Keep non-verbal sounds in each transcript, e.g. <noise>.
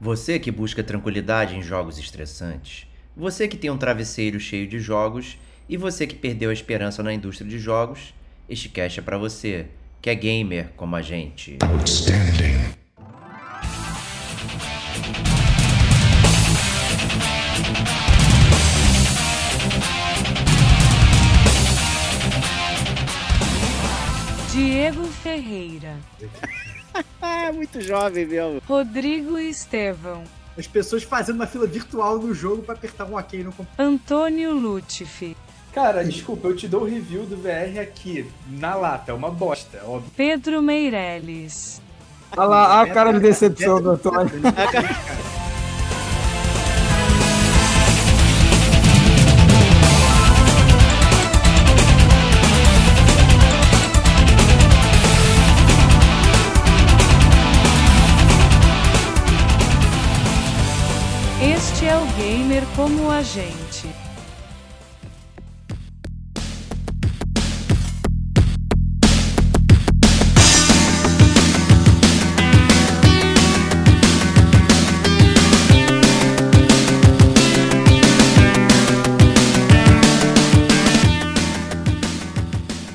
Você que busca tranquilidade em jogos estressantes, você que tem um travesseiro cheio de jogos e você que perdeu a esperança na indústria de jogos, este cast é para você, que é gamer como a gente. Outstanding. Diego Ferreira. Muito jovem mesmo. Rodrigo Estevão. As pessoas fazendo uma fila virtual no jogo para apertar um OK no computador. Antônio Lutifi. Cara, desculpa, eu te dou o review do VR aqui, na lata, é uma bosta, óbvio. Pedro Meirelles. Olha lá, a cara de decepção do Antônio. Como a gente.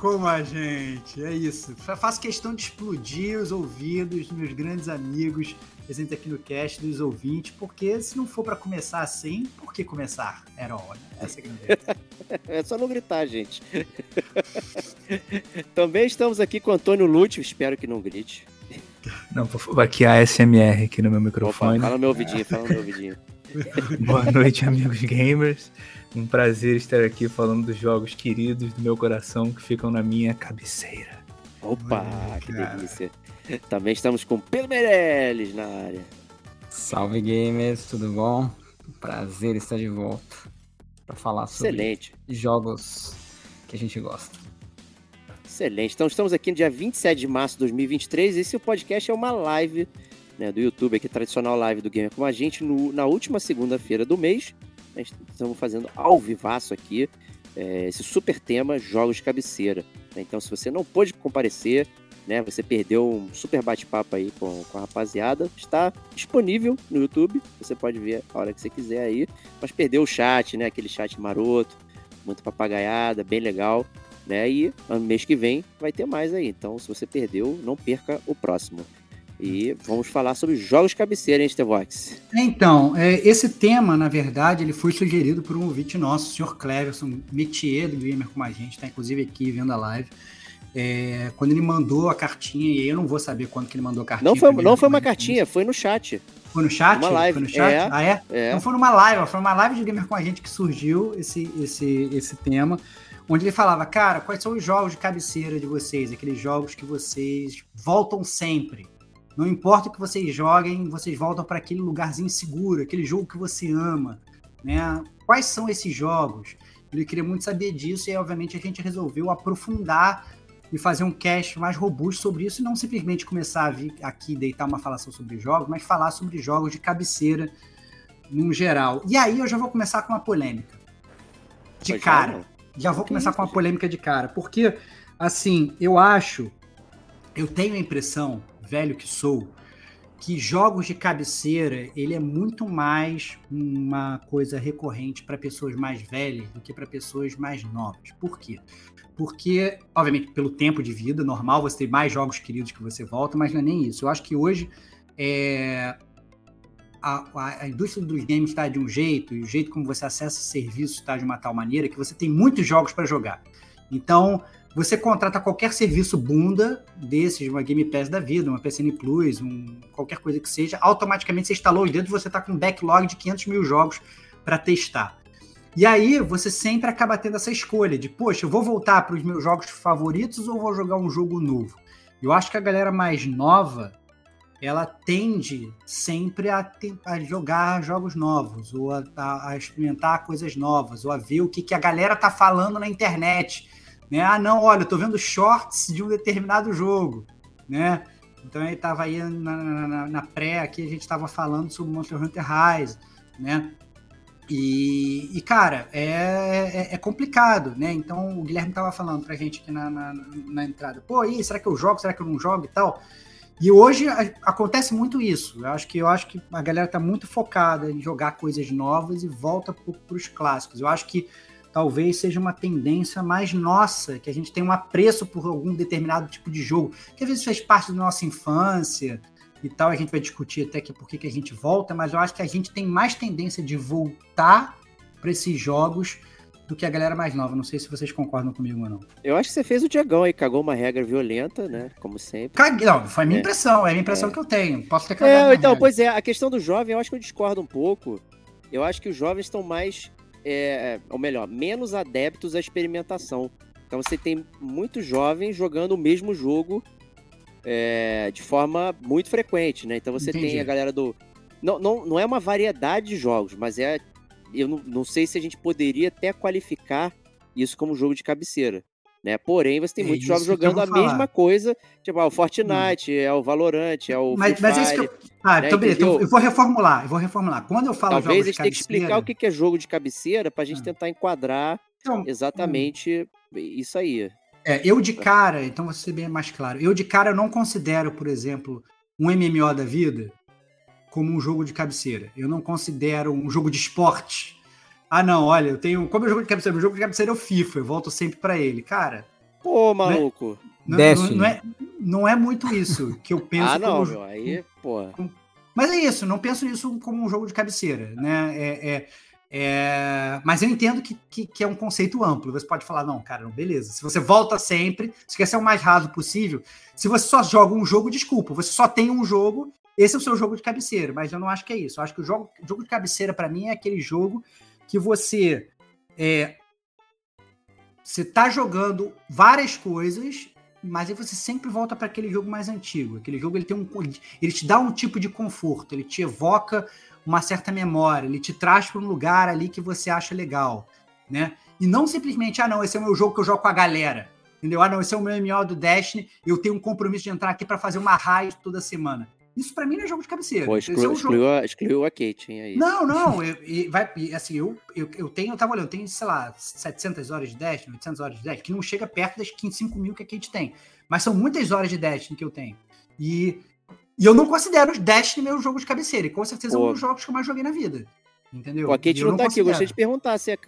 Como a gente, é isso. Faço questão de explodir os ouvidos dos meus grandes amigos presentes aqui no cast, dos ouvintes, porque se não for para começar assim, por que começar? Era hora. Essa é, <laughs> é só não gritar, gente. <laughs> Também estamos aqui com o Antônio Lúcio, espero que não grite. Não, favor, aqui a ASMR aqui no meu microfone. Opa, fala no meu ouvidinho, <laughs> fala no meu ouvidinho. <laughs> Boa noite, amigos gamers. Um prazer estar aqui falando dos jogos queridos do meu coração que ficam na minha cabeceira. Opa, que delícia. Também estamos com Pedro Meirelles na área. Salve gamers, tudo bom? Prazer estar de volta para falar sobre Excelente. jogos que a gente gosta. Excelente. Então estamos aqui no dia 27 de março de 2023. Esse podcast é uma live né, do YouTube, aqui, tradicional live do Gamer com a gente, no, na última segunda-feira do mês. Estamos fazendo ao vivaço aqui é, esse super tema, jogos de cabeceira. Então, se você não pôde comparecer, né? Você perdeu um super bate-papo aí com, com a rapaziada. Está disponível no YouTube. Você pode ver a hora que você quiser aí. Mas perdeu o chat, né? Aquele chat maroto, muito papagaiada, bem legal. Né? E ano mês que vem vai ter mais aí. Então, se você perdeu, não perca o próximo. E vamos falar sobre jogos cabeceira, hein, Stevox? Então, é, esse tema, na verdade, ele foi sugerido por um ouvinte nosso, o Sr. Cleverson, métier do Gamer com a gente, está inclusive aqui vendo a live. É, quando ele mandou a cartinha, e eu não vou saber quando que ele mandou a cartinha. Não foi, não foi uma cartinha, foi no chat. Foi no chat? Uma live. Foi no chat? É, ah, é? é? Então foi numa live, foi uma live de gamer com a gente que surgiu esse, esse, esse tema, onde ele falava, cara, quais são os jogos de cabeceira de vocês? Aqueles jogos que vocês voltam sempre. Não importa o que vocês joguem, vocês voltam para aquele lugarzinho seguro, aquele jogo que você ama. Né? Quais são esses jogos? Ele queria muito saber disso e, obviamente, a gente resolveu aprofundar e fazer um cast mais robusto sobre isso e não simplesmente começar a vir aqui deitar uma falação sobre jogos, mas falar sobre jogos de cabeceira no geral. E aí eu já vou começar com uma polêmica. De cara. é, Já vou começar isso, com uma gente? polêmica de cara. Porque, assim, eu acho, eu tenho a impressão, velho que sou, que jogos de cabeceira, ele é muito mais uma coisa recorrente para pessoas mais velhas do que para pessoas mais novas. Por quê? Porque, obviamente, pelo tempo de vida, normal você ter mais jogos queridos que você volta, mas não é nem isso. Eu acho que hoje é, a, a- a indústria dos games está de um jeito, e o jeito como você acessa serviços está de uma tal maneira que você tem muitos jogos para jogar. Então, você contrata qualquer serviço bunda desses, uma Game Pass da vida, uma PSN Plus, um, qualquer coisa que seja, automaticamente você instalou os dedos você está com um backlog de 500 mil jogos para testar. E aí você sempre acaba tendo essa escolha de, poxa, eu vou voltar para os meus jogos favoritos ou vou jogar um jogo novo? Eu acho que a galera mais nova, ela tende sempre a, a jogar jogos novos, ou a, a- a experimentar coisas novas, ou a ver o que, que a galera tá falando na internet. Né? Ah, não, olha, eu tô vendo shorts de um determinado jogo, né? Então aí tava aí na, na- na- pré aqui, a gente tava falando sobre Monster Hunter Rise, né? E, e, cara, é, é, é, complicado, né? Então o Guilherme tava falando pra gente aqui na, na, na, entrada, pô, aí, será que eu jogo? Será que eu não jogo e tal? E hoje a, acontece muito isso. Eu acho que eu acho que a galera tá muito focada em jogar coisas novas e volta para os clássicos. Eu acho que talvez seja uma tendência mais nossa, que a gente tem um apreço por algum determinado tipo de jogo, que às vezes faz parte da nossa infância, e tal, a gente vai discutir até que por que, que a gente volta, mas eu acho que a gente tem mais tendência de voltar para esses jogos do que a galera mais nova. Não sei se vocês concordam comigo ou não. Eu acho que você fez o Diagão aí, cagou uma regra violenta, né? Como sempre. Cague... Não, foi a minha é. impressão, é a minha impressão é. que eu tenho. Posso ter cagado. É, então, regra. pois é, a questão do jovem, eu acho que eu discordo um pouco. Eu acho que os jovens estão mais, é, ou melhor, menos adeptos à experimentação. Então você tem muitos jovens jogando o mesmo jogo é, de forma muito frequente, né? Então você Entendi. tem a galera do. Não, não, não é uma variedade de jogos, mas é. Eu não, não sei se a gente poderia até qualificar isso como jogo de cabeceira. Né? Porém, você tem é muitos jogos jogando a falar. mesma coisa, tipo, ah, o Fortnite, hum. é o Valorant, é o mas, mas é isso que eu... Ah, né? então beleza, então eu vou reformular, eu vou reformular. Quando eu falo Talvez a gente tenha que explicar o que é jogo de cabeceira para a gente ah. tentar enquadrar então, exatamente hum. isso aí. É, eu de cara, então vou ser bem mais claro, eu de cara não considero, por exemplo, um MMO da vida como um jogo de cabeceira. Eu não considero um jogo de esporte. Ah, não, olha, eu tenho. Como é jogo de cabeceira? Meu jogo de cabeceira é o FIFA, eu volto sempre para ele. Cara. Pô, maluco. Não é, não, não, é, não é muito isso que eu <laughs> penso. ah, não, como, meu, aí, pô. Mas é isso, não penso nisso como um jogo de cabeceira, né? É, é é, mas eu entendo que, que, que, é um conceito amplo. Você pode falar, não, cara, não, beleza. Se você volta sempre, se quer ser o mais raso possível, se você só joga um jogo, desculpa, você só tem um jogo, esse é o seu jogo de cabeceira. Mas eu não acho que é isso. Eu acho que o jogo, jogo de cabeceira, para mim, é aquele jogo que você. É, você tá jogando várias coisas, mas aí você sempre volta para aquele jogo mais antigo. Aquele jogo ele tem um, ele te dá um tipo de conforto, ele te evoca uma certa memória, ele te traz para um lugar ali que você acha legal, né? E não simplesmente, ah, não, esse é o meu jogo que eu jogo com a galera, entendeu? Ah, não, esse é o meu MMO do Destiny, eu tenho um compromisso de entrar aqui para fazer uma raid toda semana. Isso para mim não é jogo de cabeceira. Pô, exclu, é um excluiu, a, excluiu a Kate, hein, aí. Não, não, eu, eu, vai, assim, eu, eu, eu tenho, eu tava olhando, eu tenho, sei lá, 700 horas de Destiny, 800 horas de Destiny, que não chega perto das 5 mil que a Kate tem. Mas são muitas horas de Destiny que eu tenho. E e eu não considero Destiny meu jogo de cabeceira. E com certeza Pô. é um dos jogos que eu mais joguei na vida. Entendeu? Pô, a Kate não, não tá aqui. Eu gostei de perguntar se é...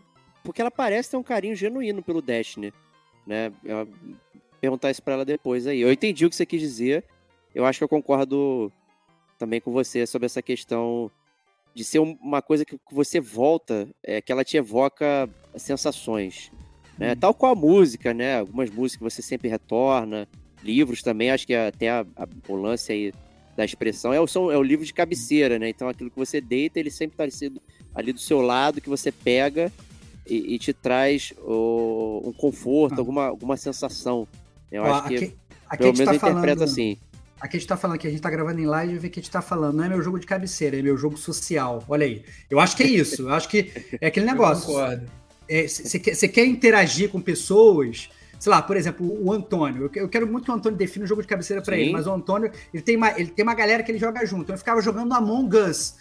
Porque ela parece ter um carinho genuíno pelo Destiny. Né? Eu perguntar isso pra ela depois aí. Eu entendi o que você quis dizer. Eu acho que eu concordo também com você sobre essa questão de ser uma coisa que você volta, é, que ela te evoca sensações. Né? Hum. Tal qual a música, né? Algumas músicas você sempre retorna. Livros também, acho que até a, a, o lance aí da expressão, é o, são, é o livro de cabeceira, né? Então aquilo que você deita, ele sempre está ali do seu lado, que você pega e, e te traz o, um conforto, ah. alguma, alguma sensação. Eu Ó, acho que, aqui, aqui pelo menos tá interpreta falando, assim. Aqui a gente tá falando que a gente tá gravando em live e vê que a gente tá falando, não é meu jogo de cabeceira, é meu jogo social. Olha aí. Eu acho que é isso. Eu acho que é aquele <laughs> negócio. Você é, quer, quer interagir com pessoas sei lá, por exemplo, o Antônio. Eu quero muito que o Antônio defina um jogo de cabeceira para ele, mas o Antônio, ele tem, uma, ele tem uma galera que ele joga junto. Então eu ficava jogando Among Us,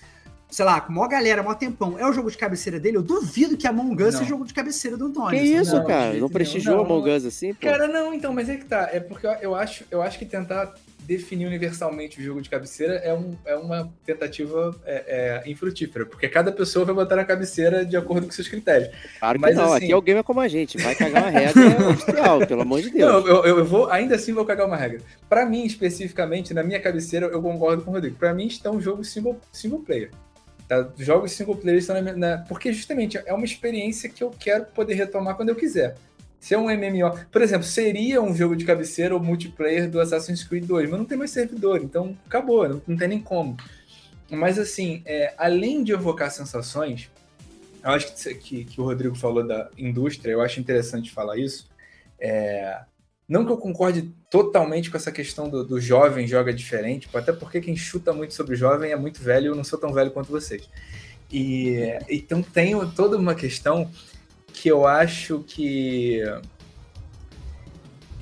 sei lá, com maior galera, maior tempão. É o jogo de cabeceira dele? Eu duvido que Among Us seja jogo de cabeceira do Antônio. Que isso, não, cara? Não prestigiou Among Us assim? Pô? Cara, não, então, mas é que tá. É porque eu acho, eu acho que tentar definir universalmente o jogo de cabeceira é, um, é uma tentativa é, é, infrutífera, porque cada pessoa vai botar na cabeceira de acordo com seus critérios. Claro que Mas, não, assim... aqui é o game como a gente, vai cagar uma regra <laughs> oficial, pelo amor de Deus. Não, eu, eu, vou, ainda assim vou cagar uma regra. Para mim, especificamente, na minha cabeceira, eu concordo com o Rodrigo. Para mim, estão jogos single, single player. Tá? Jogos single player estão na, minha, na, Porque justamente é uma experiência que eu quero poder retomar quando eu quiser. Se é um MMO, por exemplo, seria um jogo de cabeceira ou multiplayer do Assassin's Creed 2, mas não tem mais servidor, então acabou, não, não tem nem como. Mas assim, é, além de evocar sensações, eu acho que, que, que, o Rodrigo falou da indústria, eu acho interessante falar isso. É, não que eu concorde totalmente com essa questão do, do jovem joga diferente, até porque quem chuta muito sobre o jovem é muito velho, eu não sou tão velho quanto vocês. E então tem toda uma questão que eu acho que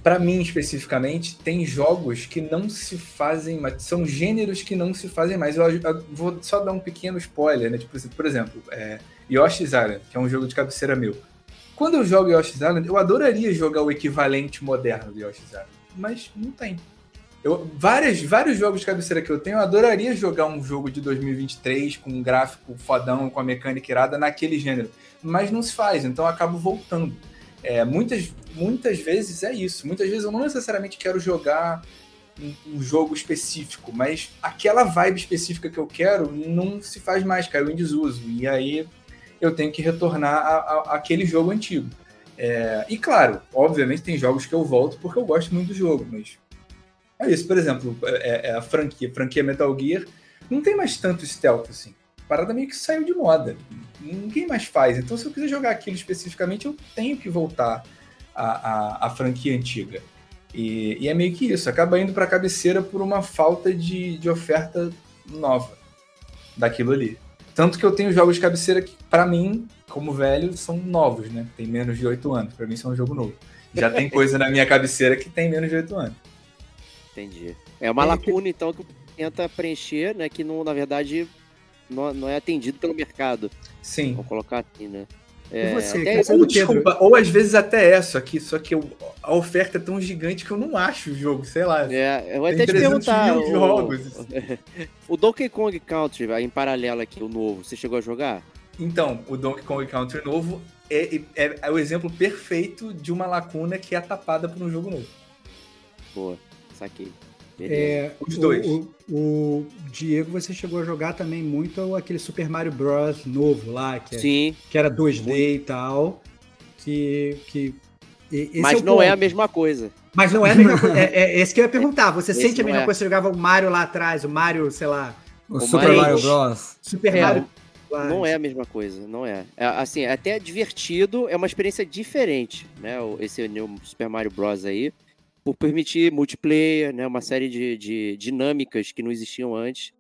Pra mim, especificamente, tem jogos que não se fazem mais. São gêneros que não se fazem mais. Eu, eu vou só dar um pequeno spoiler, né? Tipo, por exemplo, é, Yoshi's Island, que é um jogo de cabeceira meu. Quando eu jogo Yoshi's Island, eu adoraria jogar o equivalente moderno do Yoshi's Island, mas não tem. Eu, várias, vários jogos de cabeceira que eu tenho, eu adoraria jogar um jogo de 2023 com um gráfico fodão, com a mecânica irada naquele gênero, mas não se faz, então eu acabo voltando. É, muitas, muitas vezes é isso. Muitas vezes eu não necessariamente quero jogar um, um, jogo específico, mas aquela vibe específica que eu quero não se faz mais, caiu em desuso. E aí eu tenho que retornar a, aquele jogo antigo. É, e claro, obviamente tem jogos que eu volto porque eu gosto muito do jogo, mas é isso. Por exemplo, é, é a franquia, a franquia Metal Gear não tem mais tanto stealth assim. Parada meio que saiu de moda. Ninguém mais faz. Então, se eu quiser jogar aquilo especificamente, eu tenho que voltar à, à, à franquia antiga. E, e, é meio que isso. Acaba indo para a cabeceira por uma falta de, de oferta nova daquilo ali. Tanto que eu tenho jogos de cabeceira que, para mim, como velho, são novos, né? Tem menos de 8 anos. Para mim, são um jogo novo. Já tem <laughs> coisa na minha cabeceira que tem menos de 8 anos. Entendi. É uma é lacuna, então, que tenta preencher, né? Que, não, na verdade, não, não é atendido pelo mercado. Sim. Vou colocar assim, né? É, você, ou, desculpa, ou às vezes até é, só que, só que eu, a oferta é tão gigante que eu não acho o jogo, sei lá. É, eu vou até te perguntar. O, jogos. <laughs> o Donkey Kong Country, em paralelo aqui, o novo, você chegou a jogar? Então, o Donkey Kong Country novo é, é, é o exemplo perfeito de uma lacuna que é tapada por um jogo novo. Boa, saquei. É, Os dois. O, o, o, Diego, você chegou a jogar também muito aquele Super Mario Bros. novo lá, que, é, Sim. que era 2D muito. e tal. Que. que Mas é não ponto. é a mesma coisa. Mas não é a mesma <laughs> coisa. É, é, esse que eu ia perguntar. Você esse sente a mesma é. coisa? Você jogava o Mario lá atrás, o Mario, sei lá. O, o Super Mario, Bros. Super é, Mario. Não é a mesma coisa, não é. é. Assim, é até divertido, é uma experiência diferente, né? Esse Super Mario Bros. aí por permitir multiplayer, né, uma série de, de dinâmicas que não existiam antes,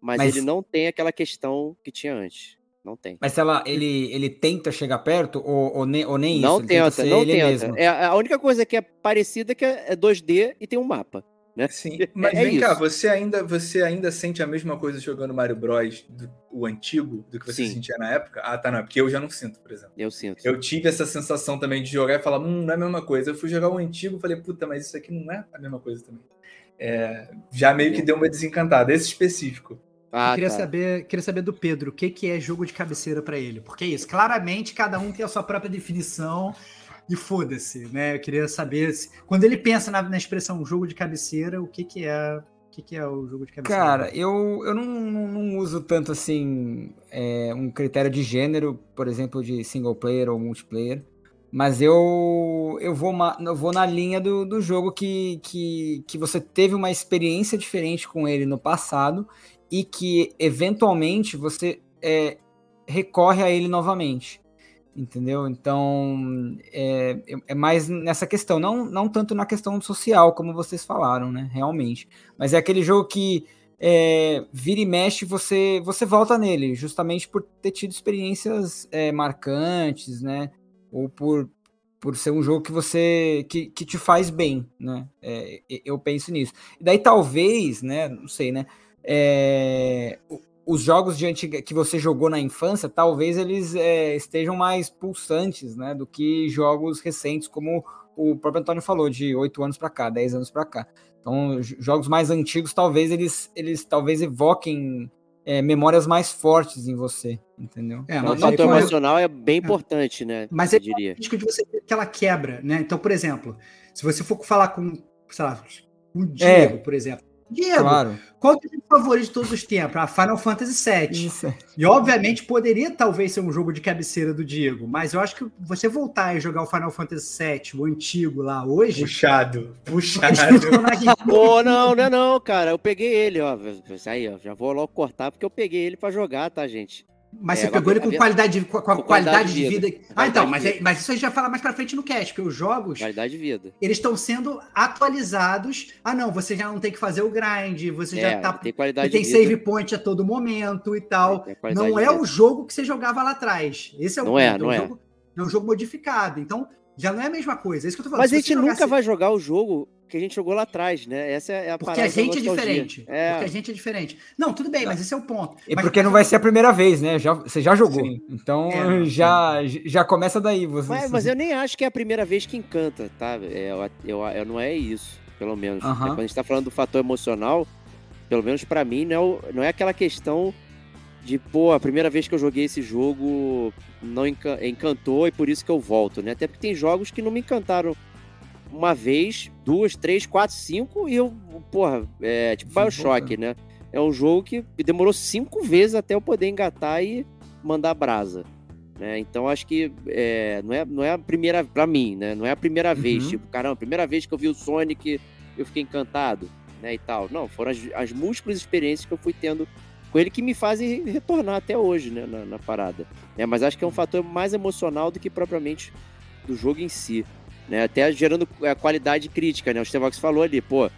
mas, mas, ele não tem aquela questão que tinha antes. Não tem. Mas ela, ele, ele tenta chegar perto ou, ou, nem, ou nem não isso? Tenta, tenta não tenta. É, a única coisa que é parecida é que é 2D e tem um mapa. Né? Sim, <laughs> mas é, vem cá, você ainda, você ainda sente a mesma coisa jogando Mario Bros. Do, o antigo do que você Sim. sentia na época? Ah, tá, não, é porque eu já não sinto, por exemplo. Eu sinto. Eu tive essa sensação também de jogar e falar, hum, não é a mesma coisa. Eu fui jogar o antigo e falei, puta, mas isso aqui não é a mesma coisa também. É, já meio que deu uma desencantada, esse específico. Ah, eu queria, tá. saber, queria saber do Pedro, o que, que é jogo de cabeceira para ele? Porque é isso, claramente cada um tem a sua própria definição e foda-se, né? Eu queria saber se, quando ele pensa na, na, expressão jogo de cabeceira, o que que é, o que que é o jogo de cabeceira? Cara, eu, eu não, não, não uso tanto assim é, um critério de gênero, por exemplo, de single player ou multiplayer, mas eu eu vou, eu vou na linha do, do jogo que, que, que você teve uma experiência diferente com ele no passado e que eventualmente você é, recorre a ele novamente entendeu? Então é, é, mais nessa questão, não, não tanto na questão social, como vocês falaram, né? Realmente. Mas é aquele jogo que é, vira e mexe, você, você volta nele, justamente por ter tido experiências é, marcantes, né? Ou por, por ser um jogo que você que, que te faz bem, né? É, eu penso nisso. E daí talvez, né? Não sei, né? É, os jogos de antiga que você jogou na infância, talvez eles é, estejam mais pulsantes, né, do que jogos recentes, como o próprio Antônio falou, de 8 anos para cá, 10 anos para cá. Então, jogos mais antigos, talvez eles, eles talvez evoquem é, memórias mais fortes em você, entendeu? É, o fator emocional é bem é. importante, né? Mas é diria. de você ter aquela quebra, né? Então, por exemplo, se você for falar com, sei lá, Diego, é. por exemplo, Diego, claro. qual é o teu favorito de todos os tempos? A Final Fantasy VII. Isso. E obviamente poderia talvez ser um jogo de cabeceira do Diego, mas eu acho que você voltar e jogar o Final Fantasy VII, o antigo lá hoje. Puxado, puxado. <laughs> Pô, não, não é não, cara. Eu peguei ele, ó. Aí, ó, já vou logo cortar porque eu peguei ele para jogar, tá, gente? Mas é, você pegou ele com qualidade, com, com, com qualidade, de vida. vida. Ah, então, mas, é, mas isso a gente vai falar mais pra frente no cast, porque os jogos. Qualidade de vida. Eles estão sendo atualizados. Ah, não, você já não tem que fazer o grind, você é, já tá. Tem qualidade tem save point a todo momento e tal. É, não é o jogo que você jogava lá atrás. Esse é o não é. É, não é. Um jogo, é um jogo modificado. Então, Já não é a mesma coisa. É isso que eu tô falando. Mas Se a gente nunca jogasse- vai jogar o jogo que a gente jogou lá atrás, né? Essa é a Porque a gente é diferente. É. Porque a gente é diferente. Não, tudo bem, mas esse é o ponto. E Mas- porque não vai ser a primeira vez, né? Já, você já jogou. Sim. Então É, <laughs> já, já começa daí. Você, Mas, mas eu nem acho que é a primeira vez que encanta, tá? É, eu, eu, eu- não é isso, pelo menos. Aham. Quando a gente tá falando do fator emocional, pelo menos pra mim, não é, o- não é aquela questão de, pô, a primeira vez que eu joguei esse jogo não enca- encantou e por isso que eu volto, né? Até porque tem jogos que não me encantaram uma vez, duas, três, quatro, cinco e eu, porra, é tipo Bioshock, né? É um jogo que demorou cinco vezes até eu poder engatar e mandar brasa. Né? Então acho que é, não, é, não é a primeira, pra mim, né? Não é a primeira vez, Uhum. tipo, caramba, primeira vez que eu vi o Sonic, eu fiquei encantado, né? E tal. Não, foram as, as múltiplas experiências que eu fui tendo com ele que me fazem retornar até hoje, né? Na, na parada. É, mas acho que é um fator mais emocional do que propriamente do jogo em si. Né? Até gerando a qualidade crítica, né? O Stevox falou ali, pô,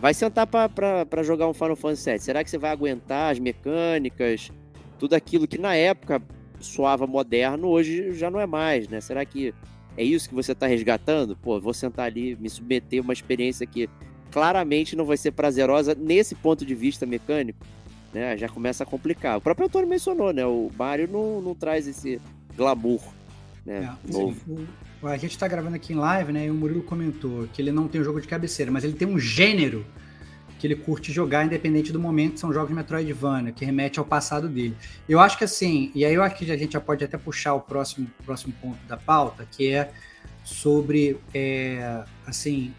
vai sentar pra jogar um Final Fantasy VII. Será que você vai aguentar as mecânicas, tudo aquilo que na época soava moderno, hoje já não é mais, né? Será que é isso que você tá resgatando? Pô, vou sentar ali, me submeter a uma experiência que claramente não vai ser prazerosa nesse ponto de vista mecânico, né? Já começa a complicar. O próprio Antônio mencionou, né? O Mario não, não traz esse glamour, né? É, novo. o- a gente tá gravando aqui em live, né? E o Murilo comentou que ele não tem um jogo de cabeceira, mas ele tem um gênero que ele curte jogar, independente do momento, são jogos de Metroidvania, que remete ao passado dele. Eu acho que assim, e aí eu acho que a gente já pode até puxar o próximo, próximo ponto da pauta, que é sobre, é, assim,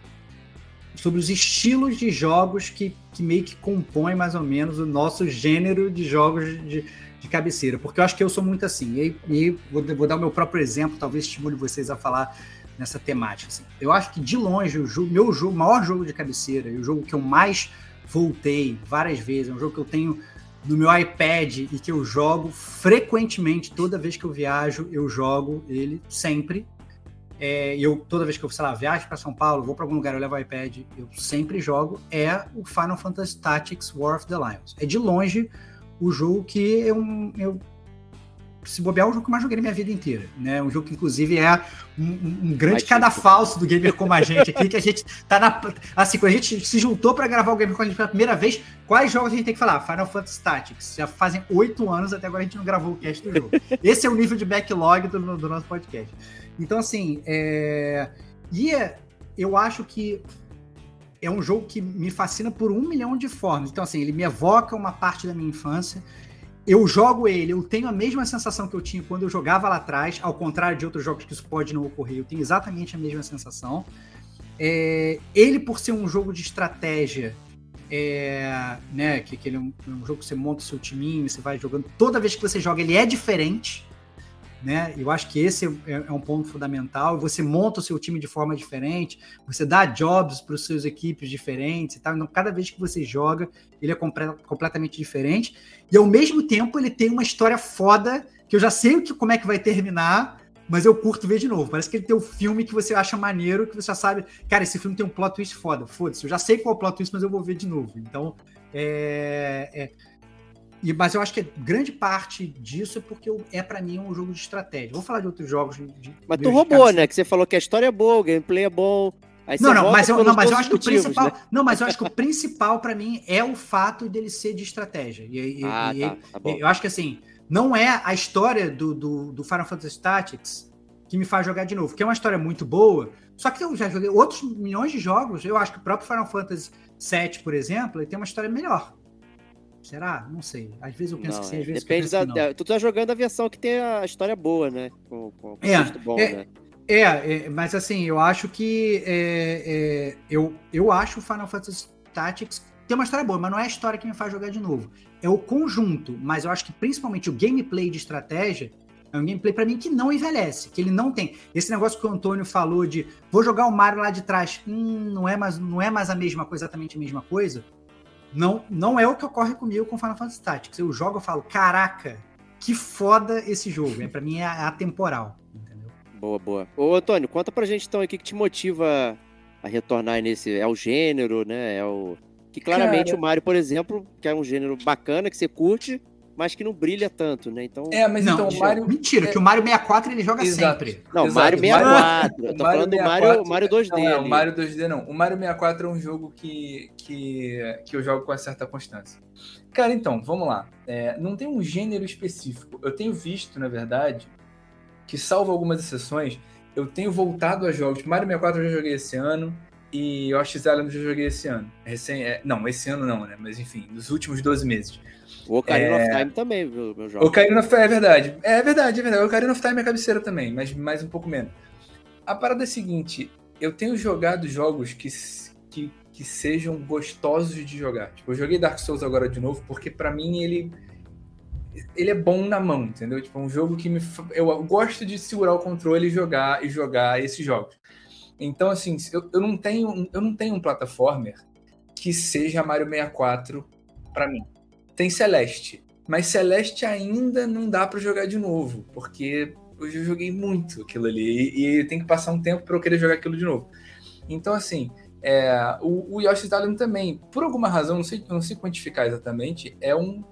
sobre os estilos de jogos que, que meio que compõem mais ou menos o nosso gênero de jogos de, de cabeceira, porque eu acho que eu sou muito assim, e, e vou, vou dar o meu próprio exemplo, talvez estimule vocês a falar nessa temática. assim. Eu acho que de longe, o jogo, meu jogo, maior jogo de cabeceira, e o jogo que eu mais voltei várias vezes, é um jogo que eu tenho no meu iPad e que eu jogo frequentemente, toda vez que eu viajo, eu jogo ele sempre. É, e eu, toda vez que eu, sei lá, viajo para São Paulo, vou para algum lugar, eu levo o iPad, eu sempre jogo, é o Final Fantasy Tactics War of the Lions. É de longe o jogo que eu, eu se bobear, é o jogo que eu mais joguei na minha vida inteira. Né? Um jogo que, inclusive, é um, um- grande cadafalso do gamer como a gente aqui, que a gente tá na. Assim, quando a gente se juntou para gravar o gamer com a gente pela primeira vez, quais jogos a gente tem que falar? Final Fantasy Tactics. Já fazem oito anos, até agora a gente não gravou o cast do jogo. Esse é o nível de backlog do, do nosso podcast. Então, assim, é... e é- eu acho que é um jogo que me fascina por um milhão de formas. Então, assim, ele me evoca uma parte da minha infância. Eu jogo ele, eu tenho a mesma sensação que eu tinha quando eu jogava lá atrás, ao contrário de outros jogos que isso pode não ocorrer, eu tenho exatamente a mesma sensação. É, ele, por ser um jogo de estratégia, é, né, que, que ele é um, um jogo que você monta o seu timinho, você vai jogando, toda vez que você joga, ele é diferente. Né? Eu acho que esse é, é um ponto fundamental. Você monta o seu time de forma diferente, você dá jobs para os seus equipes diferentes e tal. Então, cada vez que você joga, ele é completamente diferente. E ao mesmo tempo, ele tem uma história foda que eu já sei o que, como é que vai terminar, mas eu curto ver de novo. Parece que ele tem um filme que você acha maneiro, que você já sabe, cara, esse filme tem um plot twist foda. Foda-se, eu já sei qual é o plot twist, mas eu vou ver de novo. Então, é, é- e- mas eu acho que grande parte disso é porque eu- é para mim um jogo de estratégia. Vou falar de outros jogos. De, de- Mas tu roubou, né? Que você falou que a história é boa, o gameplay é bom. Não, não, mas eu, não, mas eu acho que o principal. né? Não, mas eu acho que o principal para mim é o fato dele ser de estratégia. E, e- Ah, e- tá, tá bom. eu acho que assim, não é a história do, do, do Final Fantasy Tactics que me faz jogar de novo, que é uma história muito boa. Só que eu já joguei outros milhões de jogos. Eu acho que o próprio Final Fantasy VII, por exemplo, ele tem uma história melhor. Será? Não sei. Às vezes eu penso Não, que sim, é, às vezes Depende da, Tu tá jogando a versão que tem a história boa, né? Com, com, É, bom, é, né? É, é, mas assim, eu acho que é, é, eu, eu acho o Final Fantasy Tactics tem uma história boa, mas não é a história que me faz jogar de novo. É o conjunto, mas eu acho que principalmente o gameplay de estratégia é um gameplay pra mim que não envelhece, que ele não tem. Esse negócio que o Antônio falou de vou jogar o Mario lá de trás, hum, não é mais, não é mais a mesma coisa, exatamente a mesma coisa. Não, não é o que ocorre comigo com Final Fantasy Tactics. Eu jogo e falo, caraca, que foda esse jogo. É para mim é atemporal, entendeu? Boa, boa. Ô, Antônio, conta pra gente então o que, que te motiva a retornar nesse. É o gênero, né? É o. Que claramente Cara- o Mario, por exemplo, que é um gênero bacana, que você curte, mas que não brilha tanto, né? Então. É, mas não, então o mentira, Mario. mentira, que o Mario 64 ele joga Exato. sempre. Não, Exato, Mario o Mario- 64. Eu tô Mario falando do 64 Mario, Mario 2D. Não, é, o. Mario 2D não. O Mario 64 é um jogo que, que, que eu jogo com uma certa constância. Cara, então, vamos lá. É, não tem um gênero específico. Eu tenho visto, na verdade, que salvo algumas exceções, eu tenho voltado a jogos. Mario 64 eu já joguei esse ano e Yoshi's Island eu já joguei esse ano. Recém, é, não, esse ano não, né? Mas enfim, nos últimos 12 meses. O Ocarina É. of Time também, viu, meu jogo. Ocarina of Time, é verdade. É verdade, é verdade. Ocarina of Time é cabeceira também, mas mais um pouco menos. A parada é a seguinte, eu tenho jogado jogos que, que, que sejam gostosos de jogar. Tipo, eu joguei Dark Souls agora de novo, porque pra mim ele ele é bom na mão, entendeu? Tipo, é um jogo que me eu gosto de segurar o controle e jogar e jogar esses jogos. Então, assim, eu, eu não tenho eu não tenho um platformer que seja Mario 64 pra mim. Tem Celeste, mas Celeste ainda não dá pra jogar de novo, porque eu já joguei muito aquilo ali e, e tem que passar um tempo pra eu querer jogar aquilo de novo. Então, assim, é, o, o Yoshi's Island também, por alguma razão, não sei, eu não sei quantificar exatamente, é um,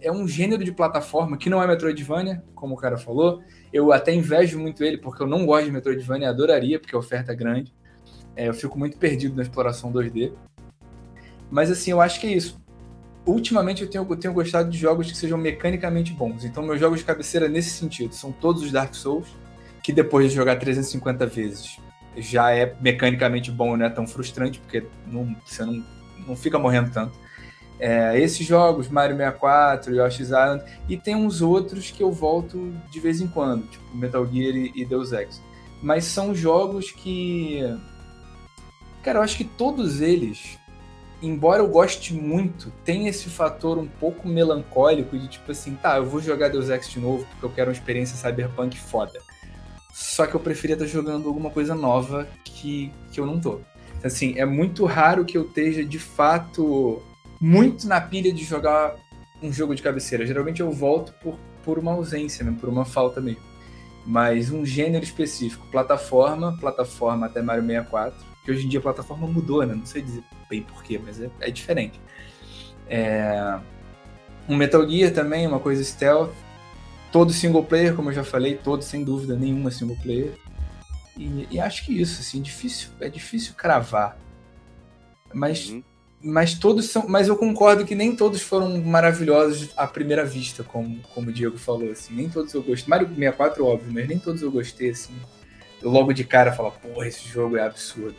é um gênero de plataforma que não é Metroidvania, como o cara falou. Eu até invejo muito ele, porque eu não gosto de Metroidvania, adoraria, porque a oferta é grande. É, eu fico muito perdido na exploração 2D. Mas assim, eu acho que é isso. Ultimamente eu tenho, tenho gostado de jogos que sejam mecanicamente bons. Então, meus jogos de cabeceira nesse sentido são todos os Dark Souls, que depois de jogar 350 vezes já é mecanicamente bom, não é tão frustrante, porque não, você não, não fica morrendo tanto. É, esses jogos, Mario 64, Yoshi's Island, e tem uns outros que eu volto de vez em quando, tipo Metal Gear e Deus Ex. Mas são jogos que. Cara, eu acho que todos eles, embora eu goste muito, tem esse fator um pouco melancólico de tipo assim, tá, eu vou jogar Deus Ex de novo porque eu quero uma experiência cyberpunk foda. Só que eu preferia estar jogando alguma coisa nova que, que eu não tô. Assim, é muito raro que eu esteja de fato muito na pilha de jogar um jogo de cabeceira. Geralmente eu volto por, por uma ausência, né? por uma falta mesmo. Mas um gênero específico, plataforma, plataforma até Mario 64, hoje em dia a plataforma mudou, né? Não sei dizer bem porquê, mas é, é diferente. É... Um Metal Gear também, uma coisa stealth. Todo single player, como eu já falei, todo sem dúvida nenhuma single player. E, e acho que isso, assim, difícil, é difícil cravar. Mas Uhum. mas todos são. Mas eu concordo que nem todos foram maravilhosos à primeira vista, como, como o Diego falou, assim. Nem todos eu gostei. Mario 64, óbvio, mas nem todos eu gostei, assim. Eu logo de cara falo, porra, esse jogo é absurdo.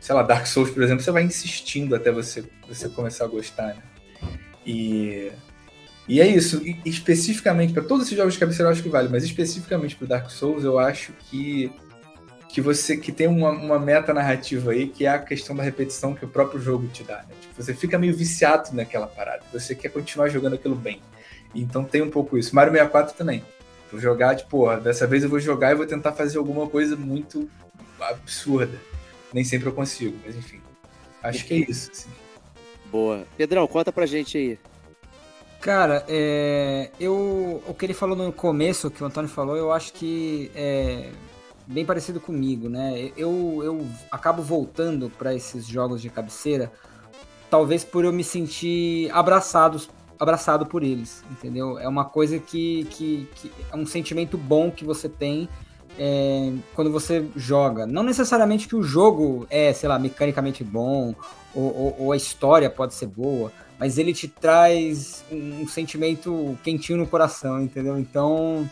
Sei lá, Dark Souls, por exemplo, você vai insistindo até você, você começar a gostar, né? E. E é isso. E, especificamente, para todos esses jogos de cabeceira eu acho que vale, mas especificamente para Dark Souls, eu acho que que você que tem uma, uma meta narrativa aí, que é a questão da repetição que o próprio jogo te dá. Né? Tipo, você fica meio viciado naquela parada. Você quer continuar jogando aquilo bem. Então tem um pouco isso. Mario 64 também. Vou jogar, tipo, porra, dessa vez eu vou jogar e vou tentar fazer alguma coisa muito absurda. Nem sempre eu consigo, mas enfim. Acho que é isso. Assim. Boa. Pedrão, conta pra gente aí. Cara, é, eu, o que ele falou no começo, que o Antônio falou, eu acho que é bem parecido comigo, né? Eu, eu acabo voltando para esses jogos de cabeceira, talvez por eu me sentir abraçados, abraçado por eles, entendeu? É uma coisa que, que, que é um sentimento bom que você tem é, quando você joga. Não necessariamente que o jogo é, sei lá, mecanicamente bom, ou, ou, ou a história pode ser boa, mas ele te traz um, um, sentimento quentinho no coração, entendeu? Então,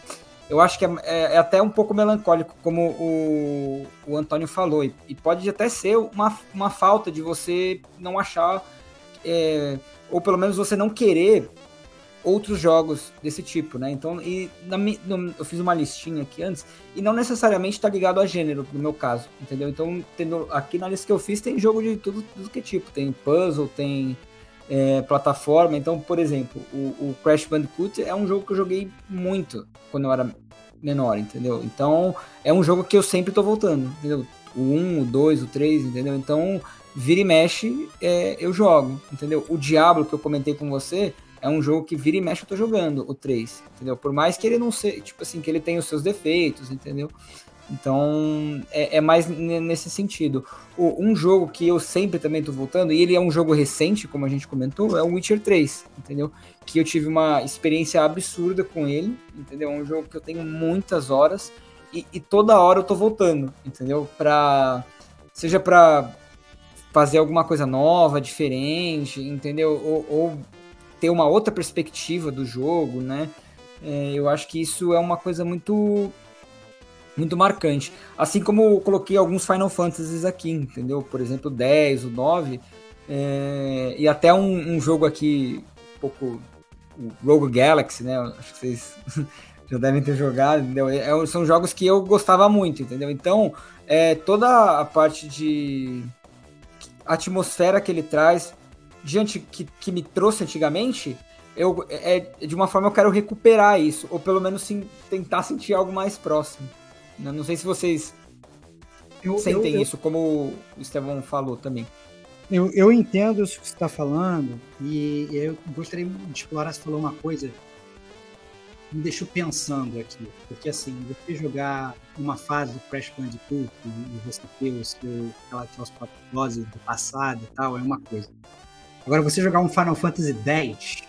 eu acho que é, é, é até um pouco melancólico, como o, o Antônio falou, e, e, pode até ser uma, uma falta de você não achar, é, ou pelo menos você não querer outros jogos desse tipo, né? Então, e na, no, eu fiz uma listinha aqui antes, e não necessariamente está ligado a gênero, no meu caso, entendeu? Então, tendo, aqui na lista que eu fiz tem jogo de tudo, tudo que é tipo, tem puzzle, tem é, plataforma. Então, por exemplo, o, o, Crash Bandicoot é um jogo que eu joguei muito quando eu era menor, entendeu? Então, é um jogo que eu sempre tô voltando, entendeu? O 1, o 2, o 3, entendeu? Então, vira e mexe, é, eu jogo, entendeu? O Diablo que eu comentei com você é um jogo que vira e mexe eu tô jogando, o 3, entendeu? Por mais que ele não seja, tipo assim, que ele tenha os seus defeitos, entendeu? Então, é, é mais nesse sentido. O, um jogo que eu sempre também tô voltando, e ele é um jogo recente, como a gente comentou, é o Witcher 3, entendeu? Que eu tive uma experiência absurda com ele, entendeu? É um jogo que eu tenho muitas horas, e, e toda hora eu tô voltando, entendeu? Pra, seja pra fazer alguma coisa nova, diferente, entendeu? Ou, ou ter uma outra perspectiva do jogo, né? É, eu acho que isso é uma coisa muito muito marcante. Assim como eu coloquei alguns Final Fantasies aqui, entendeu? Por exemplo, o 10, o 9, é, e até um, um, jogo aqui, um pouco, o Rogue Galaxy, né? Acho que vocês <laughs> já devem ter jogado, entendeu? É, são jogos que eu gostava muito, entendeu? Então, é, toda a parte de atmosfera que ele traz, diante que, que me trouxe antigamente, eu, é, de uma forma eu quero recuperar isso, ou pelo menos sim, tentar sentir algo mais próximo. Não sei se vocês eu, sentem eu, isso, como o Estevão falou também. Eu, eu entendo isso que você está falando, e eu gostaria de explorar, você falou uma coisa me deixou pensando aqui, porque assim, você jogar uma fase do Crash Bandicoot e você ter o seu, aquela, aquelas doses do passado e tal, é uma coisa. Agora, você jogar um Final Fantasy X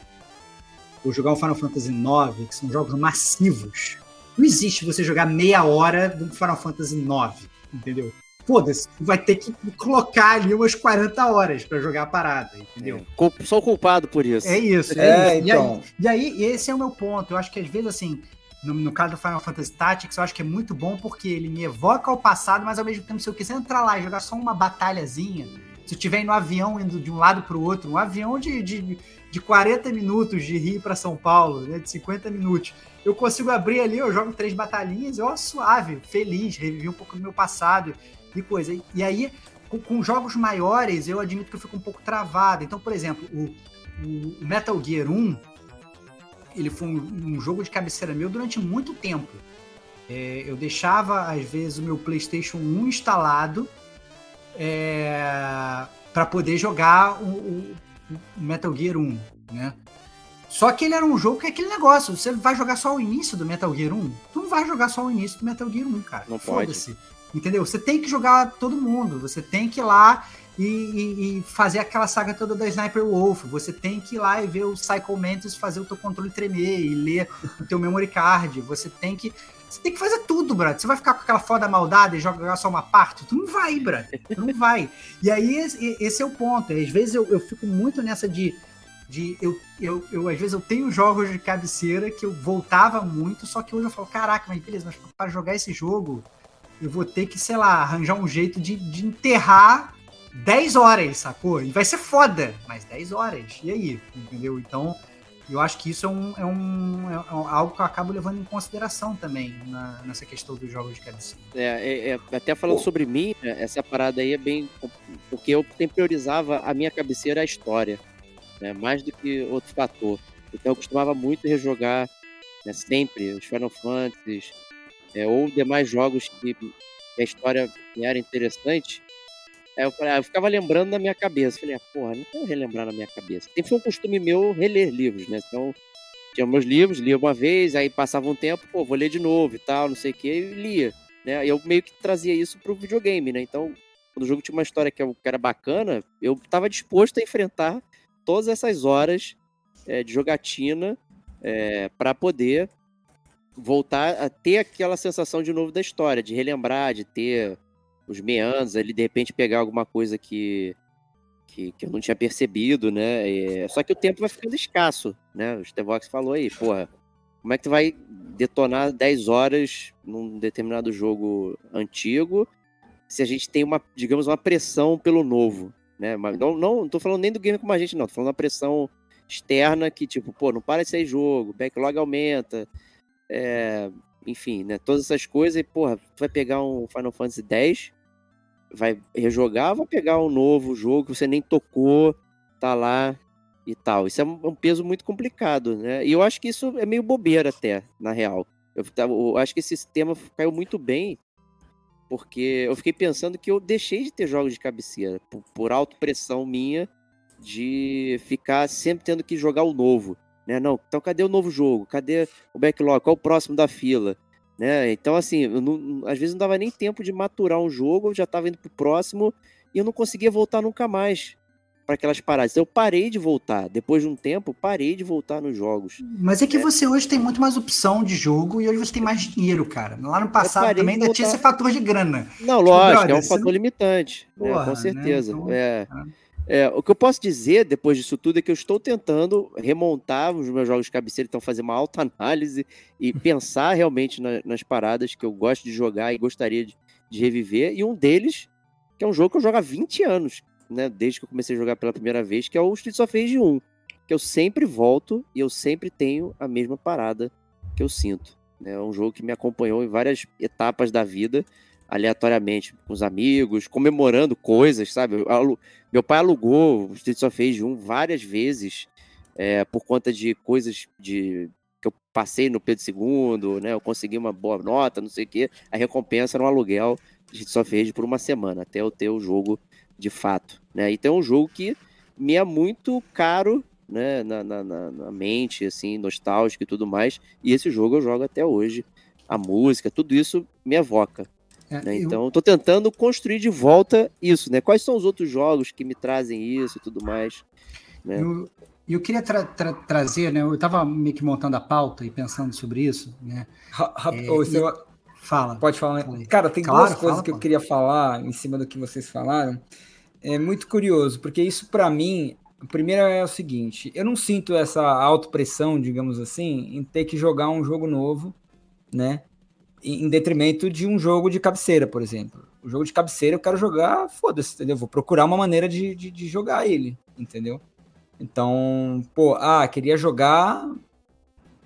ou jogar um Final Fantasy IX, que são jogos massivos, não existe você jogar meia hora do Final Fantasy IX, entendeu? Foda-se, vai ter que colocar ali umas 40 horas para jogar a parada, entendeu? É, sou culpado por isso. É isso, é, é isso. Então. E, aí, e aí, esse é o meu ponto. Eu acho que às vezes, assim, no, no, caso do Final Fantasy Tactics, eu acho que é muito bom porque ele me evoca o passado, mas ao mesmo tempo, se eu quiser entrar lá e jogar só uma batalhazinha, se eu estiver no avião indo de um lado para o outro, um avião de, de, de 40 minutos de Rio para São Paulo, né, de 50 minutos, eu consigo abrir ali, eu jogo três batalhinhas, ó, suave, feliz, revivi um pouco do meu passado e coisa. E aí, com, com, jogos maiores, eu admito que eu fico um pouco travado. Então, por exemplo, o, o Metal Gear 1, ele foi um, um, jogo de cabeceira meu durante muito tempo. É, eu deixava, às vezes, o meu PlayStation 1 instalado é, para poder jogar o, o, Metal Gear 1, né? Só que ele era um jogo que é aquele negócio. Você vai jogar só o início do Metal Gear 1? Tu não vai jogar só o início do Metal Gear 1, cara. Não pode. Entendeu? Você tem que jogar todo mundo. Você tem que ir lá e, e, e, fazer aquela saga toda da Sniper Wolf. Você tem que ir lá e ver o Psycho Mantis fazer o teu controle tremer e ler o teu memory card. Você tem que. Você tem que fazer tudo, brother. Você vai ficar com aquela foda maldada e jogar só uma parte? Tu não vai, brother. Tu não vai. E aí, esse é o ponto. Às vezes eu, eu fico muito nessa de de eu, eu, eu, às vezes eu tenho jogos de cabeceira que eu voltava muito, só que hoje eu falo, caraca, mas beleza, mas para jogar esse jogo, eu vou ter que, sei lá, arranjar um jeito de, de enterrar 10 horas, sacou? E vai ser foda, mas 10 horas. E aí? Entendeu? Então, eu acho que isso é, um, é, um, é algo que eu acabo levando em consideração também na, nessa questão dos jogos de cabeceira. É, é, é até falando Pô. sobre mim, né, essa parada aí é bem. Porque eu sempre priorizava a minha cabeceira a história né? mais do que outro fator. Então eu costumava muito rejogar né, sempre os Final Fantasy é, ou demais jogos que, a história era interessante. Aí eu, ah, eu ficava lembrando na minha cabeça. Falei, ah, porra, não quero relembrar na minha cabeça. Sempre foi um costume meu reler livros, né? Então, tinha meus livros, lia uma vez, aí passava um tempo, pô, vou ler de novo e tal, não sei o que, e lia. Né? Eu meio que trazia isso pro videogame, né? Então, quando o jogo tinha uma história que era bacana, eu estava disposto a enfrentar todas essas horas é, de jogatina é, para poder voltar a ter aquela sensação de novo da história, de relembrar, de ter os meandros ali, de repente pegar alguma coisa que, que, que eu não tinha percebido, né? É, só que o tempo vai ficando escasso, né? O Stevox falou aí, porra, como é que tu vai detonar 10 horas num determinado jogo antigo se a gente tem uma, digamos, uma pressão pelo novo, né? Mas não, não, tô falando nem do game como a gente, não. Tô falando da pressão externa que, tipo, pô, não para de sair jogo, backlog aumenta, é, enfim, né? Todas essas coisas e, porra, tu vai pegar um Final Fantasy X, vai rejogar, vai pegar um novo jogo que você nem tocou, tá lá e tal. Isso é um peso muito complicado, né? E eu acho que isso é meio bobeira até, na real. Eu, eu acho que esse sistema caiu muito bem porque eu fiquei pensando que eu deixei de ter jogos de cabeceira por, por autopressão minha de ficar sempre tendo que jogar o novo. Né? Não, então cadê o novo jogo? Cadê o backlog? Qual o próximo da fila? Né? Então, assim, eu não- às vezes não dava nem tempo de maturar um jogo, eu já estava indo pro próximo e eu não conseguia voltar nunca mais para aquelas paradas. Então, eu parei de voltar. Depois de um tempo, parei de voltar nos jogos. Mas é que você hoje tem muito mais opção de jogo e hoje você tem mais dinheiro, cara. Lá no passado também ainda tinha voltar. esse fator de grana. Não, Tipo, lógico, brother, é um fator limitante, né, Porra, com né? certeza. Então, é. tá. É, o que eu posso dizer depois disso tudo é que eu estou tentando remontar os meus jogos de cabeceira, então fazer uma alta análise e pensar realmente na- nas paradas que eu gosto de jogar e gostaria de, de reviver. E um deles, que é um jogo que eu jogo há 20 anos, né? Desde que eu comecei a jogar pela primeira vez, que é o Streets of Rage 1. Que eu sempre volto e eu sempre tenho a mesma parada que eu sinto. né? É um jogo que me acompanhou em várias etapas da vida, aleatoriamente, com os amigos, comemorando coisas, sabe? Meu pai alugou o Streets of Rage 1 várias vezes é, por conta de coisas de que eu passei no Pedro II, né? Eu consegui uma boa nota, não sei o quê. A recompensa era um aluguel de Streets of Rage por uma semana, até eu ter o jogo de fato, né? Então é um jogo que me é muito caro, né? Na, na- na mente, assim, nostálgico e tudo mais. E esse jogo eu jogo até hoje. A música, tudo isso me evoca. É, né? Então, eu tô tentando construir de volta isso, né? Quais são os outros jogos que me trazem isso e tudo mais? né? Eu, eu queria tra- tra- trazer, né? Eu estava meio que montando a pauta e pensando sobre isso, né? É, ô, você- Fala. Pode falar. Fala aí. Cara, tem Claro, duas coisas fala, que eu queria falar em cima do que vocês falaram. É muito curioso, porque isso pra mim, o primeiro é o seguinte, eu não sinto essa autopressão, digamos assim, em ter que jogar um jogo novo, né? Em detrimento de um jogo de cabeceira, por exemplo. O jogo de cabeceira eu quero jogar, foda-se, entendeu? Vou procurar uma maneira de, de, de jogar ele, entendeu? Então, pô, ah, queria jogar,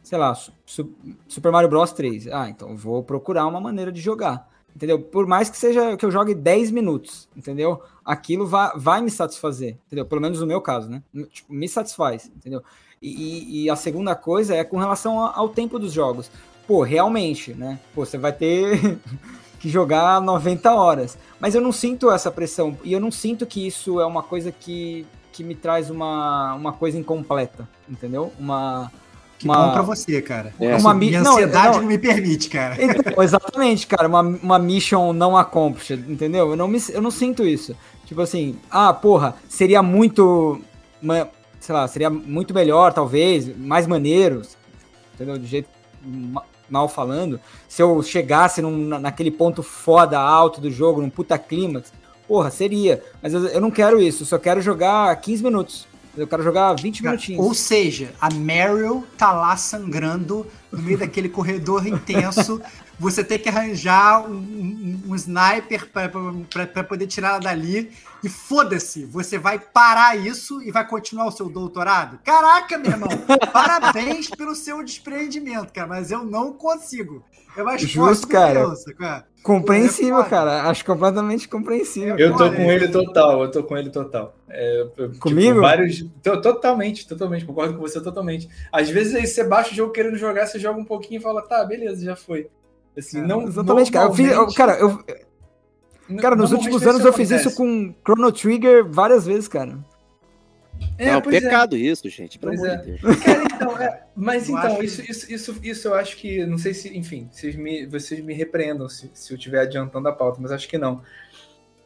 sei lá, Su- Su- Super Mario Bros 3. Ah, então vou procurar uma maneira de jogar. Entendeu? Por mais que seja que eu jogue 10 minutos, entendeu? Aquilo vai, vai me satisfazer, entendeu? Pelo menos no meu caso, né? Tipo, me satisfaz, entendeu? E, e- a segunda coisa é com relação ao tempo dos jogos. Pô, realmente, né? Pô, você vai ter <laughs> que jogar 90 horas. Mas eu não sinto essa pressão. E eu não sinto que isso é uma coisa que, que me traz uma, uma coisa incompleta, entendeu? Uma. Que uma- bom pra você, cara. É. Uma Uma mi- minha não, ansiedade não. não, me permite, cara. <laughs> Então, exatamente, cara, uma, uma mission não accomplished, entendeu? Eu não, me, eu não sinto isso. Tipo assim, ah, porra, seria muito. Sei lá, seria muito melhor, talvez, mais maneiro, entendeu? De jeito mal falando. Se eu chegasse num- na- naquele ponto foda, alto do jogo, num puta clímax, porra, seria. Mas eu, eu não quero isso, eu só quero jogar 15 minutos. Eu quero jogar 20 Cara, minutinhos. Ou seja, a Meryl tá lá sangrando no meio daquele corredor intenso. Você tem que arranjar um, um- um sniper para poder tirar ela dali. E foda-se, você vai parar isso e vai continuar o seu doutorado? Caraca, meu irmão! Parabéns pelo seu desprendimento, cara, mas eu não consigo. É mais Justo, cara. eu, sacou? Compreensível, É cara. Acho completamente compreensível. Eu tô com ele total, eu tô com ele total. É, tipo, Comigo? vários, to- totalmente, totalmente, concordo com você totalmente. Às vezes aí você baixa o jogo querendo jogar, você joga um pouquinho e fala, tá, beleza, já foi. Assim, É, não, Exatamente, cara. Eu fiz, eu- cara, eu, cara, nos últimos anos eu fiz acontece. isso com Chrono Trigger várias vezes, cara. É, é um pois é. pecado isso, gente, pelo Pois é. de Deus. Cara, então, é, mas Eu então, isso, isso, isso, isso eu acho que, não sei se, enfim, vocês me, vocês me repreendam se, se eu estiver adiantando a pauta, mas acho que não.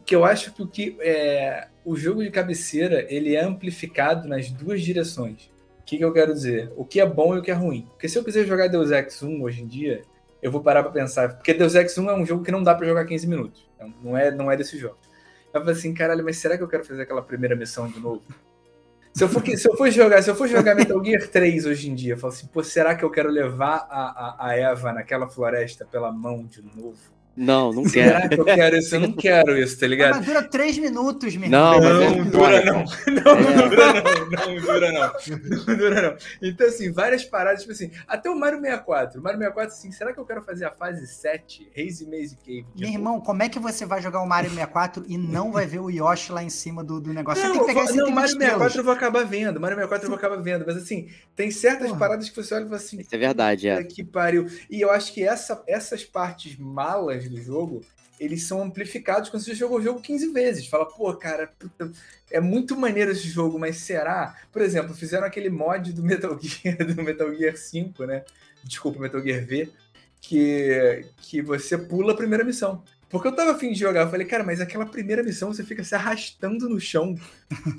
Que eu acho que o que é, o jogo de cabeceira ele é amplificado nas duas direções. O que, que eu quero dizer? O que é bom e o que é ruim. Porque se eu quiser jogar Deus Ex 1 hoje em dia, eu vou parar pra pensar. Porque Deus Ex 1 é um jogo que não dá pra jogar 15 minutos. Então, Não é, não é desse jogo. Eu falei assim, caralho, mas será que eu quero fazer aquela primeira missão de novo? Se eu for, se eu for jogar, se eu for jogar Metal Gear 3 hoje em dia, eu falo assim, pô, será que eu quero levar a, a, a Eva naquela floresta pela mão de novo? Não, não quero. Será que eu quero isso? Eu não quero isso, tá ligado? mas dura três minutos, meu Não, é Não, foda. dura <laughs> não. Não, não dura não. Não dura não. Não dura não. Então, assim, várias paradas, tipo assim, até o Mario 64. O Mario 64, assim, será que eu quero fazer a fase 7, Hazy Maze Cave? de Meu irmão, como é que você vai jogar o Mario 64 e não vai ver o Yoshi lá em cima do, do negócio? Não, você tem que pegar esse não, Mario 64 estrelas. eu vou acabar vendo. Mario 64 eu vou acabar vendo. Mas assim, tem certas Porra. paradas que você olha e fala assim, Isso é verdade, Puta é. que pariu. E eu acho que essa, essas partes malas do jogo, eles são amplificados quando você jogou o jogo 15 vezes. Fala, pô, cara, puta, é muito maneiro esse jogo, mas será? Por exemplo, fizeram aquele mod do Metal <laughs> Gear, do Metal Gear 5, né? Desculpa, Metal Gear V. que, que você pula a primeira missão. Porque eu tava afim de jogar, eu falei, cara, mas aquela primeira missão você fica se arrastando no chão.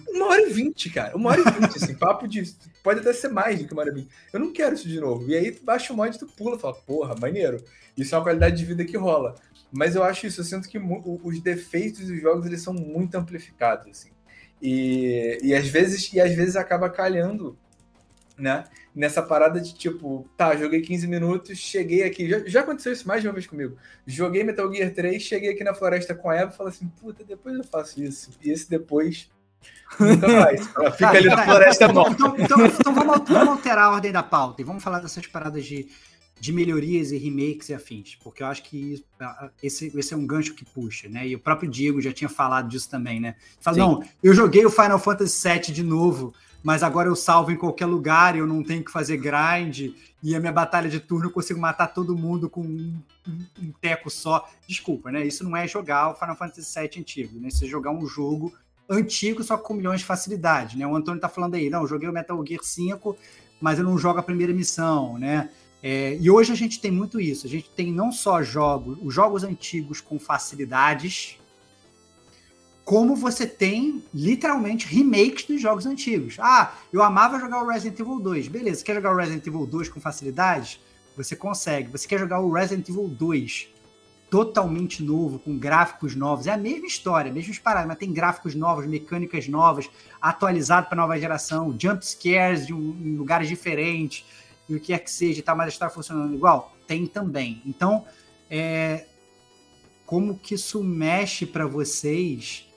Uma hora e vinte, cara. Uma hora e vinte, assim, papo de. Pode até ser mais do que uma hora e vinte. Eu não quero isso de novo. E aí tu baixa o mod e tu pula, fala, porra, maneiro. Isso é uma qualidade de vida que rola. Mas eu acho isso, eu sinto que os defeitos dos jogos eles são muito amplificados, assim. E, e às vezes e às vezes acaba calhando, né? Nessa parada de tipo, tá, joguei 15 minutos, cheguei aqui. Já, já aconteceu isso mais de uma vez comigo. Joguei Metal Gear 3, cheguei aqui na floresta com a Eva e falei assim, puta, depois eu faço isso. E esse depois nunca. <laughs> Ela fica Tá, ali na floresta então, morta. então, então, então vamos, vamos alterar a ordem da pauta e vamos falar dessas paradas de, de melhorias e remakes e afins, porque eu acho que esse, esse é um gancho que puxa, né? E o próprio Diego já tinha falado disso também, né? Fala, Sim. não, eu joguei o Final Fantasy VII de novo, mas agora eu salvo em qualquer lugar, eu não tenho que fazer grind, e a minha batalha de turno eu consigo matar todo mundo com um, um- um teco só. Desculpa, né? Isso não é jogar o Final Fantasy VII antigo, né? Isso é jogar um jogo antigo, só com milhões de facilidade, né? O Antônio tá falando aí, não, eu joguei o Metal Gear 5, mas eu não jogo a primeira missão, né? É, e hoje a gente tem muito isso. A gente tem não só jogos, os jogos antigos com facilidades, como você tem literalmente remakes dos jogos antigos. Ah, eu amava jogar o Resident Evil 2. Beleza, quer jogar o Resident Evil 2 com facilidades? Você consegue. Você quer jogar o Resident Evil 2 totalmente novo, com gráficos novos. É a mesma história, mesmas paradas, mas tem gráficos novos, mecânicas novas, atualizado para nova geração, jump scares de um- em lugares diferentes, e o que quer que seja, tá, mas a história funcionando igual? Tem também. Então, é, como que isso mexe para vocês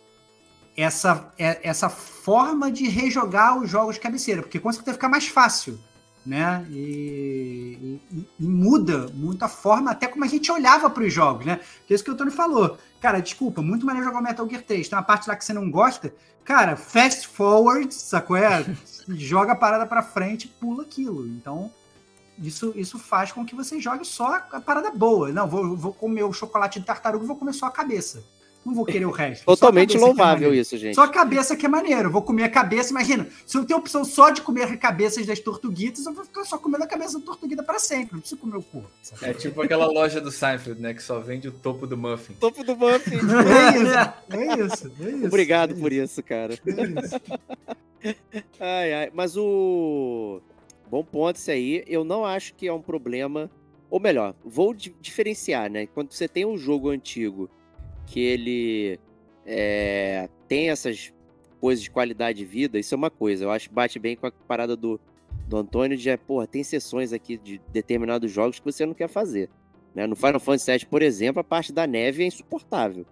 essa, é- essa forma de rejogar os jogos de cabeceira? Porque com certeza fica mais fácil, né? E, e- e muda muito a forma, até como a gente olhava para os jogos, né? Que é isso que o Tony falou. Cara, desculpa, muito maneiro jogar o Metal Gear 3. Tem uma parte lá que você não gosta. Cara, fast forward, sacou? É? <laughs> Joga a parada pra frente pula aquilo. Então, isso, isso faz com que você jogue só a parada boa. Não, vou, vou comer o chocolate de tartaruga e vou comer só a cabeça. Não vou querer o resto. Totalmente é louvável maneiro. isso, gente. Só a cabeça que é maneiro. Eu vou comer a cabeça, imagina. Se eu tenho a opção só de comer cabeças das tortuguitas, eu vou ficar só comendo a cabeça da tortuguita para sempre. Não preciso comer o corpo. sabe? É tipo aquela loja do Seinfeld, né? Que só vende o topo do muffin. Topo do Buffy. <laughs> É isso, é isso, é isso. Obrigado é por isso, cara. é isso. <laughs> Ai, ai. Mas o. Bom ponto isso aí. Eu não acho que é um problema. Ou melhor, vou di- diferenciar, né? Quando você tem um jogo antigo que ele é, tem essas coisas de qualidade de vida, isso é uma coisa. Eu acho que bate bem com a parada do, do Antônio de, é, porra, tem sessões aqui de determinados jogos que você não quer fazer. Né? No Final Fantasy VII, por exemplo, a parte da neve é insuportável.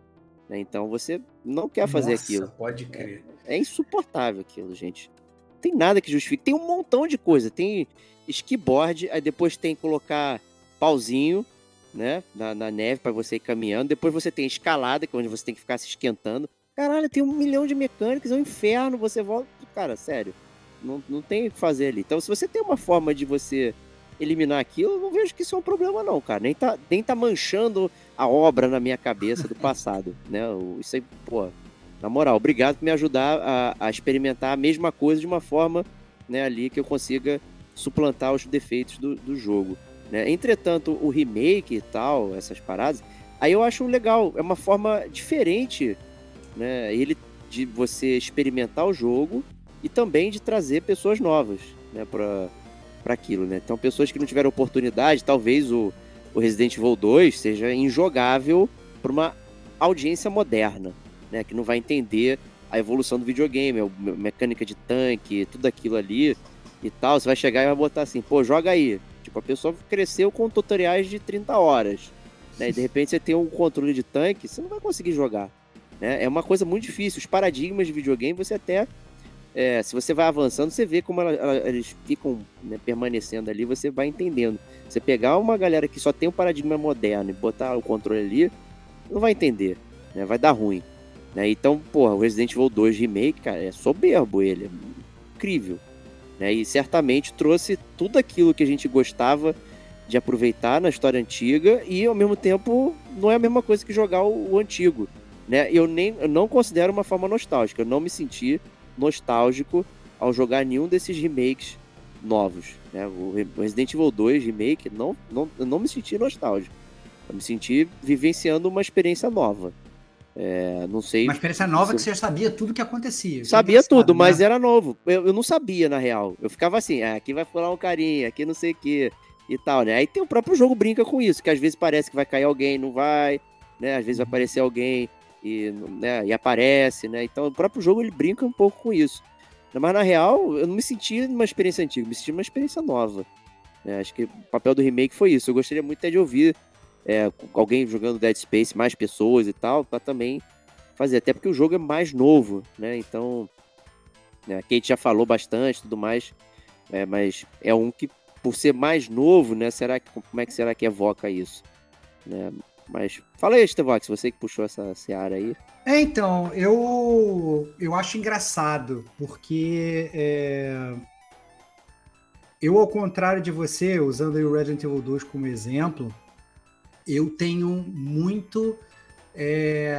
né? Então você não quer fazer Nossa, aquilo. Pode crer. É insuportável aquilo, gente. Não tem nada que justifique. Tem um montão de coisa. Tem skiboard, aí depois tem colocar pauzinho, né, na, na neve para você ir caminhando. Depois você tem escalada, que é onde você tem que ficar se esquentando. Caralho, tem um milhão de mecânicas, é um inferno. Você volta. Cara, sério. Não, não tem o que fazer ali. Então, se você tem uma forma de você eliminar aquilo, eu não vejo que isso é um problema, não, cara. Nem tá, nem tá manchando a obra na minha cabeça do passado, <laughs> né? Isso aí, pô, na moral, obrigado por me ajudar a, a experimentar a mesma coisa de uma forma né, ali que eu consiga suplantar os defeitos do, do jogo. Né? Entretanto, o remake e tal, essas paradas, aí eu acho legal. É uma forma diferente né, ele de você experimentar o jogo e também de trazer pessoas novas né, para aquilo. Né? Então, pessoas que não tiveram oportunidade, talvez o, o Resident Evil 2 seja injogável para uma audiência moderna, né, que não vai entender a evolução do videogame, a me- mecânica de tanque, tudo aquilo ali e tal. Você vai chegar e vai botar assim, pô, joga aí. Tipo, a pessoa cresceu com tutoriais de 30 horas. Né? E de repente você tem um controle de tanque, você não vai conseguir jogar. Né? É uma coisa muito difícil. Os paradigmas de videogame, você até. é, se você vai avançando, você vê como ela- ela- eles ficam né, permanecendo ali, você vai entendendo. Você pegar uma galera que só tem um paradigma moderno e botar o controle ali, não vai entender. Né? Vai dar ruim. Né? Então, porra, o Resident Evil 2 Remake, cara, é soberbo ele, é incrível. Né? E certamente trouxe tudo aquilo que a gente gostava de aproveitar na história antiga e ao mesmo tempo não é a mesma coisa que jogar o, o antigo. Né? Eu, nem, eu não considero uma forma nostálgica, eu não me senti nostálgico ao jogar nenhum desses remakes novos. Né? O Resident Evil 2 Remake, não, não, eu não me senti nostálgico. Eu me senti vivenciando uma experiência nova. É, não sei. Uma experiência nova que você já sabia tudo que acontecia. Sabia tudo, né? mas era novo. Eu, eu, não sabia, na real. Eu ficava assim, ah, aqui vai pular um carinha, aqui não sei o que e tal, né? Aí tem o próprio jogo brinca com isso, que às vezes parece que vai cair alguém, não vai, né? Às vezes vai uhum. aparecer alguém e, né, e aparece, né? Então o próprio jogo ele brinca um pouco com isso. Mas na real, eu não me senti numa experiência antiga, me senti numa experiência nova. Né? Acho que o papel do remake foi isso. Eu gostaria muito até de ouvir é, alguém jogando Dead Space, mais pessoas e tal, para também fazer. Até porque o jogo é mais novo, né? Então, né, a Kate já falou bastante tudo mais, é, mas é um que, por ser mais novo, né? Será que, como é que será que evoca isso? Né? Mas fala aí, Estevox, você que puxou essa seara aí. É, então, eu, eu acho engraçado, porque é, eu, ao contrário de você, usando o Resident Evil 2 como exemplo, eu tenho muito é,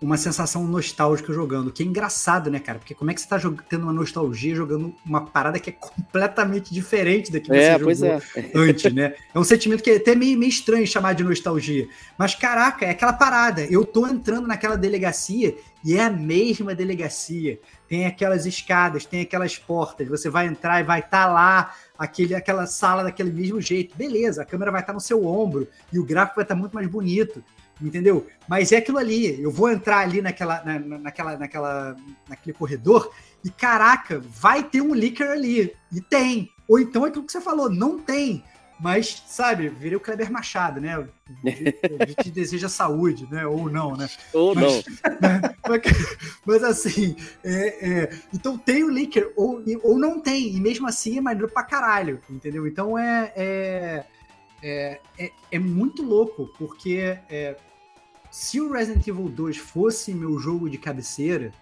uma sensação nostálgica jogando, que é engraçado, né, cara? Porque como é que você tá tendo uma nostalgia jogando uma parada que é completamente diferente da que é, você jogou é. antes, né? É um sentimento que é até meio, meio estranho chamar de nostalgia. Mas, caraca, é aquela parada. Eu tô entrando naquela delegacia e é a mesma delegacia. Tem aquelas escadas, tem aquelas portas. Você vai entrar e vai estar tá lá, aquele, aquela sala daquele mesmo jeito. Beleza, a câmera vai estar tá no seu ombro e o gráfico vai estar tá muito mais bonito entendeu? Mas é aquilo ali, eu vou entrar ali naquela, na, naquela, naquela, naquele corredor e caraca, vai ter um leaker ali. E tem. Ou então é aquilo que você falou, não tem. Mas, sabe, virei o Kleber Machado, né? <laughs> A gente deseja saúde, né? Ou não, né? Ou mas, não. <laughs> Mas, mas assim, é, é, então tem o leaker, ou, ou não tem, e mesmo assim é maneiro pra caralho, entendeu? Então é, é, é, é, é muito louco, porque é, se o Resident Evil 2 fosse meu jogo de cabeceira,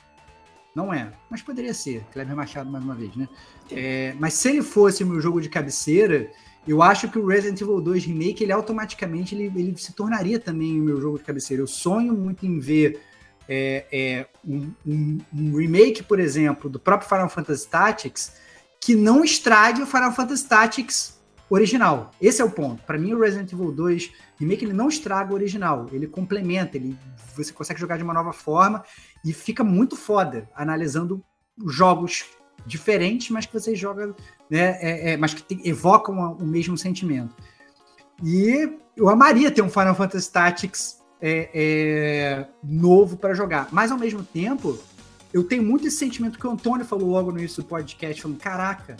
não é, mas poderia ser, Kleber Machado mais uma vez, né? É, mas se ele fosse meu jogo de cabeceira, eu acho que o Resident Evil 2 Remake, ele automaticamente ele, ele se tornaria também o meu jogo de cabeceira. Eu sonho muito em ver é, é, um, um, um, remake, por exemplo, do próprio Final Fantasy Tactics, que não estrague o Final Fantasy Tactics original. Esse é o ponto. Para mim, o Resident Evil 2 Remake ele não estraga o original, ele complementa, ele você consegue jogar de uma nova forma e fica muito foda analisando jogos diferentes, mas que você joga, né, é, é, mas que evocam o mesmo sentimento. E eu amaria ter um Final Fantasy Tactics é, é novo para jogar, mas ao mesmo tempo eu tenho muito esse sentimento que o Antônio falou logo no início do podcast, falando, caraca,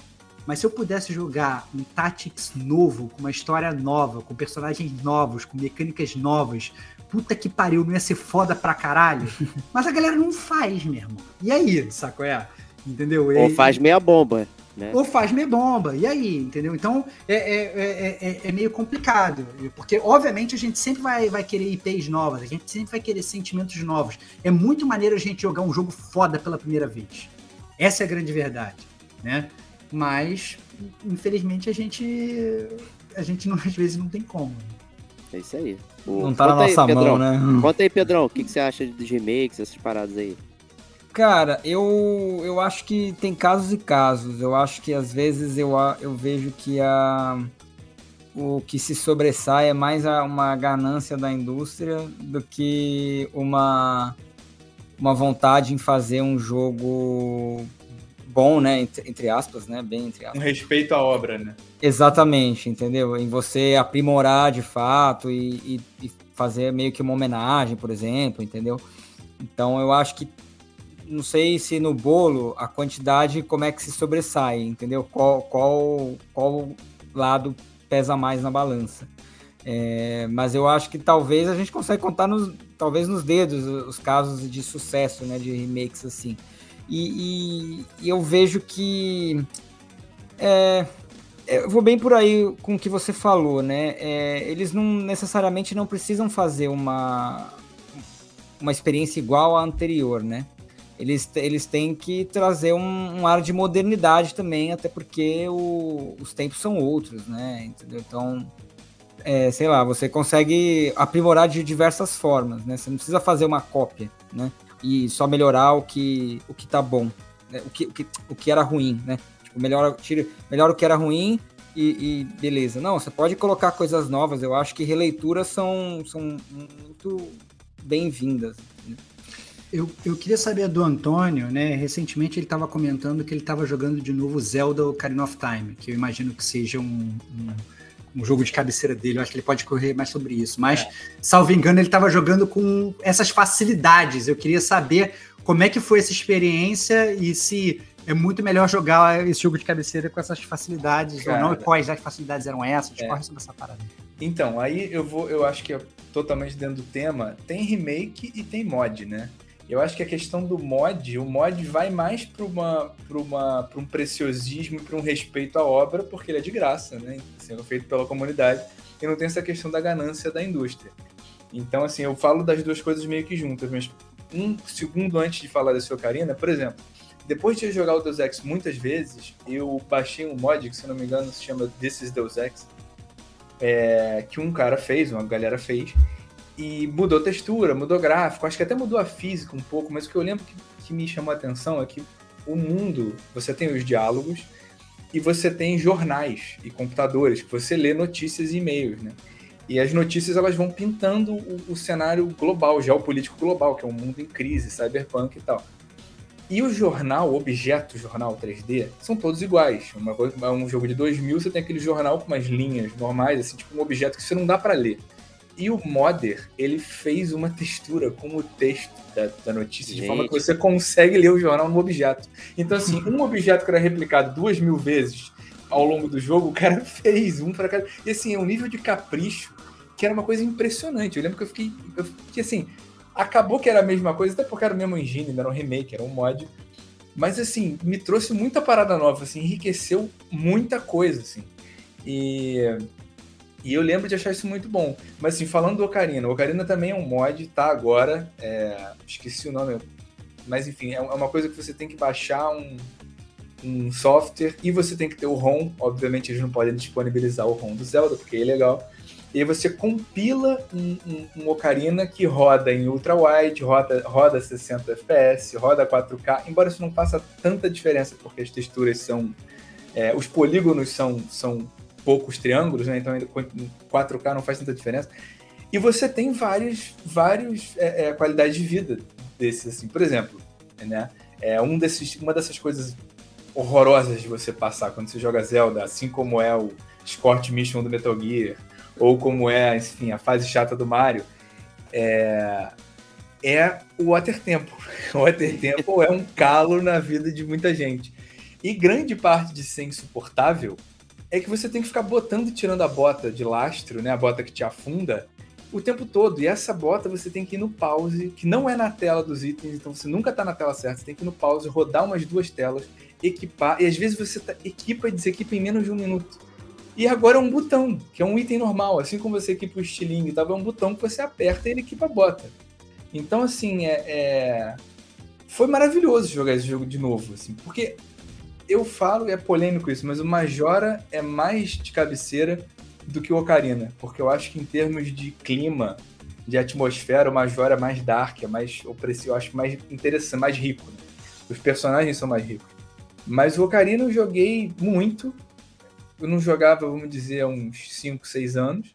mas se eu pudesse jogar um Tactics novo, com uma história nova, com personagens novos, com mecânicas novas, puta que pariu, não ia ser foda pra caralho. <laughs> Mas a galera não faz, meu irmão. E aí, saco é? Entendeu? Ou faz meia bomba. Né? Ou faz meia bomba, e aí, entendeu? Então é, é, é, é, meio complicado, porque obviamente a gente sempre vai, vai querer IPs novas, a gente sempre vai querer sentimentos novos. É muito maneiro a gente jogar um jogo foda pela primeira vez. Essa é a grande verdade, né? Mas, infelizmente, a gente. A gente não, <laughs> às vezes não tem como. É isso aí. O, não tá na nossa aí, mão, né? <laughs> Conta aí, Pedrão, o que, que você acha dos remakes, essas paradas aí? Cara, eu, eu acho que tem casos e casos. Eu acho que às vezes eu, eu vejo que a, o que se sobressai é mais a, uma ganância da indústria do que uma, uma vontade em fazer um jogo bom, né? Entre, entre, aspas, né? Bem entre aspas. Um respeito à obra, né? Exatamente, entendeu? Em você aprimorar de fato e, e, e, fazer meio que uma homenagem, por exemplo, entendeu? Então eu acho que não sei se no bolo a quantidade como é que se sobressai, entendeu? Qual, qual, qual lado pesa mais na balança. É, mas eu acho que talvez a gente consiga contar nos, talvez nos dedos os casos de sucesso, né, de remakes assim. E, e, eu vejo que. É, eu vou bem por aí com o que você falou, né? É, eles não necessariamente não precisam fazer uma, uma experiência igual à anterior, né? Eles, eles têm que trazer um, um ar de modernidade também, até porque o, os tempos são outros, né? Entendeu? Então, é, sei lá, você consegue aprimorar de diversas formas, né? Você não precisa fazer uma cópia, né? E só melhorar o que, o que tá bom, né? o, que, o, que, o que era ruim, né? Tipo, melhora, tira, melhora o que era ruim e, e beleza. Não, você pode colocar coisas novas. Eu acho que releituras são, são muito bem-vindas. Eu, eu queria saber do Antônio, né? Recentemente ele estava comentando que ele estava jogando de novo Zelda Ocarina of Time, que eu imagino que seja um, um, um jogo de cabeceira dele. Eu acho que ele pode correr mais sobre isso. Mas, é. salvo engano, ele estava jogando com essas facilidades. Eu queria saber como é que foi essa experiência e se é muito melhor jogar esse jogo de cabeceira com essas facilidades Cara, ou não, e quais as facilidades eram essas? É. Corre sobre essa parada. Então, aí eu vou, eu acho que é totalmente dentro do tema. Tem remake e tem mod, né? Eu acho que a questão do mod, o mod vai mais para uma, uma, um preciosismo e para um respeito à obra, porque ele é de graça, né? Sendo feito pela comunidade, e não tem essa questão da ganância da indústria. Então, assim, eu falo das duas coisas meio que juntas, mas um segundo antes de falar desse Ocarina, por exemplo, depois de jogar o Deus Ex muitas vezes, eu baixei um mod que, se não me engano, se chama This is Deus Ex, é, que um cara fez, uma galera fez, e mudou textura, mudou gráfico, acho que até mudou a física um pouco, mas o que eu lembro que, que me chamou a atenção é que o mundo, você tem os diálogos e você tem jornais e computadores, que você lê notícias e e-mails, né? E as notícias elas vão pintando o, o cenário global, geopolítico global, que é um mundo em crise, cyberpunk e tal. E o jornal, o objeto jornal 3D, são todos iguais. Uma, um jogo de 2000, você tem aquele jornal com umas linhas normais, assim, tipo um objeto que você não dá para ler. E o modder, ele fez uma textura com o texto da, da notícia, Gente. de forma que você consegue ler o jornal no objeto. Então, assim, um objeto que era replicado duas mil vezes ao longo do jogo, o cara <laughs> fez um para cada. E assim, é um nível de capricho que era uma coisa impressionante. Eu lembro que eu fiquei. Eu fiquei assim, acabou que era a mesma coisa, até porque era o mesmo engine, era um remake, era um mod. Mas assim, me trouxe muita parada nova, assim, enriqueceu muita coisa, assim. E e eu lembro de achar isso muito bom. Mas assim, falando do Ocarina, o Ocarina também é um mod, tá agora. É... Esqueci o nome. Mas enfim, é, é uma coisa que você tem que baixar um, um software e você tem que ter o ROM. Obviamente eles não podem disponibilizar o ROM do Zelda, porque é legal. E aí você compila um, um, um Ocarina que roda em ultra wide, roda, roda 60 FPS, roda 4K, embora isso não faça tanta diferença, porque as texturas são. É, os polígonos são, são poucos triângulos, né? Então 4K não faz tanta diferença. E você tem vários, vários é, é, qualidades de vida desses, assim. Por exemplo, né? É um desses, uma dessas coisas horrorosas de você passar quando você joga Zelda, assim como é o Sport Mission do Metal Gear, ou como é, enfim, a fase chata do Mario, é, é o Water Tempo. <laughs> O Water Tempo é um calo na vida de muita gente. E grande parte de ser insuportável é que você tem que ficar botando e tirando a bota de lastro, né? A bota que te afunda, o tempo todo. E essa bota você tem que ir no pause, que não é na tela dos itens, então você nunca tá na tela certa. Você tem que ir no pause, rodar umas duas telas, equipar. E às vezes você tá, equipa e desequipa em menos de um minuto. E agora é um botão, que é um item normal. Assim como você equipa o estilingue, tá? é um botão que você aperta e ele equipa a bota. Então, assim, é, é... foi maravilhoso jogar esse jogo de novo, assim, porque eu falo, é polêmico isso, mas o Majora é mais de cabeceira do que o Ocarina, porque eu acho que em termos de clima, de atmosfera, o Majora é mais dark, é mais opressivo, eu acho mais interessante, mais rico. Né? Os personagens são mais ricos. Mas o Ocarina eu joguei muito. Eu não jogava, vamos dizer, há uns 5, 6 anos.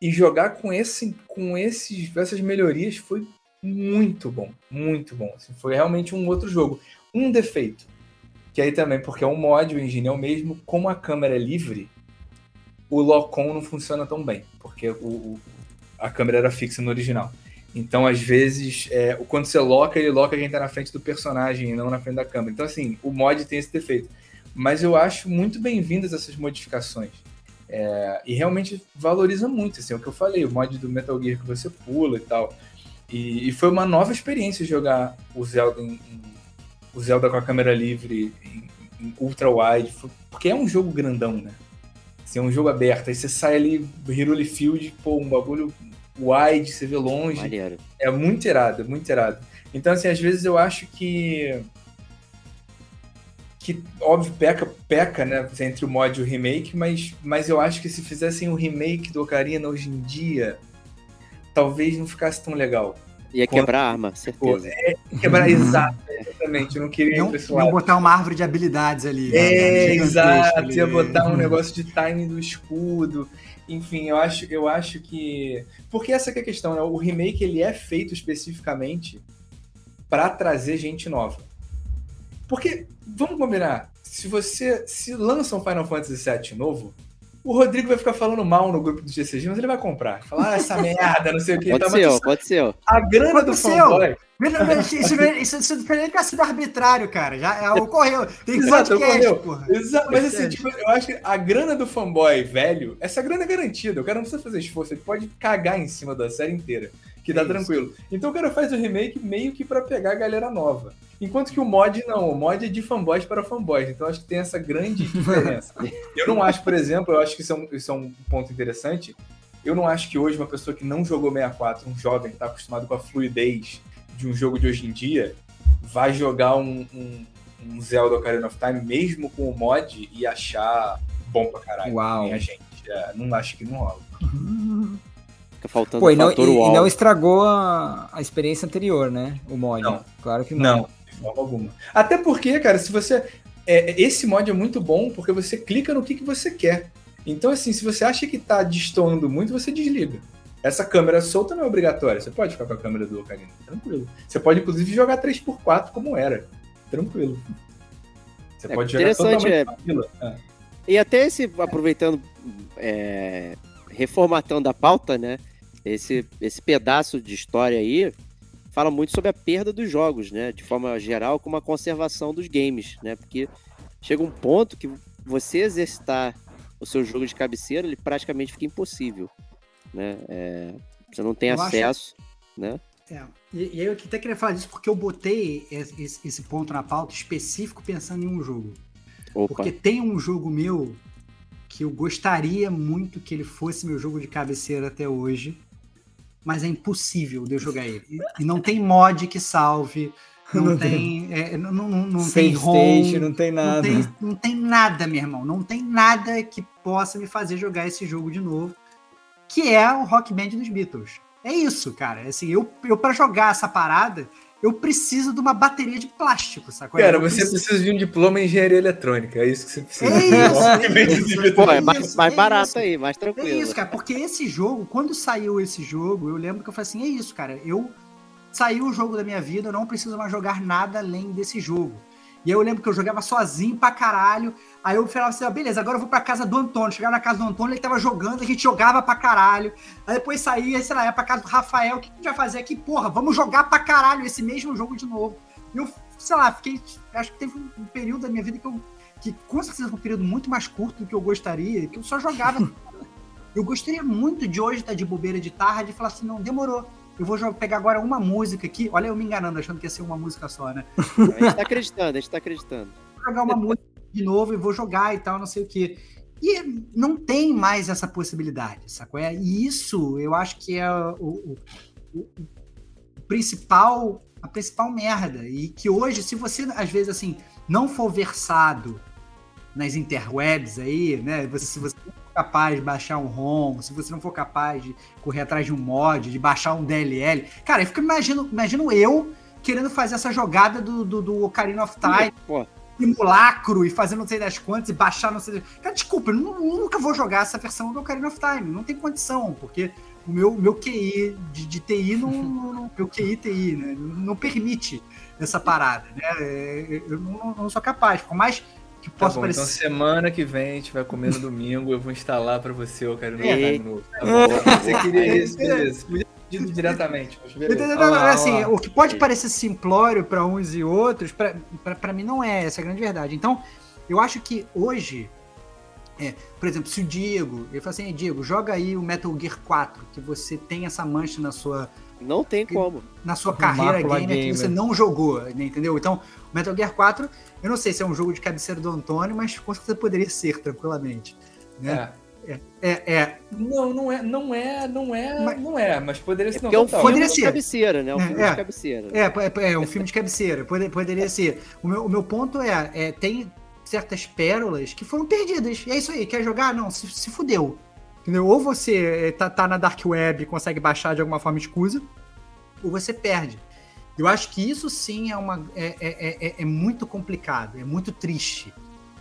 E jogar com, esse, com esses, essas melhorias foi muito bom. Muito bom. Assim, foi realmente um outro jogo. Um defeito que aí também, porque é um mod, o engine é o mesmo, como a câmera é livre, o lock-on não funciona tão bem, porque o, o, a câmera era fixa no original. Então, às vezes, é, quando você loca, ele loca quem tá na frente do personagem e não na frente da câmera. Então, assim, o mod tem esse defeito. Mas eu acho muito bem-vindas essas modificações. É, e realmente valoriza muito, assim, é o que eu falei, o mod do Metal Gear que você pula e tal. E, e foi uma nova experiência jogar o Zelda em, em o Zelda com a câmera livre em, em ultra wide, porque é um jogo grandão, né? Assim, é um jogo aberto, aí você sai ali do Hiruli Field, pô, um bagulho wide, você vê longe. Maneiro. É muito irado, muito irado. Então, assim, às vezes eu acho que. Que, óbvio, peca, peca, né? Entre o mod e o remake, mas, mas eu acho que se fizessem o remake do Ocarina hoje em dia, talvez não ficasse tão legal. Ia quebrar a arma, certeza. Quebrar, exato, exatamente. Eu não queria Não, não botar uma árvore de habilidades ali. né, É, gigantesca exato. ali. Ia botar um negócio de timing do escudo. Enfim, eu acho, eu acho que. Porque essa que é a questão, né? O remake ele é feito especificamente pra trazer gente nova. Porque, vamos combinar, se você se lança um Final Fantasy VII novo, o Rodrigo vai ficar falando mal no grupo do GCG, mas ele vai comprar. Falar, ah, essa <laughs> merda, não sei o que. Pode ser, ó, pode ser. A grana do Aconteceu. fanboy. Mas <laughs> mas Isso, não isso, isso não tem sido arbitrário, cara. Já é, ocorreu. Tem Exato, podcast, ocorreu. porra. Exato, mas assim, tipo, eu acho que a grana do fanboy velho, essa grana é garantida. O cara não precisa fazer esforço, ele pode cagar em cima da série inteira, que dá É tranquilo. Então o cara faz o remake meio que pra pegar a galera nova. Enquanto que o mod não, o mod é de fanboys para fanboys. Então acho que tem essa grande <laughs> diferença. eu não acho, por exemplo, eu acho que isso é um, isso é um ponto interessante. Eu não acho que hoje uma pessoa que não jogou 64, um jovem que tá acostumado com a fluidez de um jogo de hoje em dia, vai jogar um, um, um Zelda Ocarina of Time mesmo com o mod e achar bom pra caralho. Uau. A gente. É, não acho que não rola. <laughs> Fica faltando Pô, e o não, fator e- e não estragou a, a experiência anterior, né? O mod. Não. Claro que não. Não, de forma alguma. Até porque, cara, se você. é, esse mod é muito bom porque você clica no que, que você quer. Então, assim, se você acha que tá destoando muito, você desliga. Essa câmera solta não é obrigatória. Você pode ficar com a câmera do Ocarina, tranquilo. Você pode, inclusive, jogar 3x4 como era. Tranquilo. Você É, pode jogar interessante, totalmente é. tranquilo. É. E até esse, aproveitando, é, reformatando a pauta, né? Esse, esse pedaço de história aí fala muito sobre a perda dos jogos, né? De forma geral, como a conservação dos games, né? Porque chega um ponto que você exercitar o seu jogo de cabeceira, ele praticamente fica impossível, né? É, você não tem Eu acho- acesso, né? É. E, e aí eu até queria falar disso porque eu botei esse, esse- esse ponto na pauta específico pensando em um jogo. Opa, Porque tem um jogo meu que eu gostaria muito que ele fosse meu jogo de cabeceira até hoje, mas é impossível de eu jogar ele. E, e não tem mod que salve, <laughs> não, Não tem, é, não, não, não Save tem home, state, não tem não nada. tem, não tem nada, meu irmão. Não tem nada que possa me fazer jogar esse jogo de novo, que é o Rock Band dos Beatles. É isso, cara. Assim, eu, eu para jogar essa parada, eu preciso de uma bateria de plástico, sacou? Cara, Eu você preciso- precisa de um diploma em engenharia eletrônica. É isso que você precisa. É <laughs> isso, é isso. Pô, é é mais, isso, mais é barato isso. aí, mais É tranquilo. isso, cara, porque esse jogo, quando saiu esse jogo, eu lembro que eu falei assim: é isso, cara, eu saiu o jogo da minha vida, eu não preciso mais jogar nada além desse jogo. E aí eu lembro que eu jogava sozinho pra caralho. Aí eu falava assim: ah, beleza, agora eu vou pra casa do Antônio. Chegava na casa do Antônio, ele tava jogando, a gente jogava pra caralho. Aí depois saía, sei lá, ia pra casa do Rafael, o que a gente vai fazer aqui? Porra, vamos jogar pra caralho esse mesmo jogo de novo. E eu, sei lá, fiquei. Acho que teve um período da minha vida que eu. Que com certeza foi um período muito mais curto do que eu gostaria, que eu só jogava <laughs> eu gostaria muito de hoje estar de bobeira de tarde e falar assim, não, demorou. Eu vou jogar- pegar agora uma música aqui. Olha, eu me enganando, achando que ia ser uma música só, né? A gente tá acreditando, a gente tá acreditando. Vou jogar uma música de novo e vou jogar e tal, não sei o quê. E não tem mais essa possibilidade, sacou? É, e isso eu acho que é o, o- o- o principal, a principal merda. E que hoje, se você, às vezes, assim, não for versado nas interwebs aí, né? Você, se você não for capaz de baixar um ROM, se você não for capaz de correr atrás de um mod, de baixar um DLL. Cara, eu fico imagino, imagino eu querendo fazer essa jogada do, do, do Ocarina of Time Pô, simulacro e fazendo não sei das quantas e baixar não sei das... Cara, desculpa, eu nu- nunca vou jogar essa versão do Ocarina of Time. Não tem condição, porque o meu, meu QI de, de TI não, <laughs> não, não- Meu QI TI, né? Não permite essa parada, né? É, Eu não, não sou capaz. Por mais que Tá possa bom, parecer. então semana que vem a gente vai comer no domingo, eu vou instalar pra você o Ocarina É. of Time novo. Tá bom? Você queria isso, beleza. Podia diretamente, mas beleza. Entendeu? Olha lá, assim, lá. o que pode parecer simplório para uns e outros, pra mim não é, essa é a grande verdade. Então, eu acho que hoje, é, por exemplo, se o Diego, ele fala assim, "Ei, Diego, joga aí o Metal Gear 4, que você tem essa mancha na sua, não tem como. na sua carreira mácula gamer, que gamer. você não jogou, né, entendeu? Então, o Metal Gear 4, eu não sei se é um jogo de cabeceira do Antônio, mas com certeza poderia ser, tranquilamente. Né? É. É, é, Não, não é, não é, não é, Mas- não é, mas poderia É ser porque é um filme Poderia de ser. cabeceira, né? É um É, filme é. de cabeceira. É, é, é um filme de cabeceira, pode- poderia ser. O meu, o meu ponto é, é, tem certas pérolas que foram perdidas. E é isso aí, quer jogar? Não, se, se fudeu. Entendeu? Ou você é, tá, tá na Dark Web e consegue baixar de alguma forma escusa, ou você perde. Eu acho que isso sim é, uma, é, é, é, é muito complicado, é muito triste,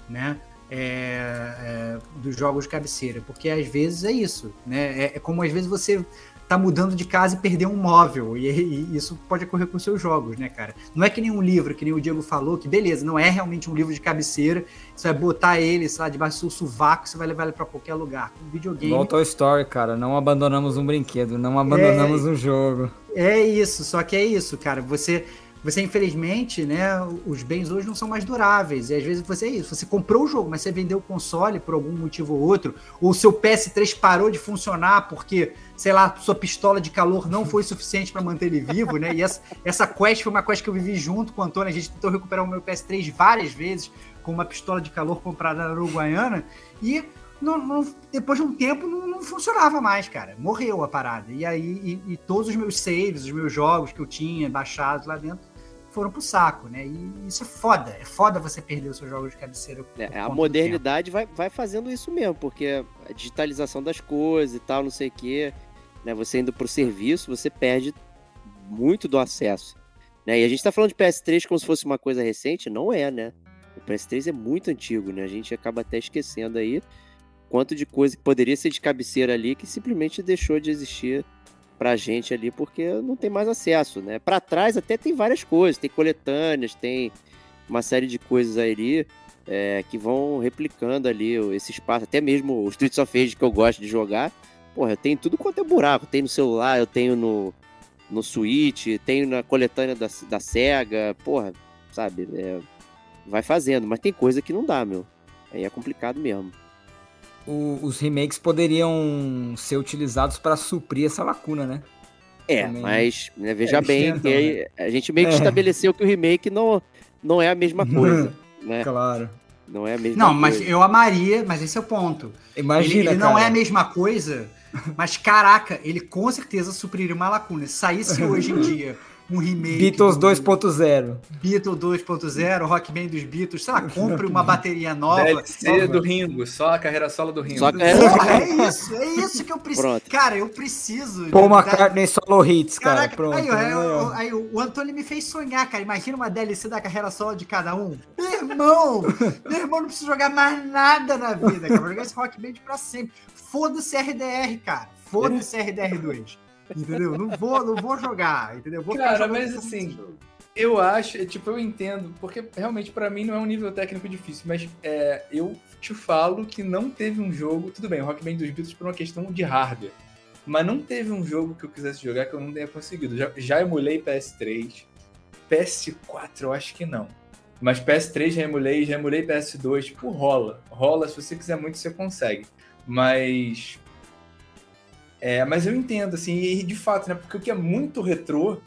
né? É, é, dos jogos de cabeceira, porque às vezes é isso, né? É, é como às vezes você tá mudando de casa e perder um móvel. E, e, isso pode ocorrer com seus jogos, né, cara? Não é que nem um livro, que nem o Diego falou, que beleza, não é realmente um livro de cabeceira. Você vai botar ele, sei lá, debaixo do seu sovaco, você vai levar ele pra qualquer lugar. Com videogame. Volta ao Story, cara. Não abandonamos um brinquedo, não abandonamos é, um jogo. É isso, só que é isso, cara. Você você, infelizmente, né, os bens hoje não são mais duráveis. E às vezes você é isso. Você comprou o jogo, mas você vendeu o console por algum motivo ou outro, ou o seu PS3 parou de funcionar porque, sei lá, sua pistola de calor não foi suficiente para manter ele vivo, né? E essa, essa quest foi uma quest que eu vivi junto com o Antônio. A gente tentou recuperar o meu PS3 várias vezes com uma pistola de calor comprada na Uruguaiana. E não, não, depois de um tempo não, não, funcionava mais, cara. Morreu a parada. E aí, e, e, todos os meus saves, os meus jogos que eu tinha baixados lá dentro, foram pro saco, né? E isso é foda. É foda você perder os seus jogos de cabeceira. É, a modernidade vai, vai fazendo isso mesmo, porque a digitalização das coisas e tal, não sei o quê, né? Você indo pro serviço, você perde muito do acesso. Né? E a gente tá falando de PS3 como se fosse uma coisa recente, não é, né? O PS3 é muito antigo, né? A gente acaba até esquecendo aí quanto de coisa que poderia ser de cabeceira ali que simplesmente deixou de existir pra gente ali, porque não tem mais acesso, né? Para trás até tem várias coisas, tem coletâneas, tem uma série de coisas aí é, que vão replicando ali esse espaço, até mesmo o Streets of Rage que eu gosto de jogar, porra, eu tenho tudo quanto é buraco, tem no celular, eu tenho no, no Switch, tenho na coletânea da, da SEGA, porra, sabe, é, vai fazendo, mas tem coisa que não dá, meu, aí é complicado mesmo o, os remakes poderiam ser utilizados para suprir essa lacuna, né? É, Também... mas né, veja é, bem que né? a gente meio que é. estabeleceu que o remake não, não é a mesma coisa, né? Claro. Não é a mesma não, coisa. mas eu amaria, mas esse é o ponto. Imagina, ele, ele não é a mesma coisa, mas caraca, ele com certeza supriria uma lacuna. Se saísse <laughs> hoje em dia um remake. Beatles 2.0. Beatles 2.0, Rock Band dos Beatles, sei lá, compre uma <laughs> bateria nova. DLC nova. do Ringo, só a carreira solo do Ringo. Só a carreira... Porra, é isso, é isso que eu preciso. Pronto. Cara, eu preciso. Paul McCartney solo hits, cara. Caraca, Pronto. Aí, aí, aí, aí, o Antônio me fez sonhar, cara. Imagina uma DLC da carreira solo de cada um. Meu irmão! meu irmão não precisa jogar mais nada na vida, cara. Vou jogar esse Rock Band pra sempre. Foda-se RDR, cara. Foda-se RDR2. Entendeu? Não vou, não vou jogar, entendeu? Vou Cara, mas assim, eu acho, tipo, eu entendo, porque realmente para mim não é um nível técnico difícil, mas é, eu te falo que não teve um jogo, tudo bem, o Rock Band dos Beatles por uma questão de hardware, mas não teve um jogo que eu quisesse jogar que eu não tenha conseguido. Já, já emulei PS3, PS4 eu acho que não. Mas PS3 já emulei, já emulei PS2, tipo, rola. Rola, se você quiser muito, você consegue. Mas é, mas eu entendo, assim, e de fato, né? Porque o que é muito retrô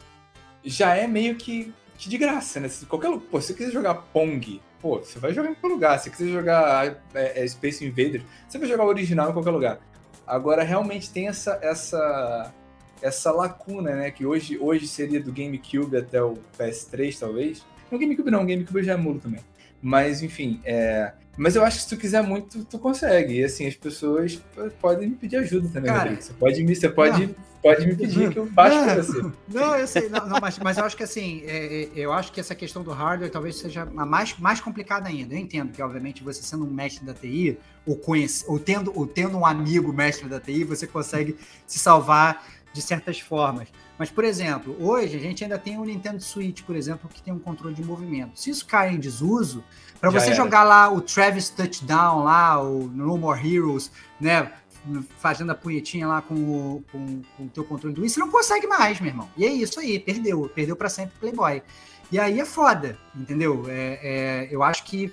já é meio que, que de graça, né? Se qualquer, pô, se você quiser jogar Pong, pô, você vai jogar em qualquer lugar. Se você quiser jogar é, é, Space Invaders, você vai jogar o original em qualquer lugar. Agora, realmente tem essa, essa, essa lacuna, né? Que hoje, hoje seria do GameCube até o PS3, talvez. Não, GameCube não, GameCube já é mulo também. Mas, enfim, é, mas eu acho que se tu quiser muito, tu consegue. E assim, as pessoas podem me pedir ajuda também, Cara, Rodrigo. Você pode me, você pode, pode me pedir que eu baixo pra você. Não, eu sei, não, não, mas, mas eu acho que assim, é, é, eu acho que essa questão do hardware talvez seja a mais, mais complicada ainda. Eu entendo que, obviamente, você sendo um mestre da TI, ou, conhece, ou, tendo, ou tendo um amigo mestre da TI, você consegue se salvar de certas formas. Mas, por exemplo, hoje a gente ainda tem o Nintendo Switch, por exemplo, que tem um controle de movimento. Se isso cai em desuso, para você era. jogar lá o Travis Touchdown, lá, o No More Heroes, né? Fazendo a punhetinha lá com o, com, com o teu controle do Wii, você não consegue mais, meu irmão. E é isso aí, perdeu. Perdeu para sempre Playboy. E aí é foda, entendeu? É, é, eu acho que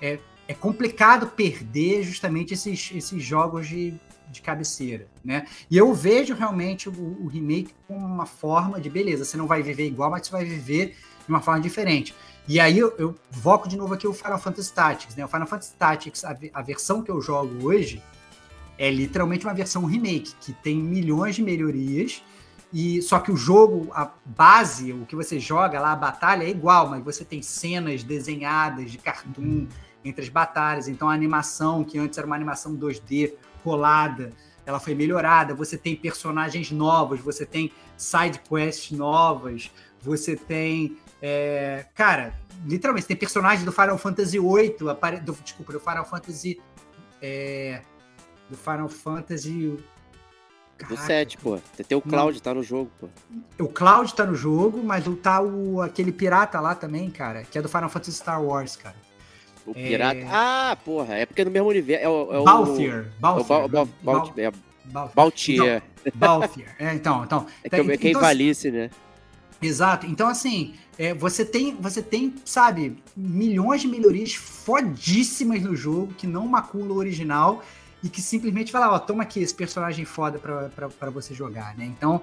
é, é complicado perder justamente esses, esses jogos de, de cabeceira, né? E eu vejo realmente o, o, remake como uma forma de beleza, você não vai viver igual, mas você vai viver de uma forma diferente. E aí eu, eu voco de novo aqui o Final Fantasy Tactics, né? O Final Fantasy Tactics, a, a versão que eu jogo hoje é literalmente uma versão remake que tem milhões de melhorias e só que o jogo, a base, o que você joga lá, a batalha é igual, mas você tem cenas desenhadas de cartoon entre as batalhas. Então a animação, que antes era uma animação 2D colada, ela foi melhorada, você tem personagens novos, você tem side quests novas, você tem. É, cara, literalmente, tem personagens do Final Fantasy VIII, do, desculpa, do Final Fantasy. é, do Final Fantasy. Do Caraca, 7, pô. Tem o Cloud, tá no jogo, pô. O Cloud tá no jogo, mas o tá o, aquele pirata lá também, cara, que é do Final Fantasy Star Wars, cara. O É. pirata. Ah, porra, é porque é no mesmo universo. É o. É o Balthier. É Balthier. Bal- Bal- Bal- Balt- é Bal- Baltier. Balthier. É, então, então. É que é que é Então, Ivalice, né? Exato. Então, assim, é, você tem, você tem, sabe, milhões de melhorias fodíssimas no jogo que não maculam o original e que simplesmente fala, ó, toma aqui esse personagem foda pra você jogar, né? Então,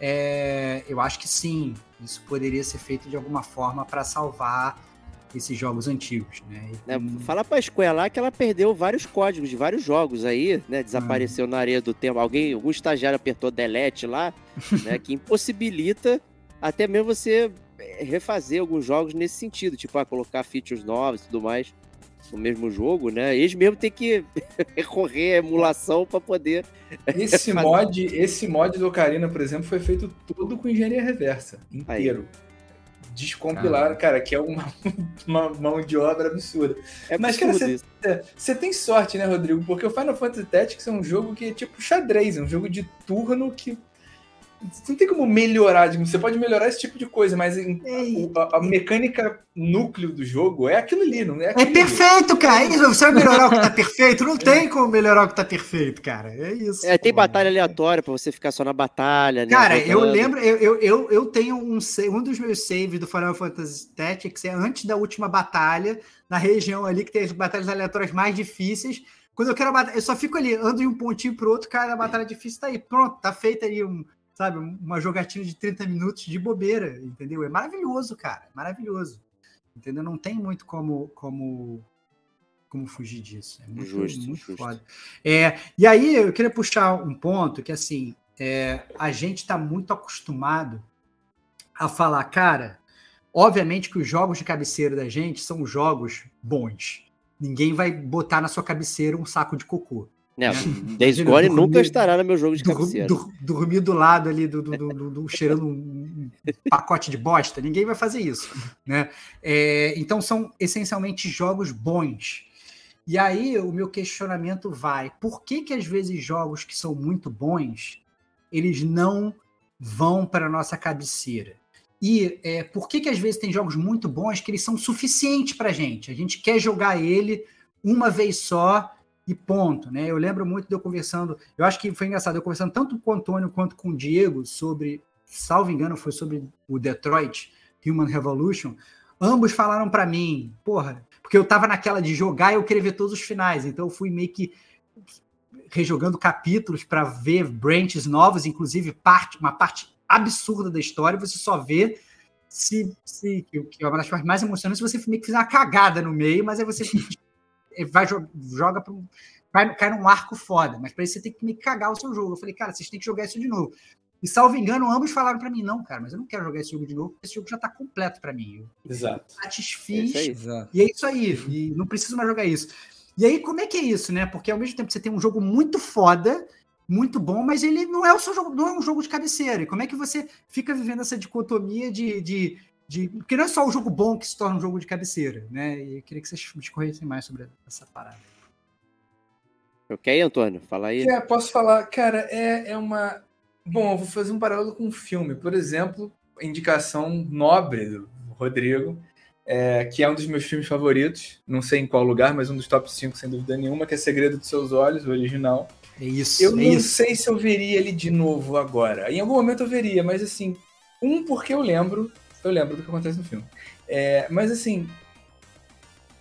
é, eu acho que sim, isso poderia ser feito de alguma forma para salvar esses jogos antigos, né? E É, Fala pra Square lá que ela perdeu vários códigos de vários jogos aí, né? Desapareceu Ah. na areia do tempo. Alguém, algum estagiário apertou delete lá, <laughs> né? Que impossibilita até mesmo você refazer alguns jogos nesse sentido, tipo, ah, colocar features novas e tudo mais no mesmo jogo, né? Eles mesmo têm que <laughs> recorrer à emulação pra poder. <laughs> Esse Fazer- mod, esse mod do Ocarina, por exemplo, foi feito todo com engenharia reversa, inteiro. Descompilaram, cara, que é uma, <laughs> uma mão de obra absurda. É Mas, cara. Você tem sorte, né, Rodrigo? Porque o Final Fantasy Tactics é um jogo que é tipo xadrez, é um jogo de turno que não tem como melhorar. Você pode melhorar esse tipo de coisa, mas em- o- a, a mecânica núcleo do jogo é aquilo ali, não é É aquilo ali. perfeito, cara. É isso. Você vai melhorar o que tá perfeito? Não tem como melhorar o que tá perfeito, cara. É isso. É, tem batalha aleatória pra você ficar só na batalha, né? Cara, eu lembro, eu, eu, eu, eu tenho um, um dos meus saves do Final Fantasy Tactics é antes da última batalha, na região ali que tem as batalhas aleatórias mais difíceis. Quando eu quero batalha, eu só fico ali, ando de um pontinho pro outro, cara, a batalha difícil tá aí. Pronto, tá feita ali um, sabe, uma jogatina de 30 minutos de bobeira, entendeu? É maravilhoso, cara, é maravilhoso. Entendeu? Não tem muito como como como fugir disso. É muito, Justo, muito justo. foda. É, e aí eu queria puxar um ponto que assim, é, a gente está muito acostumado a falar, cara, obviamente que os jogos de cabeceira da gente são jogos bons. Ninguém vai botar na sua cabeceira um saco de cocô. Não, Imagina, Days Gone dormir- nunca estará no meu jogo de cabeceira. dur- dormir do lado ali, do, do- do- do- do- cheirando um pacote de bosta, ninguém vai fazer isso. Né? É, então são essencialmente jogos bons. E aí o meu questionamento vai: por que, que às vezes jogos que são muito bons eles não vão para a nossa cabeceira? E é, por que, que às vezes tem jogos muito bons que eles são suficientes para a gente? A gente quer jogar ele uma vez só e ponto, né? Eu lembro muito de eu conversando, eu acho que foi engraçado, eu conversando tanto com o Antônio quanto com o Diego sobre, salvo engano, foi sobre o Detroit Human Revolution. Ambos falaram para mim, porra, porque eu tava naquela de jogar e eu queria ver todos os finais, então eu fui meio que rejogando capítulos para ver branches novos, inclusive parte, uma parte absurda da história, você só vê se, se que é uma das partes mais emocionantes, você meio que fizer uma cagada no meio, mas aí você <laughs> vai jo- joga para cai, cai num arco foda, mas para isso você tem que me cagar o seu jogo. Eu falei, cara, vocês têm que jogar isso de novo. E salvo engano, ambos falaram para mim, não, cara, mas eu não quero jogar esse jogo de novo, porque esse jogo já tá completo para mim. Eu Exato. satisfiz É. Exato. e é isso aí, e não preciso mais jogar isso. E aí, como é que é isso, né? Porque ao mesmo tempo você tem um jogo muito foda, muito bom, mas ele não é o seu jogo, não é um jogo de cabeceira. E como é que você fica vivendo essa dicotomia de. de, de porque não é só o jogo bom que se torna um jogo de cabeceira, né? E eu queria que vocês discorressem mais sobre essa parada. Ok, Antônio? Fala aí. É, posso falar, cara, é, é uma. Bom, eu vou fazer um paralelo com um filme. Por exemplo, indicação nobre do Rodrigo, é, que é um dos meus filmes favoritos. Não sei em qual lugar, mas um dos top 5, sem dúvida nenhuma, que é Segredo dos Seus Olhos, o original. É isso. Eu é não isso. sei se eu veria ele de novo agora. Em algum momento eu veria, mas assim, um porque eu lembro, eu lembro do que acontece no filme. É, mas assim,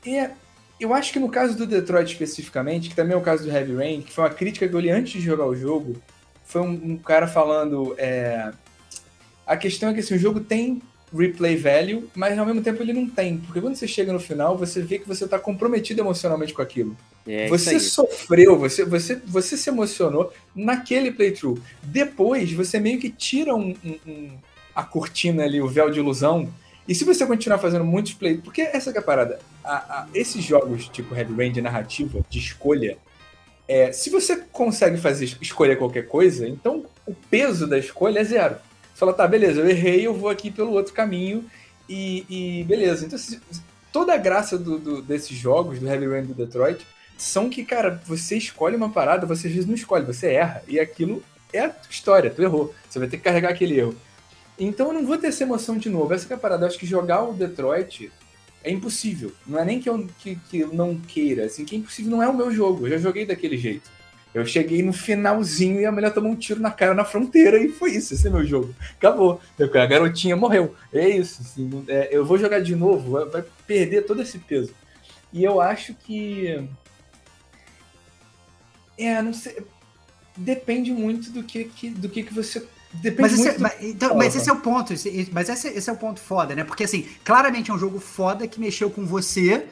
é, eu acho que no caso do Detroit especificamente, que também é o caso do Heavy Rain, que foi uma crítica que eu li antes de jogar o jogo, foi um, um cara falando, é, a questão é que assim, o jogo tem replay value, mas ao mesmo tempo ele não tem, porque quando você chega no final, você vê que você está comprometido emocionalmente com aquilo É você sofreu, você, você, você se emocionou naquele playthrough. Depois, você meio que tira um- um- a cortina ali, o véu de ilusão. E se você continuar fazendo muitos play, porque essa é a parada. A- a- esses jogos, tipo Heavy Rain de narrativa, de escolha, É, se você consegue fazer escolher qualquer coisa, então o peso da escolha é zero. Você fala, tá, beleza, eu errei, eu vou aqui pelo outro caminho e, e beleza. Então, se, toda a graça do, do, desses jogos, do Heavy Rain do Detroit, são que, cara, você escolhe uma parada, você às vezes não escolhe, você erra. E aquilo é a história, tu errou. Você vai ter que carregar aquele erro. Então eu não vou ter essa emoção de novo. Essa é a parada. Eu acho que jogar o Detroit é impossível. Não é nem que eu, que, que eu não queira, assim, que é impossível não é o meu jogo. Eu já joguei daquele jeito. Eu cheguei no finalzinho e a mulher tomou um tiro na cara na fronteira e foi isso. Esse é meu jogo. Acabou. A garotinha morreu. É isso. Assim, é, eu vou jogar de novo, vai perder todo esse peso. E eu acho que. É, não sei. Depende muito do que, que do que, que você Depende mas, esse, muito mas, então, mas esse é o ponto. Esse, mas esse, esse, é o ponto foda, né? Porque, assim, claramente é um jogo foda que mexeu com você,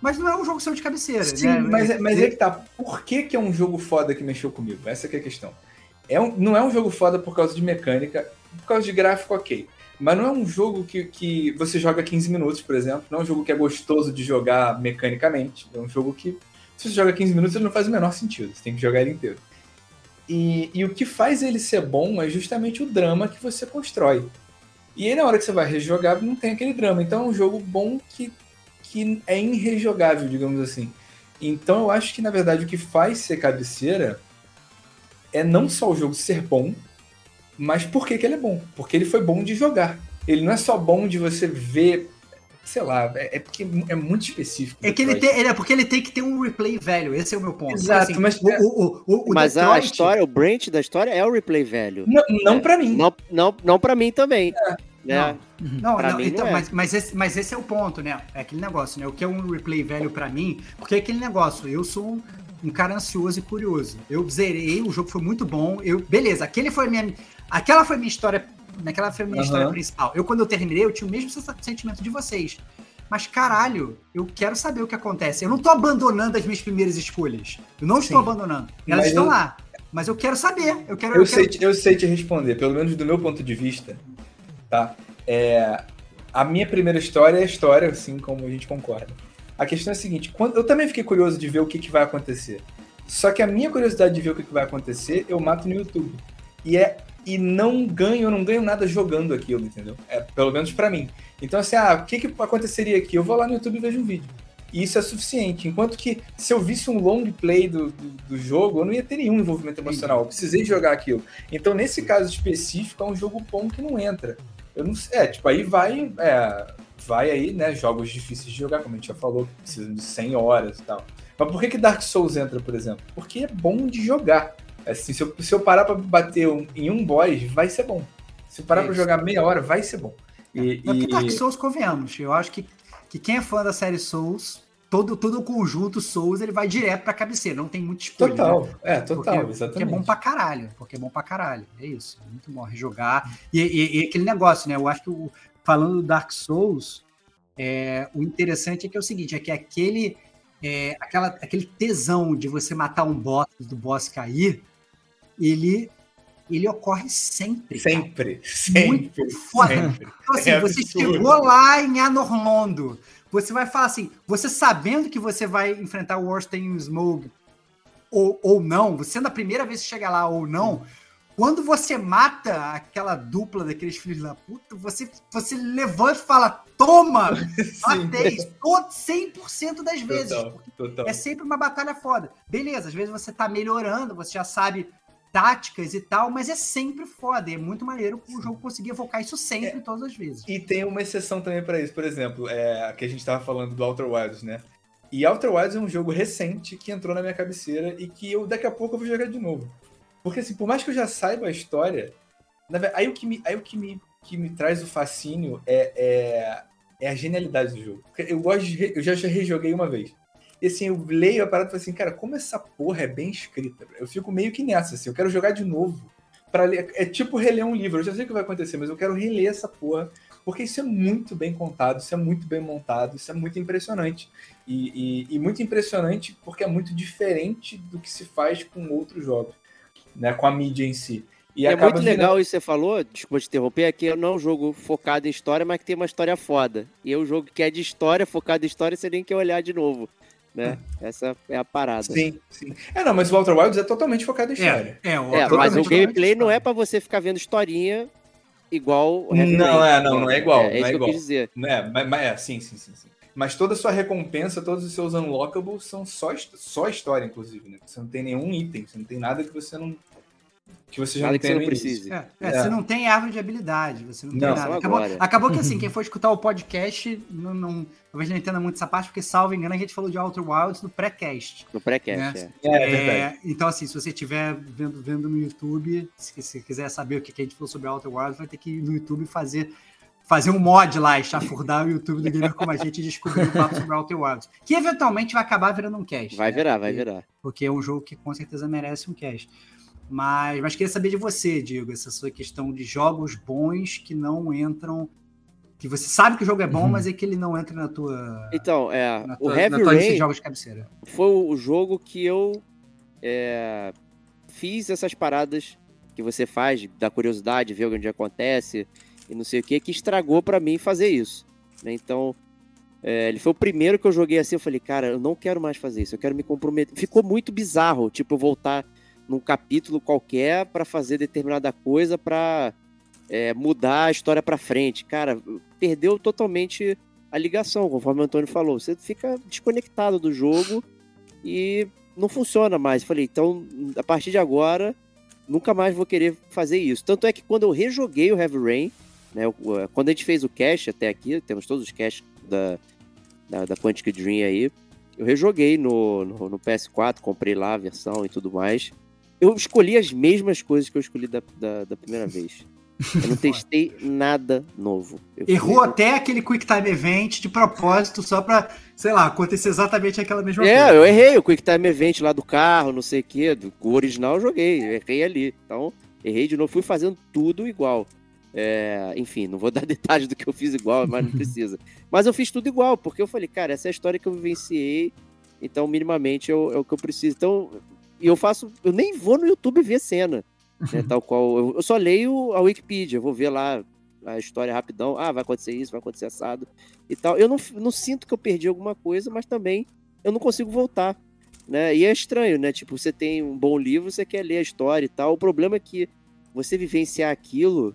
mas não é um jogo seu de cabeceira. Sim, né? mas, é, mas é que tá. Por que, que é um jogo foda que mexeu comigo? Essa é a questão. É um, não é um jogo foda por causa de mecânica, por causa de gráfico, ok. Mas não é um jogo que, que você joga 15 minutos, por exemplo. Não é um jogo que é gostoso de jogar mecanicamente. É um jogo que, se você joga 15 minutos, ele não faz o menor sentido. Você tem que jogar ele inteiro. E, e o que faz ele ser bom é justamente o drama que você constrói. E aí, na hora que você vai rejogar, não tem aquele drama. Então é um jogo bom que, que é irrejogável, digamos assim. Então eu acho que, na verdade, o que faz ser cabeceira é não só o jogo ser bom, mas por que, que ele é bom? Porque ele foi bom de jogar. Ele não é só bom de você ver sei lá, é, é, porque é muito específico. É que ele tem, é porque ele tem que ter um replay velho, esse é o meu ponto. Exato, assim, mas, o, o, o, o mas Detroit... a história, o branch da história é o replay velho. Não, não é, para mim. Não, não, não para mim também. É. Né? Não, não, não então, não é. mas, mas, esse, mas esse é o ponto, né? É aquele negócio, né? O que é um replay velho para mim, porque é aquele negócio, eu sou um, um cara ansioso e curioso. Eu zerei, o jogo foi muito bom. Eu, beleza, aquele foi minha, aquela foi minha história Naquela foi a minha uhum. história principal. Eu, quando eu terminei, eu tinha o mesmo sentimento de vocês. Mas, caralho, eu quero saber o que acontece. Eu não tô abandonando as minhas primeiras escolhas. Eu não Sim. estou abandonando. Elas mas estão eu... lá. Mas eu quero saber. Eu, quero, eu, eu, sei, quero... eu sei te responder, pelo menos do meu ponto de vista. Tá? É, a minha primeira história é a história, assim como a gente concorda. A questão é a seguinte: quando, eu também fiquei curioso de ver o que, que vai acontecer. Só que a minha curiosidade de ver o que, que vai acontecer, eu mato no YouTube. E é e não ganho, eu não ganho nada jogando aquilo, entendeu? É, pelo menos para mim. Então, assim, ah, o que, que aconteceria aqui? Eu vou lá no YouTube e vejo um vídeo. E isso é suficiente. Enquanto que se eu visse um long play do, do, do, jogo, eu não ia ter nenhum envolvimento emocional. Eu precisei jogar aquilo. Então, nesse caso específico, é um jogo bom que não entra. Eu não sei. É, tipo, aí vai. É, vai aí, né? Jogos difíceis de jogar, como a gente já falou, que precisam de 100 horas e tal. Mas por que, que Dark Souls entra, por exemplo? Porque é bom de jogar. Assim, se eu, se eu parar pra bater um, em um boss, vai ser bom. Se eu parar é pra jogar meia hora, vai ser bom. E, é, e... Dark Souls, convenhamos. Eu acho que, que quem é fã da série Souls, todo, todo o conjunto Souls, ele vai direto pra cabeceira. Não tem muito escolha. Total, né? é, total, porque, exatamente. Porque é bom pra caralho. Porque é bom pra caralho. É isso. É muito bom rejogar. E, e, e aquele negócio, né? Eu acho que o, falando do Dark Souls, é, o interessante é que é o seguinte, é que aquele, é, aquela, aquele tesão de você matar um boss, do boss cair, ele ele ocorre sempre. Sempre, cara. sempre. Muito foda. Sempre. Então, assim, é você absurdo. chegou lá em Anormondo, você vai falar assim, você sabendo que você vai enfrentar o Orstein Smoke ou, ou não, você sendo a primeira vez que chega lá ou não, quando você mata aquela dupla daqueles filhos da puta, você, você levanta e fala, toma, <laughs> matei, 100% das vezes. Total, total. É sempre uma batalha foda. Beleza, às vezes você tá melhorando, você já sabe táticas e tal, mas é sempre foda. É muito maneiro o jogo conseguir evocar isso sempre, é, todas as vezes. E tem uma exceção também para isso, por exemplo, é, que a gente tava falando do Outer Wilds, né? E Outer Wilds é um jogo recente que entrou na minha cabeceira e que eu daqui a pouco eu vou jogar de novo. Porque assim, por mais que eu já saiba a história, aí o que me, aí o que me, que me traz o fascínio é, é, é a genialidade do jogo. Eu gosto de, eu já, já rejoguei uma vez. E assim, eu leio a parada e falo assim, cara, como essa porra é bem escrita. Eu fico meio que nessa, assim, eu quero jogar de novo. para ler. É tipo reler um livro. Eu já sei o que vai acontecer, mas eu quero reler essa porra. Porque isso é muito bem contado, isso é muito bem montado, isso é muito impressionante. E, e, e muito impressionante porque é muito diferente do que se faz com outros jogos, né? Com a mídia em si. E é muito legal isso que você falou, desculpa te interromper, é que não é um jogo focado em história, mas que tem uma história foda. E é um jogo que é de história, focado em história, você nem quer olhar de novo. Né? Essa é a parada. Sim, sim. É, não, mas o Outer Wilds é totalmente focado em história. É, é, o É, mas o totalmente gameplay não é pra você ficar vendo historinha igual Não, é, não, não é igual, É, é não isso é que igual. eu quis dizer. É, mas, mas é, sim, sim, sim, sim. Mas toda a sua recompensa, todos os seus unlockables são só, só história, inclusive, né? Você não tem nenhum item, você não tem nada que você não. Que você já Nada não que tem você não. É, é, É. você não tem árvore de habilidade, você não tem Não, nada. Acabou, acabou que assim, quem for escutar o podcast, não, não, talvez não entenda muito essa parte, porque salvo engano, a gente falou de Outer Wilds no pré-cast. No pré-cast, Né? é. É, é verdade. então, assim, se você estiver vendo, vendo no YouTube, se, se quiser saber o que que a gente falou sobre Outer Wilds, vai ter que ir no YouTube fazer, fazer um mod lá, chafurdar o YouTube do Gamer como a gente e descobrir o papo sobre Outer Wilds. Que eventualmente vai acabar virando um cast. Vai né? virar, vai Porque- virar. porque é um jogo que com certeza merece um cast. Mas, mas queria saber de você, Diego, essa sua questão de jogos bons que não entram. Que você sabe que o jogo é bom, Uhum. mas é que ele não entra na tua. Então, é, na o tua, Heavy na tua lista de Rain jogos de cabeceira. foi o jogo que eu é, fiz essas paradas que você faz, da curiosidade, ver onde acontece e não sei o que, que estragou pra mim fazer isso. né? Então, é, ele foi o primeiro que eu joguei assim, eu falei, cara, eu não quero mais fazer isso, eu quero me comprometer. Ficou muito bizarro, tipo, eu voltar num capítulo qualquer pra fazer determinada coisa pra é, mudar a história pra frente. Cara, perdeu totalmente a ligação, conforme o Antônio falou. Você fica desconectado do jogo e não funciona mais. Falei, então, a partir de agora, nunca mais vou querer fazer isso. Tanto é que quando eu rejoguei o Heavy Rain, né, quando a gente fez o cast até aqui, temos todos os casts da, da, da Quantic Dream aí, eu rejoguei no, no, no PS4, comprei lá a versão e tudo mais. Eu escolhi as mesmas coisas que eu escolhi da, da, da primeira vez. Eu não <laughs> testei nada novo. Eu Errou fui- até aquele Quick Time Event de propósito, só pra, sei lá, acontecer exatamente aquela mesma É, coisa. eu errei o Quick Time Event lá do carro, não sei o quê. do- O original eu joguei, eu errei ali. Então, errei de novo, fui fazendo tudo igual. É, enfim, não vou <laughs> dar detalhes do que eu fiz igual, mas não <laughs> precisa. Mas eu fiz tudo igual, porque eu falei, cara, essa é a história que eu vivenciei, então minimamente é é o que eu preciso. Então, e eu faço, eu nem vou no YouTube ver cena, né, <laughs> tal qual. Eu, eu só leio a Wikipedia, vou ver lá a história rapidão. Ah, vai acontecer isso, vai acontecer assado e tal. Eu não, não sinto que eu perdi alguma coisa, mas também eu não consigo voltar. Né? E é estranho, né? Tipo, você tem um bom livro, você quer ler a história e tal. O problema é que você vivenciar aquilo,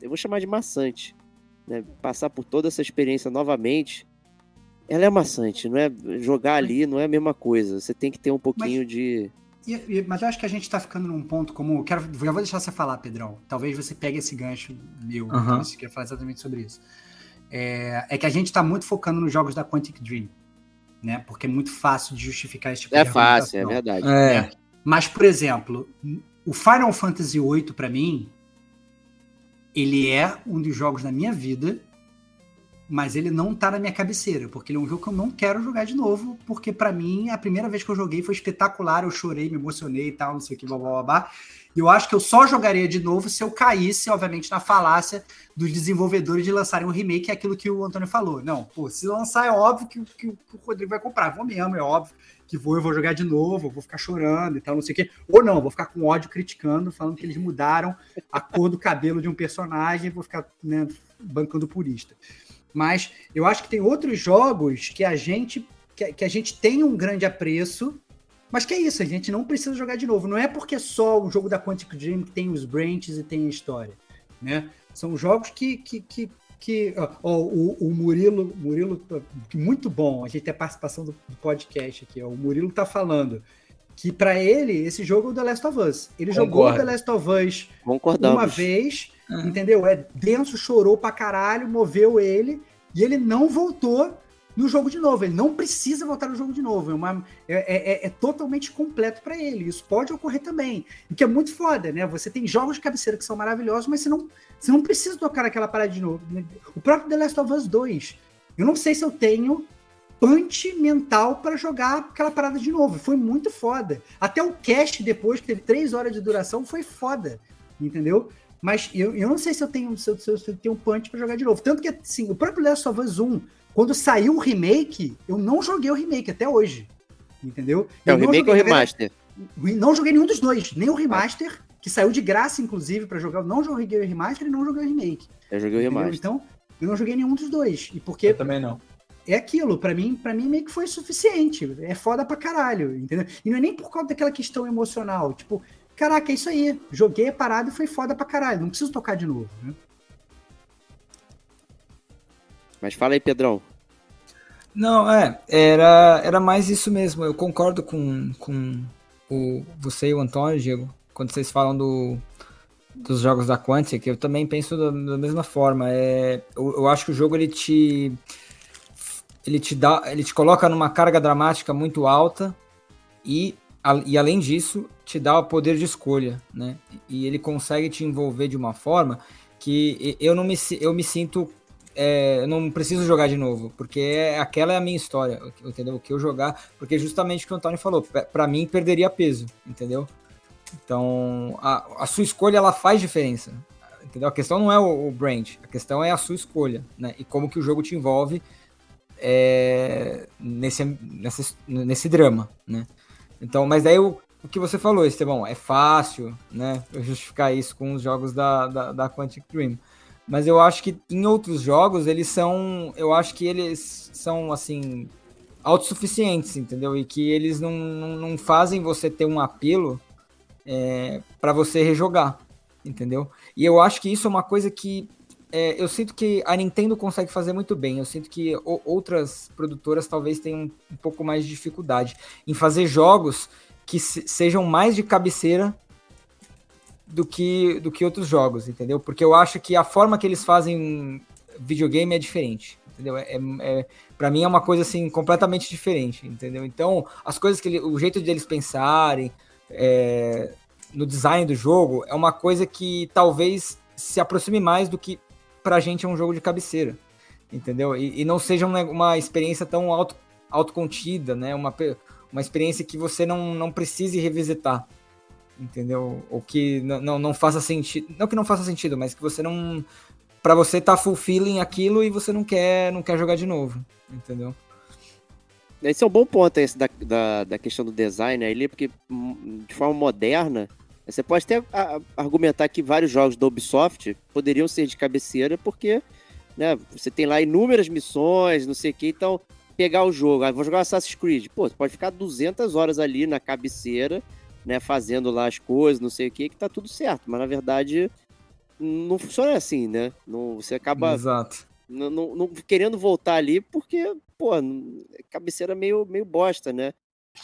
eu vou chamar de maçante. Né? Passar por toda essa experiência novamente, ela é maçante, não é? Jogar ali não é a mesma coisa. Você tem que ter um pouquinho de. E- e- mas eu acho que a gente tá ficando num ponto como. Quero, já vou deixar você falar, Pedrão. Talvez você pegue esse gancho meu, Aham. então você quer falar exatamente sobre isso. É, é que a gente tá muito focando nos jogos da Quantic Dream. Né? Porque é muito fácil de justificar esse tipo É de fácil, é verdade. É. Mas, por exemplo, o Final Fantasy VIII, pra mim, ele é um dos jogos da minha vida, mas ele não tá na minha cabeceira, porque ele é um jogo que eu não quero jogar de novo, porque pra mim, a primeira vez que eu joguei foi espetacular, eu chorei, me emocionei e tal, não sei o que, blá, blá, blá. E eu acho que eu só jogaria de novo se eu caísse, obviamente, na falácia dos desenvolvedores de lançarem um remake, que é aquilo que o Antônio falou. Não, pô, se lançar é óbvio que, que o Rodrigo vai comprar, vou mesmo, é óbvio que vou, eu vou jogar de novo, vou ficar chorando e tal, não sei o quê. Ou não, vou ficar com ódio criticando, falando que eles mudaram a cor do cabelo de um personagem vou ficar né, bancando purista. Mas eu acho que tem outros jogos que a gente que, que a gente tem um grande apreço, mas que é isso, a gente não precisa jogar de novo. Não é porque é só o jogo da Quantic Dream que tem os branches e tem a história, né? São jogos que, que, que, que ó, o, o Murilo, Murilo, muito bom, a gente tem a participação do, do podcast aqui, ó, o Murilo tá falando que para ele esse jogo é o The Last of Us. Ele jogou Concordo. The Last of Us Concordamos. uma vez, Uhum. entendeu? É denso, chorou pra caralho, moveu ele e ele não voltou no jogo de novo. Ele não precisa voltar no jogo de novo. É, uma- é- é- é totalmente completo pra ele. Isso pode ocorrer também. O que é muito foda, né? Você tem jogos de cabeceira que são maravilhosos, mas você não, você não precisa tocar aquela parada de novo. O próprio The Last of Us 2. Eu não sei se eu tenho punch mental pra jogar aquela parada de novo. Foi muito foda. Até o cast depois, que teve três horas de duração, foi foda. Entendeu? Mas eu, eu não sei se eu tenho, se eu, se eu- tenho punch pra jogar de novo. Tanto que, assim, o próprio Last of Us 1, quando saiu o remake, eu não joguei o remake até hoje. Entendeu? É Eu o não remake ou o joguei- remaster? Não joguei nenhum dos dois. Nem o remaster, que saiu de graça, inclusive, pra jogar. Eu não joguei o remaster e não joguei o remake. Eu joguei o entendeu? remaster. Então, eu não joguei nenhum dos dois. E porque Eu também não. É aquilo, pra mim, para mim meio que foi suficiente. É foda pra caralho, entendeu? E não é nem por causa daquela questão emocional, tipo, caraca, é isso aí. Joguei a parada e foi foda pra caralho, não preciso tocar de novo, né? Mas fala aí, Pedrão. Não, é, era, era mais isso mesmo. Eu concordo com, com o, você e o Antônio, Diego, quando vocês falam do, dos jogos da Quantic, eu também penso da, da mesma forma. É, eu, eu, acho que o jogo ele te ele te dá, ele te coloca numa carga dramática muito alta e, a, e além disso te dá o poder de escolha, né? E ele consegue te envolver de uma forma que eu não me eu me sinto é, eu não preciso jogar de novo, porque é, aquela é a minha história, entendeu? O que eu jogar, porque justamente o que o Antônio falou, para mim perderia peso, entendeu? Então, a, a, sua escolha ela faz diferença, entendeu? A questão não é o, o, brand, a questão é a sua escolha, né? E como que o jogo te envolve é, nesse, nesse, nesse drama, né? Então, mas daí o, o que você falou, Estevão, é fácil, né? Justificar isso com os jogos da, da, da Quantic Dream mas eu acho que em outros jogos eles são, eu acho que eles são assim autossuficientes, entendeu? E que eles não, não, não fazem você ter um apelo é, para você rejogar, entendeu? E eu acho que isso é uma coisa que é, eu sinto que a Nintendo consegue fazer muito bem. Eu sinto que outras produtoras talvez tenham um pouco mais de dificuldade em fazer jogos que se, sejam mais de cabeceira do que, do que outros jogos, entendeu? Porque eu acho que a forma que eles fazem videogame é diferente, entendeu? É, é, para mim é uma coisa assim completamente diferente, entendeu? Então as coisas que ele, o jeito de eles pensarem é, no design do jogo é uma coisa que talvez se aproxime mais do que pra gente é um jogo de cabeceira, entendeu? E, e não seja uma, uma experiência tão auto, autocontida, né? Uma, uma experiência que você não, não precise revisitar entendeu? Ou que não, não faça sentido, não que não faça sentido, mas que você não para você tá fulfilling aquilo e você não quer não quer jogar de novo, entendeu? Esse é um bom ponto esse da, da, da questão do design ali, porque hum, de forma moderna, você pode até argumentar que vários jogos da Ubisoft poderiam ser de cabeceira, porque né, você tem lá inúmeras missões, não sei o que, então pegar o jogo, ah, vou jogar Assassin's Creed, pô, você pode ficar 200 horas ali na cabeceira né, fazendo lá as coisas, não sei o que, que tá tudo certo. Mas na verdade não funciona assim, né? Não, você acaba Exato. Não, não, não, querendo voltar ali porque, pô, cabeceira meio, meio bosta, né?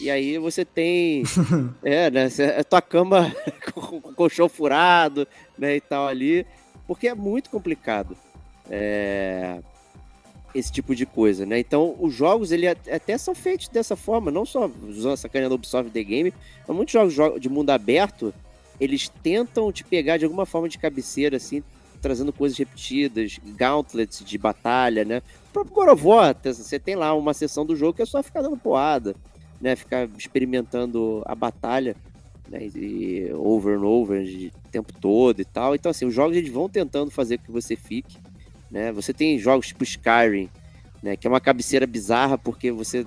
E aí você tem. <laughs> é, né? A tua cama <laughs> com, colchão furado, né? E tal ali. Porque é muito complicado. É esse tipo de coisa, né? Então, os jogos, ele até são feitos dessa forma, não só usando essa canha do Ubisoft The Game, mas muitos jogos de mundo aberto, eles tentam te pegar de alguma forma de cabeceira, assim, trazendo coisas repetidas, gauntlets de batalha, né? O próprio God você tem lá uma sessão do jogo que é só ficar dando porrada, né? Ficar experimentando a batalha, né? E over and over, o tempo todo e tal. Então, assim, os jogos eles vão tentando fazer com que você fique né? Você tem jogos tipo Skyrim, né? Que é uma cabeceira bizarra porque você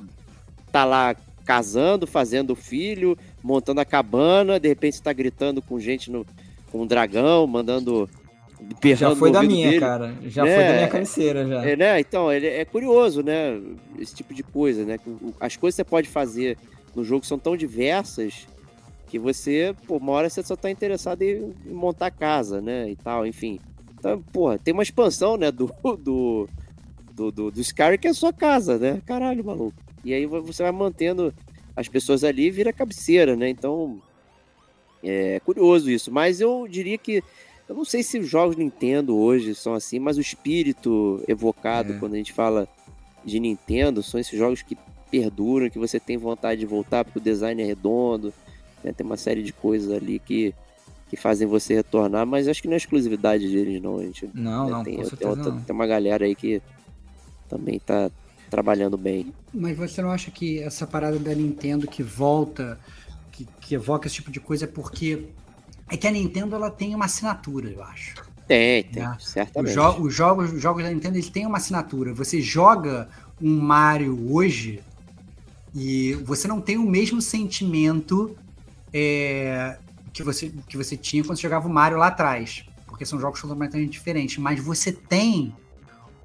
tá lá casando, fazendo filho, montando a cabana, de repente você tá gritando com gente no com um dragão, mandando já foi da minha, dele. cara. Já né? foi da minha cabeceira, já. É, né? Então, ele é curioso, né? Esse tipo de coisa, né? As coisas que você pode fazer no jogo são tão diversas que você, pô, uma hora você só tá interessado em montar casa, né? E tal, enfim. Então, porra, tem uma expansão, né, do, do, do, do, do Skyrim que é a sua casa, né? Caralho, maluco. E aí você vai mantendo as pessoas ali e vira cabeceira, né? Então, é curioso isso. Mas eu diria que, eu não sei se os jogos Nintendo hoje são assim, mas o espírito evocado é. quando a gente fala de Nintendo são esses jogos que perduram, que você tem vontade de voltar porque o design é redondo, né? tem uma série de coisas ali que que fazem você retornar, mas acho que não é exclusividade deles, não. A gente, não, né, não, tem, tem, outra, não. tem uma galera aí que também tá trabalhando bem. Mas você não acha que essa parada da Nintendo que volta, que, que evoca esse tipo de coisa, é porque é que a Nintendo ela tem uma assinatura, eu acho. Tem, tem, né? certamente. Os, jo os, jogos, os jogos da Nintendo eles têm uma assinatura. Você joga um Mario hoje e você não tem o mesmo sentimento é, que você, que você tinha quando você jogava o Mario lá atrás. Porque são jogos completamente diferentes. Mas você tem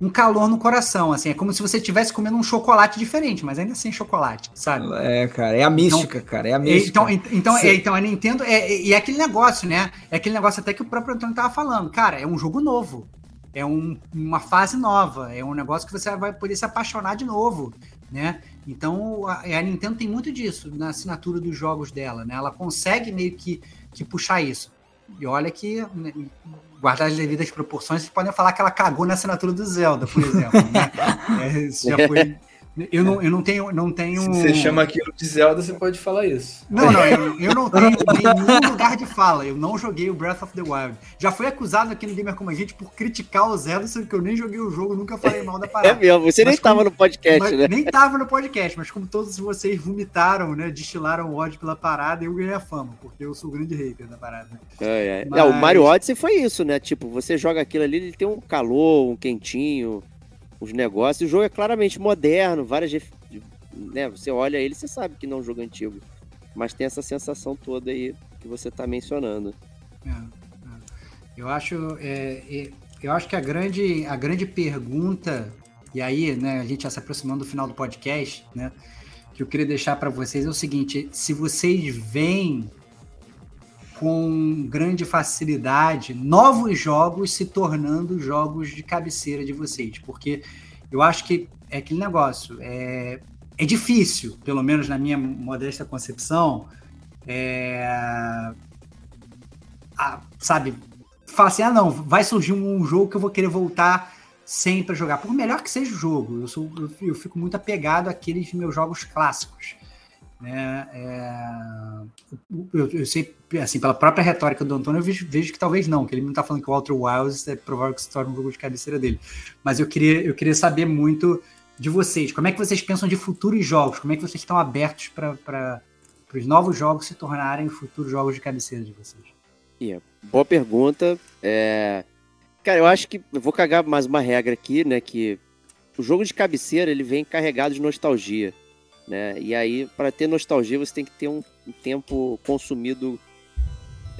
um calor no coração, assim, é como se você estivesse comendo um chocolate diferente, mas ainda sem chocolate, sabe? É, cara, é a mística, então, cara, é a mística. Então, então, é, então a Nintendo, é, é, é, aquele negócio, né? É aquele negócio até que o próprio Antônio tava falando, cara, é um jogo novo, é um, uma fase nova, é um negócio que você vai poder se apaixonar de novo, né? Então a, a Nintendo tem muito disso na assinatura dos jogos dela, né? Ela consegue meio que, que puxar isso. E olha que, né, guardar as devidas proporções, vocês podem falar que ela cagou na assinatura do Zelda, por exemplo. Né? <laughs> É, isso já foi eu não, eu não tenho. Não tenho... Se você chama aquilo de Zelda, você pode falar isso. Não, não, eu, eu não tenho nenhum lugar de fala. Eu não joguei o Breath of the Wild. Já fui acusado aqui no Gamer Como a Gente por criticar o Zelda, sendo que eu nem joguei o jogo, nunca falei mal da parada. É mesmo, você mas nem estava no podcast, né? Nem estava no podcast, mas como todos vocês vomitaram, né? Destilaram ódio pela parada, eu ganhei a fama, porque eu sou o grande hater da parada. É, é. Mas... é o Mario Odyssey foi isso, né? Tipo, você joga aquilo ali, ele tem um calor, um quentinho os negócios. O jogo é claramente moderno, várias. Né, você olha ele, você sabe que não é um jogo antigo. Mas tem essa sensação toda aí que você está mencionando. É, é. Eu acho, é, é, eu acho que a grande, a grande pergunta, e aí né, a gente já se aproximando do final do podcast, né? Que eu queria deixar para vocês é o seguinte: se vocês veem com grande facilidade novos jogos se tornando jogos de cabeceira de vocês, porque eu acho que é aquele negócio, é, é difícil, pelo menos na minha modesta concepção, é, a, sabe, falar assim, ah não, vai surgir um jogo que eu vou querer voltar sempre a jogar, por melhor que seja o jogo, eu, sou, eu, eu fico muito apegado àqueles meus jogos clássicos, né? É, eu, eu, sei, assim, pela própria retórica do Antônio, eu vejo, vejo que talvez não, que ele não está falando que o Walter Wilds é provável que se torne um jogo de cabeceira dele. Mas eu queria, eu queria saber muito de vocês. Como é que vocês pensam de futuros jogos? Como é que vocês estão abertos para os novos jogos se tornarem futuros jogos de cabeceira de vocês? Yeah. Boa pergunta. É... Cara, eu acho que eu vou cagar mais uma regra aqui, né? Que o jogo de cabeceira ele vem carregado de nostalgia. Né? E aí, para ter nostalgia, você tem que ter um, tempo consumido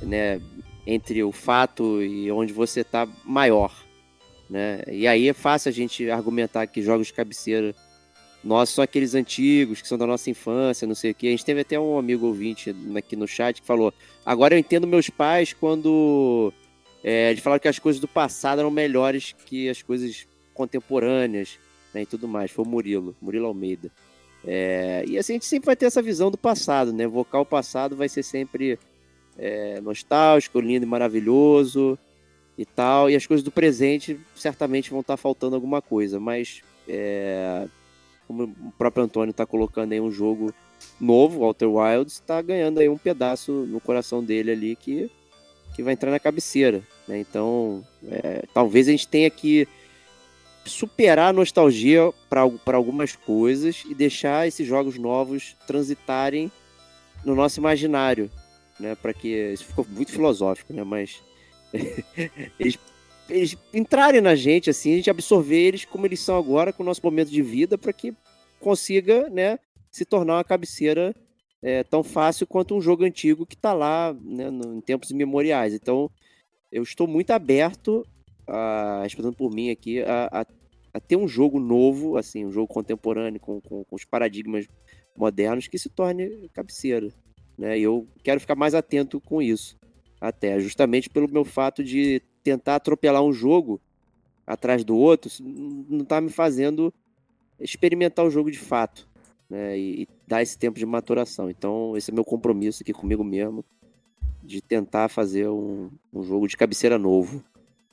né, entre o fato e onde você está maior. Né? E aí é fácil a gente argumentar que jogos de cabeceira nossos são aqueles antigos, que são da nossa infância, não sei o que. A gente teve até um amigo ouvinte aqui no chat que falou: Agora eu entendo meus pais quando é, eles falaram que as coisas do passado eram melhores que as coisas contemporâneas né, e tudo mais. Foi o Murilo, Murilo Almeida. É, e assim, a gente sempre vai ter essa visão do passado, né? Vocal passado vai ser sempre é, nostálgico, lindo e maravilhoso e tal. E as coisas do presente certamente vão estar faltando alguma coisa. Mas, é, como o próprio Antônio está colocando aí um jogo novo, Walter Wilds, está ganhando aí um pedaço no coração dele ali que, que vai entrar na cabeceira. Né? Então, é, talvez a gente tenha que superar a nostalgia para algumas coisas e deixar esses jogos novos transitarem no nosso imaginário, né? Para que isso ficou muito filosófico, né? Mas <laughs> eles, eles entrarem na gente assim, a gente absorver eles como eles são agora com o nosso momento de vida para que consiga, né, se tornar uma cabeceira é, tão fácil quanto um jogo antigo que está lá, né, no, em tempos imemoriais. Então, eu estou muito aberto a, respondendo por mim aqui, a, a, a, ter um jogo novo, assim, um jogo contemporâneo com, com, com os paradigmas modernos que se torne cabeceira. Né? E eu quero ficar mais atento com isso, até, justamente pelo meu fato de tentar atropelar um jogo atrás do outro, não está me fazendo experimentar o jogo de fato, né? E, e dar esse tempo de maturação. Então, esse é meu compromisso aqui comigo mesmo, de tentar fazer um, um jogo de cabeceira novo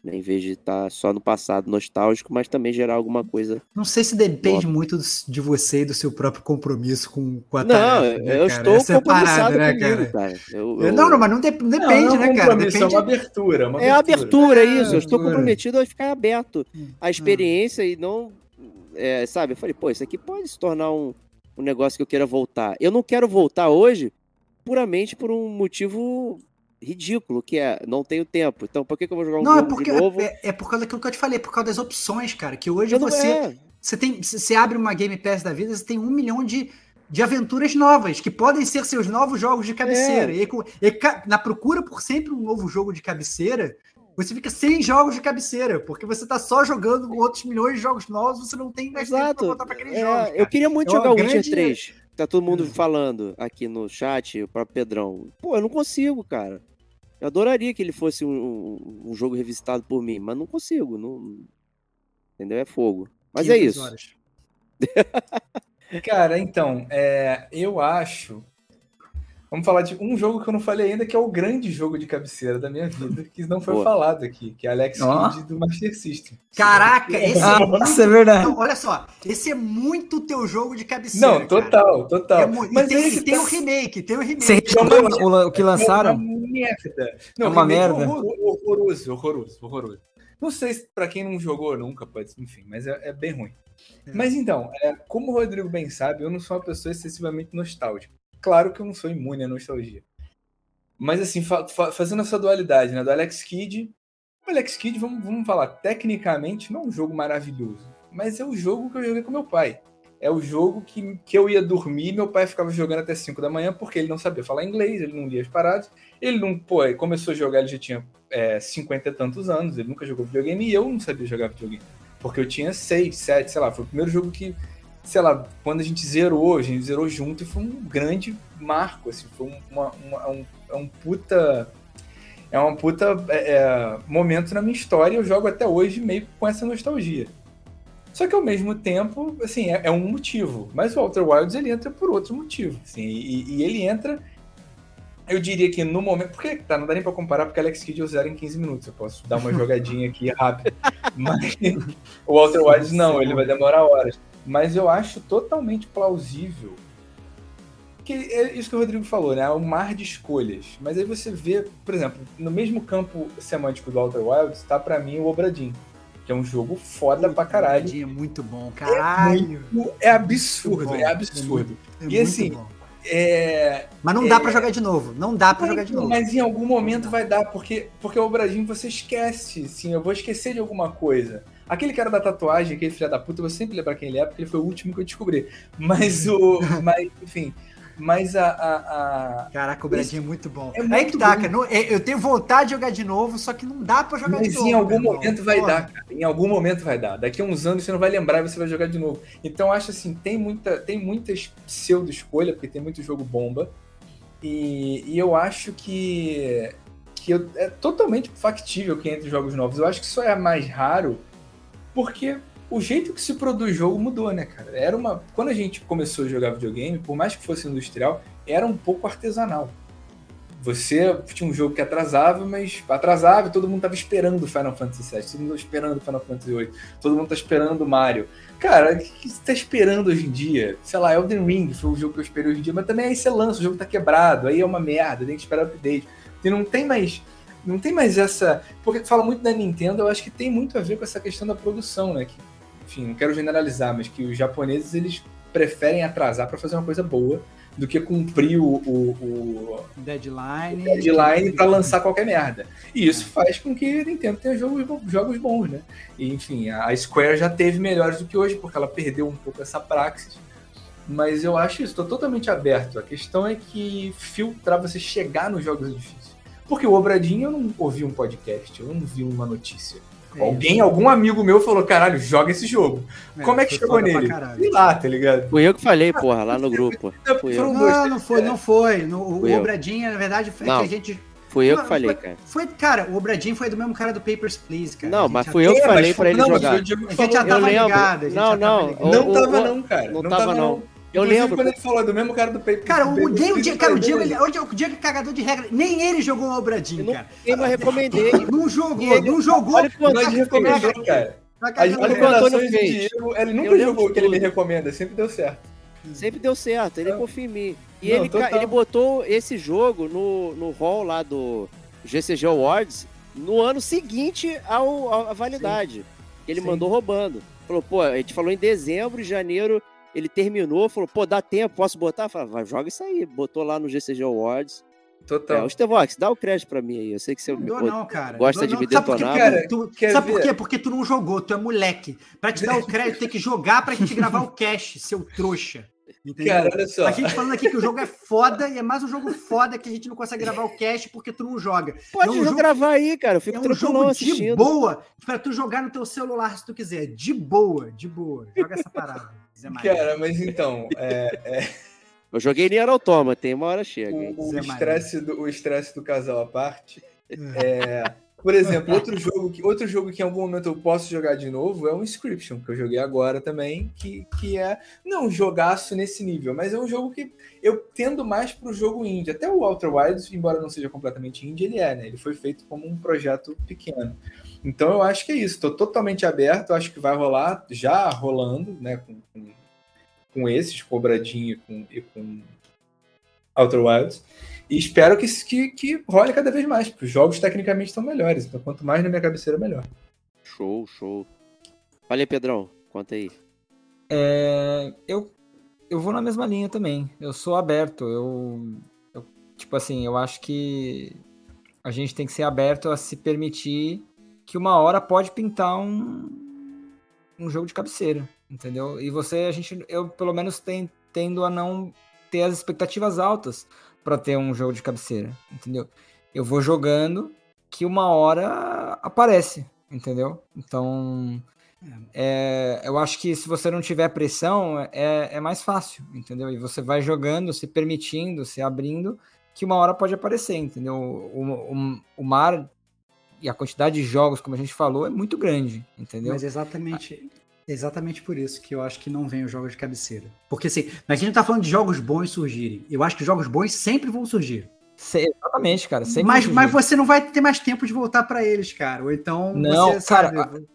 né, em vez de estar tá só no passado nostálgico, mas também gerar alguma coisa. Não sei se depende muito de você e do seu próprio compromisso com, com a não, tarefa. Né, eu estou Essa compromissado é parada, né, cara? Eu, eu... Não, não, mas não, de, não depende, não, não né, cara? Depende... É uma abertura. Uma é abertura, é isso. eu estou comprometido a ficar aberto à experiência e não. É, sabe, eu falei, pô, isso aqui pode se tornar um, um negócio que eu queira voltar. Eu não quero voltar hoje puramente por um motivo ridículo que é, não tenho tempo. Então, por que, que eu vou jogar um não, é jogo é porque, de novo? É, é, por causa daquilo que eu te falei, por causa das opções, cara. Que hoje você. É. Você tem. Você abre uma Game Pass da vida, você tem um milhão de, de aventuras novas, que podem ser seus novos jogos de cabeceira. É. E, e, na procura por sempre um novo jogo de cabeceira, Você fica sem jogos de cabeceira, porque você tá só jogando com outros milhões de jogos novos, você não tem mais tempo pra Exato. voltar pra aqueles É, jogos. eu cara. queria muito É jogar o grande- Witcher 3. Tá todo mundo falando aqui no chat, o próprio Pedrão. Pô, eu não consigo, cara. Eu adoraria que ele fosse um, um- jogo revisitado por mim, mas não consigo. Não... Entendeu? É fogo. Mas é 500 isso. <laughs> Cara, então, é, eu acho. Vamos falar de um jogo que eu não falei ainda, que é o grande jogo de cabeceira da minha vida, que não foi Boa. falado aqui, que é Alex Ó. Kidd do Master System. Caraca, esse Ah, é muito... Nossa, é verdade. Não, olha só, esse é muito teu jogo de cabeceira. Não, cara. total, total. É muito... Mas e tem, que que tem tá- o remake, tem o remake. Você respondeu o, o que lançaram? É uma merda. É uma merda. horror- Horroroso, horroroso, horroroso. Não sei se pra quem não jogou nunca, pode, enfim, mas é, é bem ruim. É. Mas então, é, como o Rodrigo bem sabe, eu não sou uma pessoa excessivamente nostálgica. Claro que eu não sou imune à nostalgia. Mas assim, fa- fa- fazendo essa dualidade, né, do Alex Kidd. O Alex Kidd, vamos, vamos falar, tecnicamente não é um jogo maravilhoso, mas é o jogo que eu joguei com meu pai. É o jogo que, que eu ia dormir meu pai ficava jogando até 5 da manhã porque ele não sabia falar inglês, ele não lia as paradas. Ele não, pô, ele começou a jogar, ele já tinha é, 50 e tantos anos, ele nunca jogou videogame e eu não sabia jogar videogame. Porque eu tinha 6, 7, sei lá, foi o primeiro jogo que, sei lá, quando a gente zerou, a gente zerou junto e foi um grande marco, assim, foi um- uma, uma- um, é um puta. É um puta é, é, momento na minha história, eu jogo até hoje meio com essa nostalgia. Só que ao mesmo tempo, assim, é, é um motivo. Mas o Outer Wilds ele entra por outro motivo. Assim, e, e ele entra, eu diria que no momento. Porque tá, não dá nem pra comparar, porque Alex Kidd eu zero em 15 minutos. Eu posso dar uma jogadinha aqui rápida. <laughs> Mas o Outer Wilds não, ele vai demorar horas. Mas eu acho totalmente plausível. Que é isso que o Rodrigo falou, né? É um mar de escolhas. Mas aí você vê, por exemplo, no mesmo campo semântico do Outer Wilds, tá pra mim o Obradin. Que é um jogo foda pra caralho. É muito bom, caralho. É absurdo, Muito bom, é absurdo. É E muito assim, bom. É, Mas não dá pra jogar de novo. Não dá pra jogar de novo. Mas em algum momento vai dar, porque, porque o Obradinho você esquece, sim, eu vou esquecer de alguma coisa. Aquele cara da tatuagem, aquele filho da puta, eu vou sempre lembrar quem ele é, porque ele foi o último que eu descobri. Mas o. <laughs> mas, enfim. Mas a. a, a- Caraca, o Bradinho é muito bom. É muito que tá, cara. É- eu tenho vontade de jogar de novo, só que não dá pra jogar de Mas novo. em algum momento vai Porra. dar, cara. Em algum momento vai dar. Daqui a uns anos você não vai lembrar e você vai jogar de novo. Então eu acho assim, tem muita, tem muitas pseudo-escolha, porque tem muito jogo bomba. E, e eu acho que, que eu- é totalmente factível que entre jogos novos. Eu acho que só é mais raro porque o jeito que se produz jogo mudou, né, cara? Era uma. Quando a gente começou a jogar videogame, por mais que fosse industrial, era um pouco artesanal. Você tinha um jogo que atrasava, mas atrasava e todo mundo tava esperando Final Fantasy VII, todo mundo tava esperando Final Fantasy VIII, todo mundo tá esperando o Mario. Cara, o que você tá esperando hoje em dia? Sei lá, Elden Ring foi o jogo que eu esperei hoje em dia, mas também aí você lança, o jogo tá quebrado, aí é uma merda, tem que esperar update. E não tem mais. Não tem mais essa. Porque fala muito da Nintendo, eu acho que tem muito a ver com essa questão da produção, né? Que, enfim, não quero generalizar, mas que os japoneses eles preferem atrasar para fazer uma coisa boa do que cumprir o, o- o, Deadline. deadline para lançar qualquer merda. E isso faz com que a Nintendo tenha jogos, jogos bons, né? E, enfim, a Square já teve melhores do que hoje, porque ela perdeu um pouco essa praxis. Mas eu acho isso, estou totalmente aberto. A questão é que filtrar você chegar nos jogos é difícil. Porque o Obradinho eu não ouvi um podcast, eu não vi uma notícia. É, Alguém, algum amigo meu falou, caralho, joga esse jogo. Como é que chegou nele? Sei lá, tá ligado? Fui eu que falei, porra, lá no grupo. Fui eu, Não, não foi, não foi. No, o Fui eu. Obradinho, na verdade, foi Não. que a gente. fui eu Não, que falei, foi- cara. Foi, cara, o Obradinho foi do mesmo cara do Papers, Please, cara. Não, mas fui eu que É, falei pra ele não, jogar. A gente já tava ligado. Não, não, Não o- tava não, cara. não tava, não. Eu Inclusive, lembro. quando ele falou do mesmo cara do Paper Cara, o Paper Diego, Please, cara, o Diego, ele, o Diego, o Diego é cagador de regra. Nem ele jogou o Obradinho, Eu não, cara. eu não recomendei. <laughs> Não jogou, ele- não jogou. Olha o o Nós Antônio recomendou, cara. As o o recomendações. Diego, ele nunca jogou o que ele me recomenda, sempre deu certo. Sempre deu certo, ele Não. confia em mim. E Não, ele, total. ele botou esse jogo no, no hall lá do GCG Awards no ano seguinte ao, à validade. Que ele Sim. mandou roubando. Falou, pô, a gente falou em dezembro, em janeiro ele terminou, falou, pô, dá tempo, posso botar? Falei, vai, joga isso aí. Botou lá no GCG Awards. É, Total. o Stevox, dá o crédito pra mim aí. Eu sei que você Não dou não, cara. gosta Dou de não. me Sabe por quê? detonar, cara? Tu- Quer sabe por quê? Porque tu não jogou, tu é moleque. Pra te dar o crédito, tem que jogar pra gente gravar o cash, seu trouxa. Entendeu? Cara, olha só. A gente falando aqui que o jogo é foda e é mais um jogo foda que a gente não consegue gravar o cast porque tu não joga. Pode É um jogo- gravar aí, cara. Eu fico é um jogo de assistindo. boa pra tu jogar no teu celular se tu quiser. De boa, de boa. Joga essa parada. Zé Maria. Cara, mas então, é, Eu joguei Nier Automata, tem uma hora chega, hein? o o estresse do, o estresse do casal à parte. é, por exemplo, outro jogo, que, outro jogo que em algum momento eu posso jogar de novo é o Inscription, que eu joguei agora também, que, que é não um jogaço nesse nível, mas é um jogo que eu tendo mais pro jogo indie. Até o Outer Wilds, embora não seja completamente indie, ele é, né? Ele foi feito como um projeto pequeno. Então eu acho que é isso, estou totalmente aberto, acho que vai rolar, já rolando, né, com, com, com esses, Cobradinho e com, e com Outer Wilds. E espero que, que, que role cada vez mais, porque os jogos tecnicamente estão melhores. Então, quanto mais na minha cabeceira, melhor. Show, show. Aí, Pedrão. Conta aí. É, eu, eu vou na mesma linha também. Eu sou aberto. Eu, eu, tipo assim, eu acho que a gente tem que ser aberto a se permitir que uma hora pode pintar um, um jogo de cabeceira, entendeu? E você, a gente, eu pelo menos tem, tendo a não ter as expectativas altas para ter um jogo de cabeceira, entendeu? Eu vou jogando que uma hora aparece, entendeu? Então, é, eu acho que se você não tiver pressão, é, é mais fácil, entendeu? E você vai jogando, se permitindo, se abrindo, que uma hora pode aparecer, entendeu? O, o, o mar e a quantidade de jogos, como a gente falou, é muito grande, entendeu? Mas exatamente, exatamente por isso que eu acho que não vem os jogos de cabeceira. Porque assim, a gente não tá falando de jogos bons surgirem. Eu acho que jogos bons sempre vão surgir. Se- exatamente, cara. sempre Mas, mas você não vai ter mais tempo de voltar pra eles, cara. Ou então Não, você cara, sabe.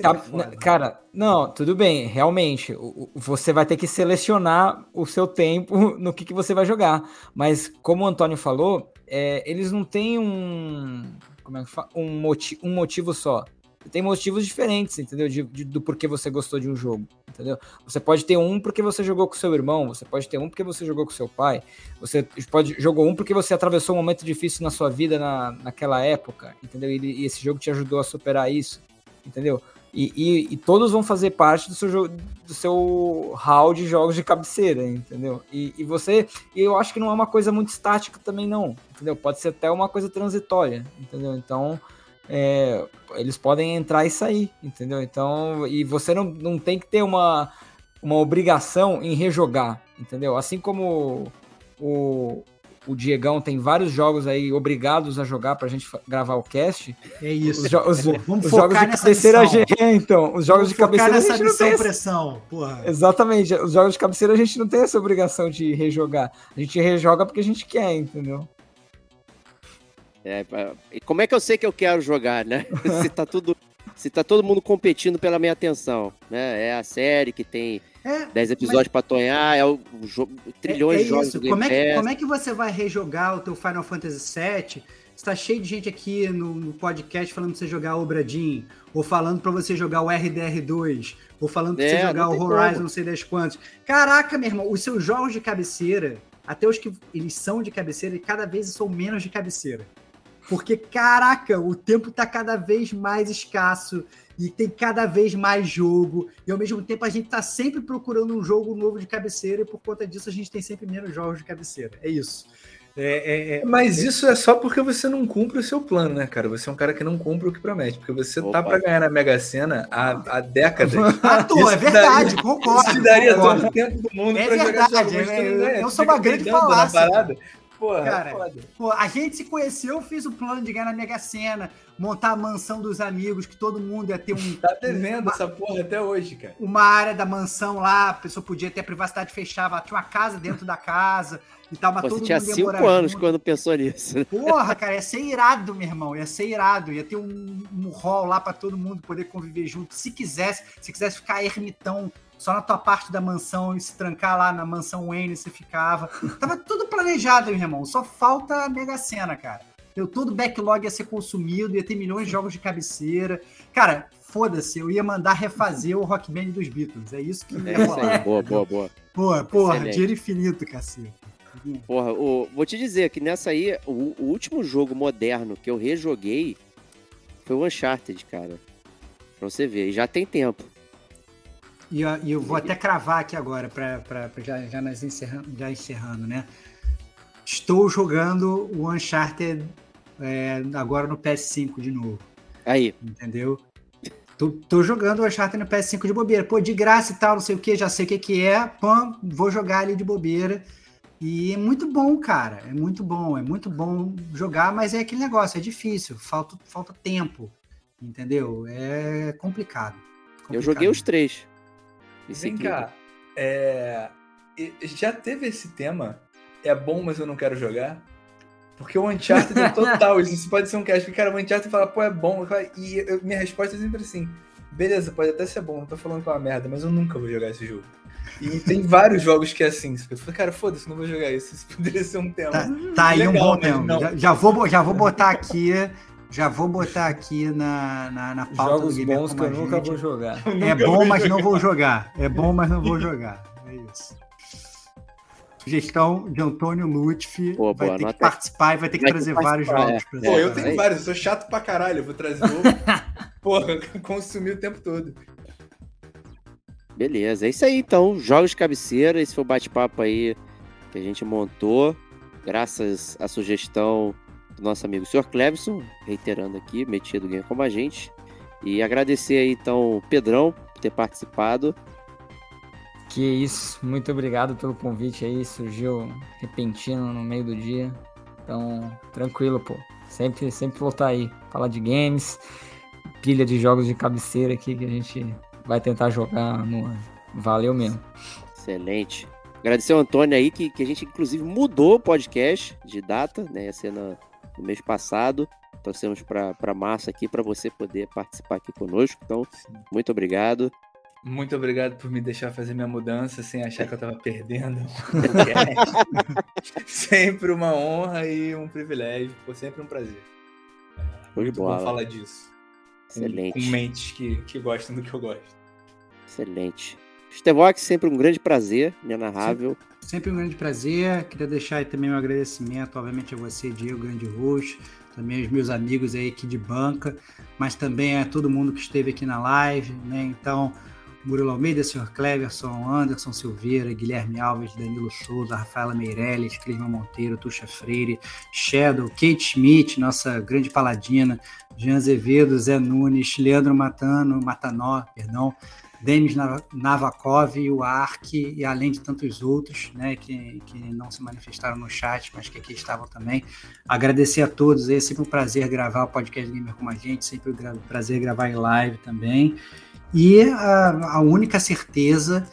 Tá, foda. n- Cara, não, tudo bem, realmente. Você vai ter que selecionar o seu tempo <laughs> no que, que você vai jogar. Mas, como o Antônio falou, é, eles não têm um. Como é que fala? Um, moti um motivo só. Tem motivos diferentes, entendeu? De- de- do porquê você gostou de um jogo, entendeu? Você pode ter um porque você jogou com seu irmão, você pode ter um porque você jogou com seu pai, você pode jogou um porque você atravessou um momento difícil na sua vida na, naquela época, entendeu? E, e esse jogo te ajudou a superar isso, entendeu? E, e- e todos vão fazer parte do seu jogo, do seu hall de jogos de cabeceira, entendeu? E, e você, e eu acho que não é uma coisa muito estática também não, entendeu? Pode ser até uma coisa transitória, entendeu? Então é, eles podem entrar e sair, entendeu? Então, e você não, não tem que ter uma, uma obrigação em rejogar, entendeu? Assim como o, o Diegão tem vários jogos aí obrigados a jogar pra gente gravar o cast, É isso. os, jo- os- Vamos os jogos de cabeceira, a gente, é, então, os jogos de Vamos focar cabeceira a gente não tem essa, pressão, porra. Exatamente, os jogos de cabeceira a gente não tem essa obrigação de rejogar. A gente rejoga porque a gente quer, entendeu? É, e como é que eu sei que eu quero jogar, né? <laughs> se tá tudo. Se tá todo mundo competindo pela minha atenção, né? É a série que tem É, 10 episódios pra tonhar, é o, o jo- trilhões é, é de jogos Como é, que, como é que você vai rejogar o teu Final Fantasy VII? Está cheio de gente aqui no, podcast falando pra você jogar Obradin, ou falando pra você jogar o RDR2, ou falando pra É, você jogar o Horizon, como. não sei das quantas. Caraca, meu irmão, os seus jogos de cabeceira, até os que eles são de cabeceira, cada vez são menos de cabeceira. Porque, caraca, o tempo tá cada vez mais escasso e tem cada vez mais jogo. E ao mesmo tempo a gente tá sempre procurando um jogo novo de cabeceira e por conta disso a gente tem sempre menos jogos de cabeceira. É isso. É, é- é- Mas isso é só porque você não cumpre o seu plano, né, cara? Você é um cara que não cumpre o que promete. Porque você tá Opa. pra ganhar na Mega Sena há, há décadas. <laughs> Tô, Isso é verdade, daria- concordo. Isso daria concordo. todo o tempo do mundo É pra jogar verdade, jogos, tu é, eu- eu sou uma grande falácia. Porra, Cara, foda. Pô, a gente se conheceu, eu fiz o plano de ganhar na Mega Sena, montar a mansão dos amigos, que todo mundo ia ter um, Tá <laughs> devendo essa porra até hoje, cara. uma área da mansão lá, a pessoa podia ter a privacidade fechada, tinha uma casa dentro da casa e tal, mas Pô, todo você tinha mundo ia 5 morar anos junto. quando pensou nisso. né? Porra, cara, ia ser irado, meu irmão. Ia ser irado. Ia ter um, um hall lá pra todo mundo poder conviver junto. Se quisesse, se quisesse ficar ermitão só na tua parte da mansão e se trancar lá na mansão Wayne, você ficava. Tava tudo planejado, meu irmão. Só falta a Mega Sena, cara. Eu, todo o backlog ia ser consumido, ia ter milhões de jogos de cabeceira. Cara, foda-se, eu ia mandar refazer o Rock Band dos Beatles. É isso que É ia aí. rolar. Boa, boa, boa. Porra, porra, Excelente. dinheiro infinito, cacete. Porra, o- vou te dizer que nessa aí, o, o último jogo moderno que eu rejoguei foi o Uncharted, cara. Pra você ver, e já tem tempo. E eu, eu vou até cravar aqui agora, pra, pra, pra já, já, nós encerrando, já encerrando, né? Estou jogando o Uncharted é, agora no PS5 de novo. Aí, Entendeu? Tô, tô jogando o Uncharted no PS5 de bobeira. Pô, de graça e tal, não sei o que, já sei o que que é. Pam, vou jogar ali de bobeira. E é muito bom, cara. É muito bom. É muito bom jogar, mas é aquele negócio, é difícil. Falta, falta tempo. Entendeu? É complicado. eu joguei os três. Em Vem cá, é, já teve esse tema? É bom, mas eu não quero jogar? Porque o Uncharted é <laughs> total isso. Pode ser um cast. Cara, o Uncharted fala, pô, é bom. E eu- minha resposta é sempre assim: beleza, pode até ser bom, não tô falando que é uma merda, mas eu nunca vou jogar esse jogo. E tem <laughs> vários jogos que é assim. Eu falo, cara, foda-se, não vou jogar isso. Isso poderia ser um tema. Tá, tá aí um Legal, bom mas tempo. não. Já, já vou, já vou botar aqui. <laughs> Já vou botar aqui na, na, na pauta Jogos do Gamer bons que eu a nunca vou jogar. É bom, mas não vou jogar. É bom, mas não vou jogar. É isso. Sugestão de Antônio Lutfi. Boa, vai boa, ter que participar e vai ter que Vai trazer que vários jogos é. pra Pô, eu tenho é. vários, eu sou chato pra caralho, eu vou trazer jogo. <laughs> Porra, consumir o tempo todo. Beleza, é isso aí então. Jogos de cabeceira, esse foi o bate-papo aí que a gente montou, graças à sugestão do nosso amigo Sr. Clevison, reiterando aqui, metido game como a gente. E agradecer aí então o Pedrão por ter participado. Que isso, muito obrigado pelo convite aí, surgiu repentino no meio do dia. Então, tranquilo, pô. Sempre, sempre voltar aí, falar de games, pilha de jogos de cabeceira aqui que a gente vai tentar jogar no ano. Valeu mesmo. Excelente. Agradecer ao Antônio aí, que, que a gente inclusive mudou o podcast de data, né? Ia ser na- no mês passado. Trouxemos para março aqui para você poder participar aqui conosco. Então, muito obrigado. Muito obrigado por me deixar fazer minha mudança sem achar que eu tava perdendo. <laughs> sempre uma honra e um privilégio, foi sempre um prazer. Show de Muito bom bola. falar disso. Excelente. com mentes que, que gostam do que eu gosto. Excelente. Stevox, sempre um grande prazer, inenarrável. Sempre um grande prazer. Queria deixar aí também um agradecimento, obviamente, a você, Diego, grande host, também aos meus amigos aí aqui de banca, mas também a todo mundo que esteve aqui na live, né? Então, Murilo Almeida, Sr. Cleverson, Anderson Silveira, Guilherme Alves, Danilo Souza, Rafaela Meirelles, Clisman Monteiro, Tuxa Freire, Shadow, Kate Schmidt, nossa grande paladina, Jean Azevedo, Zé Nunes, Leandro Matano, Matanó, perdão, Denis Nav- Navakov, o Ark, e além de tantos outros, né, que, que não se manifestaram no chat, mas que aqui estavam também. Agradecer a todos, é sempre um prazer gravar o podcast Gamer com a gente, sempre um prazer gravar em live também. E a, a única certeza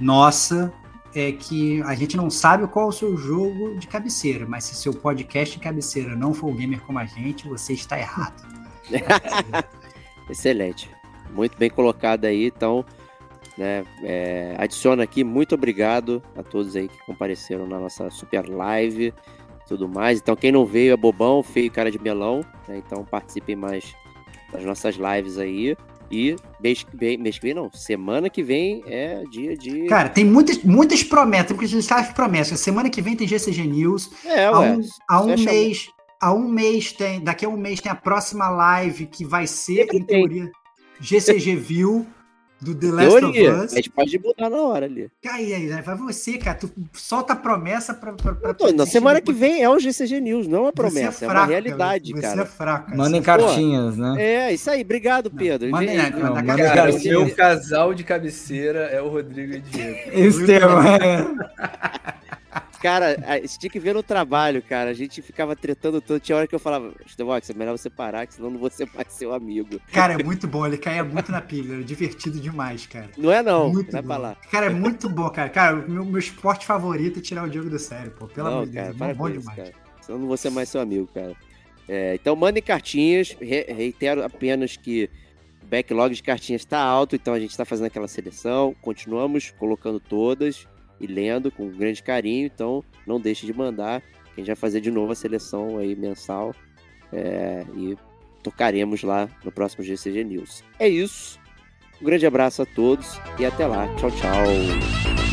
nossa é que a gente não sabe qual é o seu jogo de cabeceira, mas se seu podcast de cabeceira não for o Gamer como a gente, você está errado. <laughs> Excelente. Muito bem colocado aí. Então, né, é, adiciona aqui. Muito obrigado a todos aí que compareceram na nossa super live e tudo mais. Então, quem não veio é bobão, feio e cara de melão. né? Então, participem mais das nossas lives aí. E mês que vem, mês que vem não, semana que vem é dia de. Cara, tem muitas, muitas promessas, porque a gente sabe promessas. Semana que vem tem GCG News. é, há ué. um, há um mês, há um mês tem, daqui a um mês tem a próxima live que vai ser, Sempre em tem. GCG View do The Last Teoria. of A Us. gente pode mudar na hora ali. Aí, aí, aí, vai você, cara. Tu solta a promessa pra. pra, pra tô- na semana que vem é o GCG News, não é uma Você é promessa, é, fraco, uma realidade, Você cara. é fraco. cara. Mandem Você- cartinhas, né? É, isso aí. Obrigado, Pedro. manda Vem- aí, Não, manda manda cartinha. Cara, Cara, o meu casal de cabeceira é o Rodrigo e o Diego. Estevam, <laughs> Cara, você tinha que ver no trabalho, cara. A gente ficava tretando todo. Tinha hora que eu falava, Stevox, é melhor você parar, que senão não vou ser mais seu amigo. Cara, é muito bom. Ele caía muito na pilha. Era divertido demais, cara. Não é não, muito vai bom. pra lá. Cara, é muito bom, cara. Cara, o meu, meu esporte favorito é tirar o Diogo do sério, pô. Pelo não, amor de Deus. É bom isso, demais. cara. Senão não vou ser mais seu amigo, cara. É, então mandem cartinhas. Re- reitero apenas que o backlog de cartinhas está alto, então a gente está fazendo aquela seleção. Continuamos colocando todas e lendo com grande carinho. Então não deixe de mandar. A gente vai fazer de novo a seleção aí mensal. É, e tocaremos lá no próximo GCG News. É isso. Um grande abraço a todos e até lá. Tchau, tchau.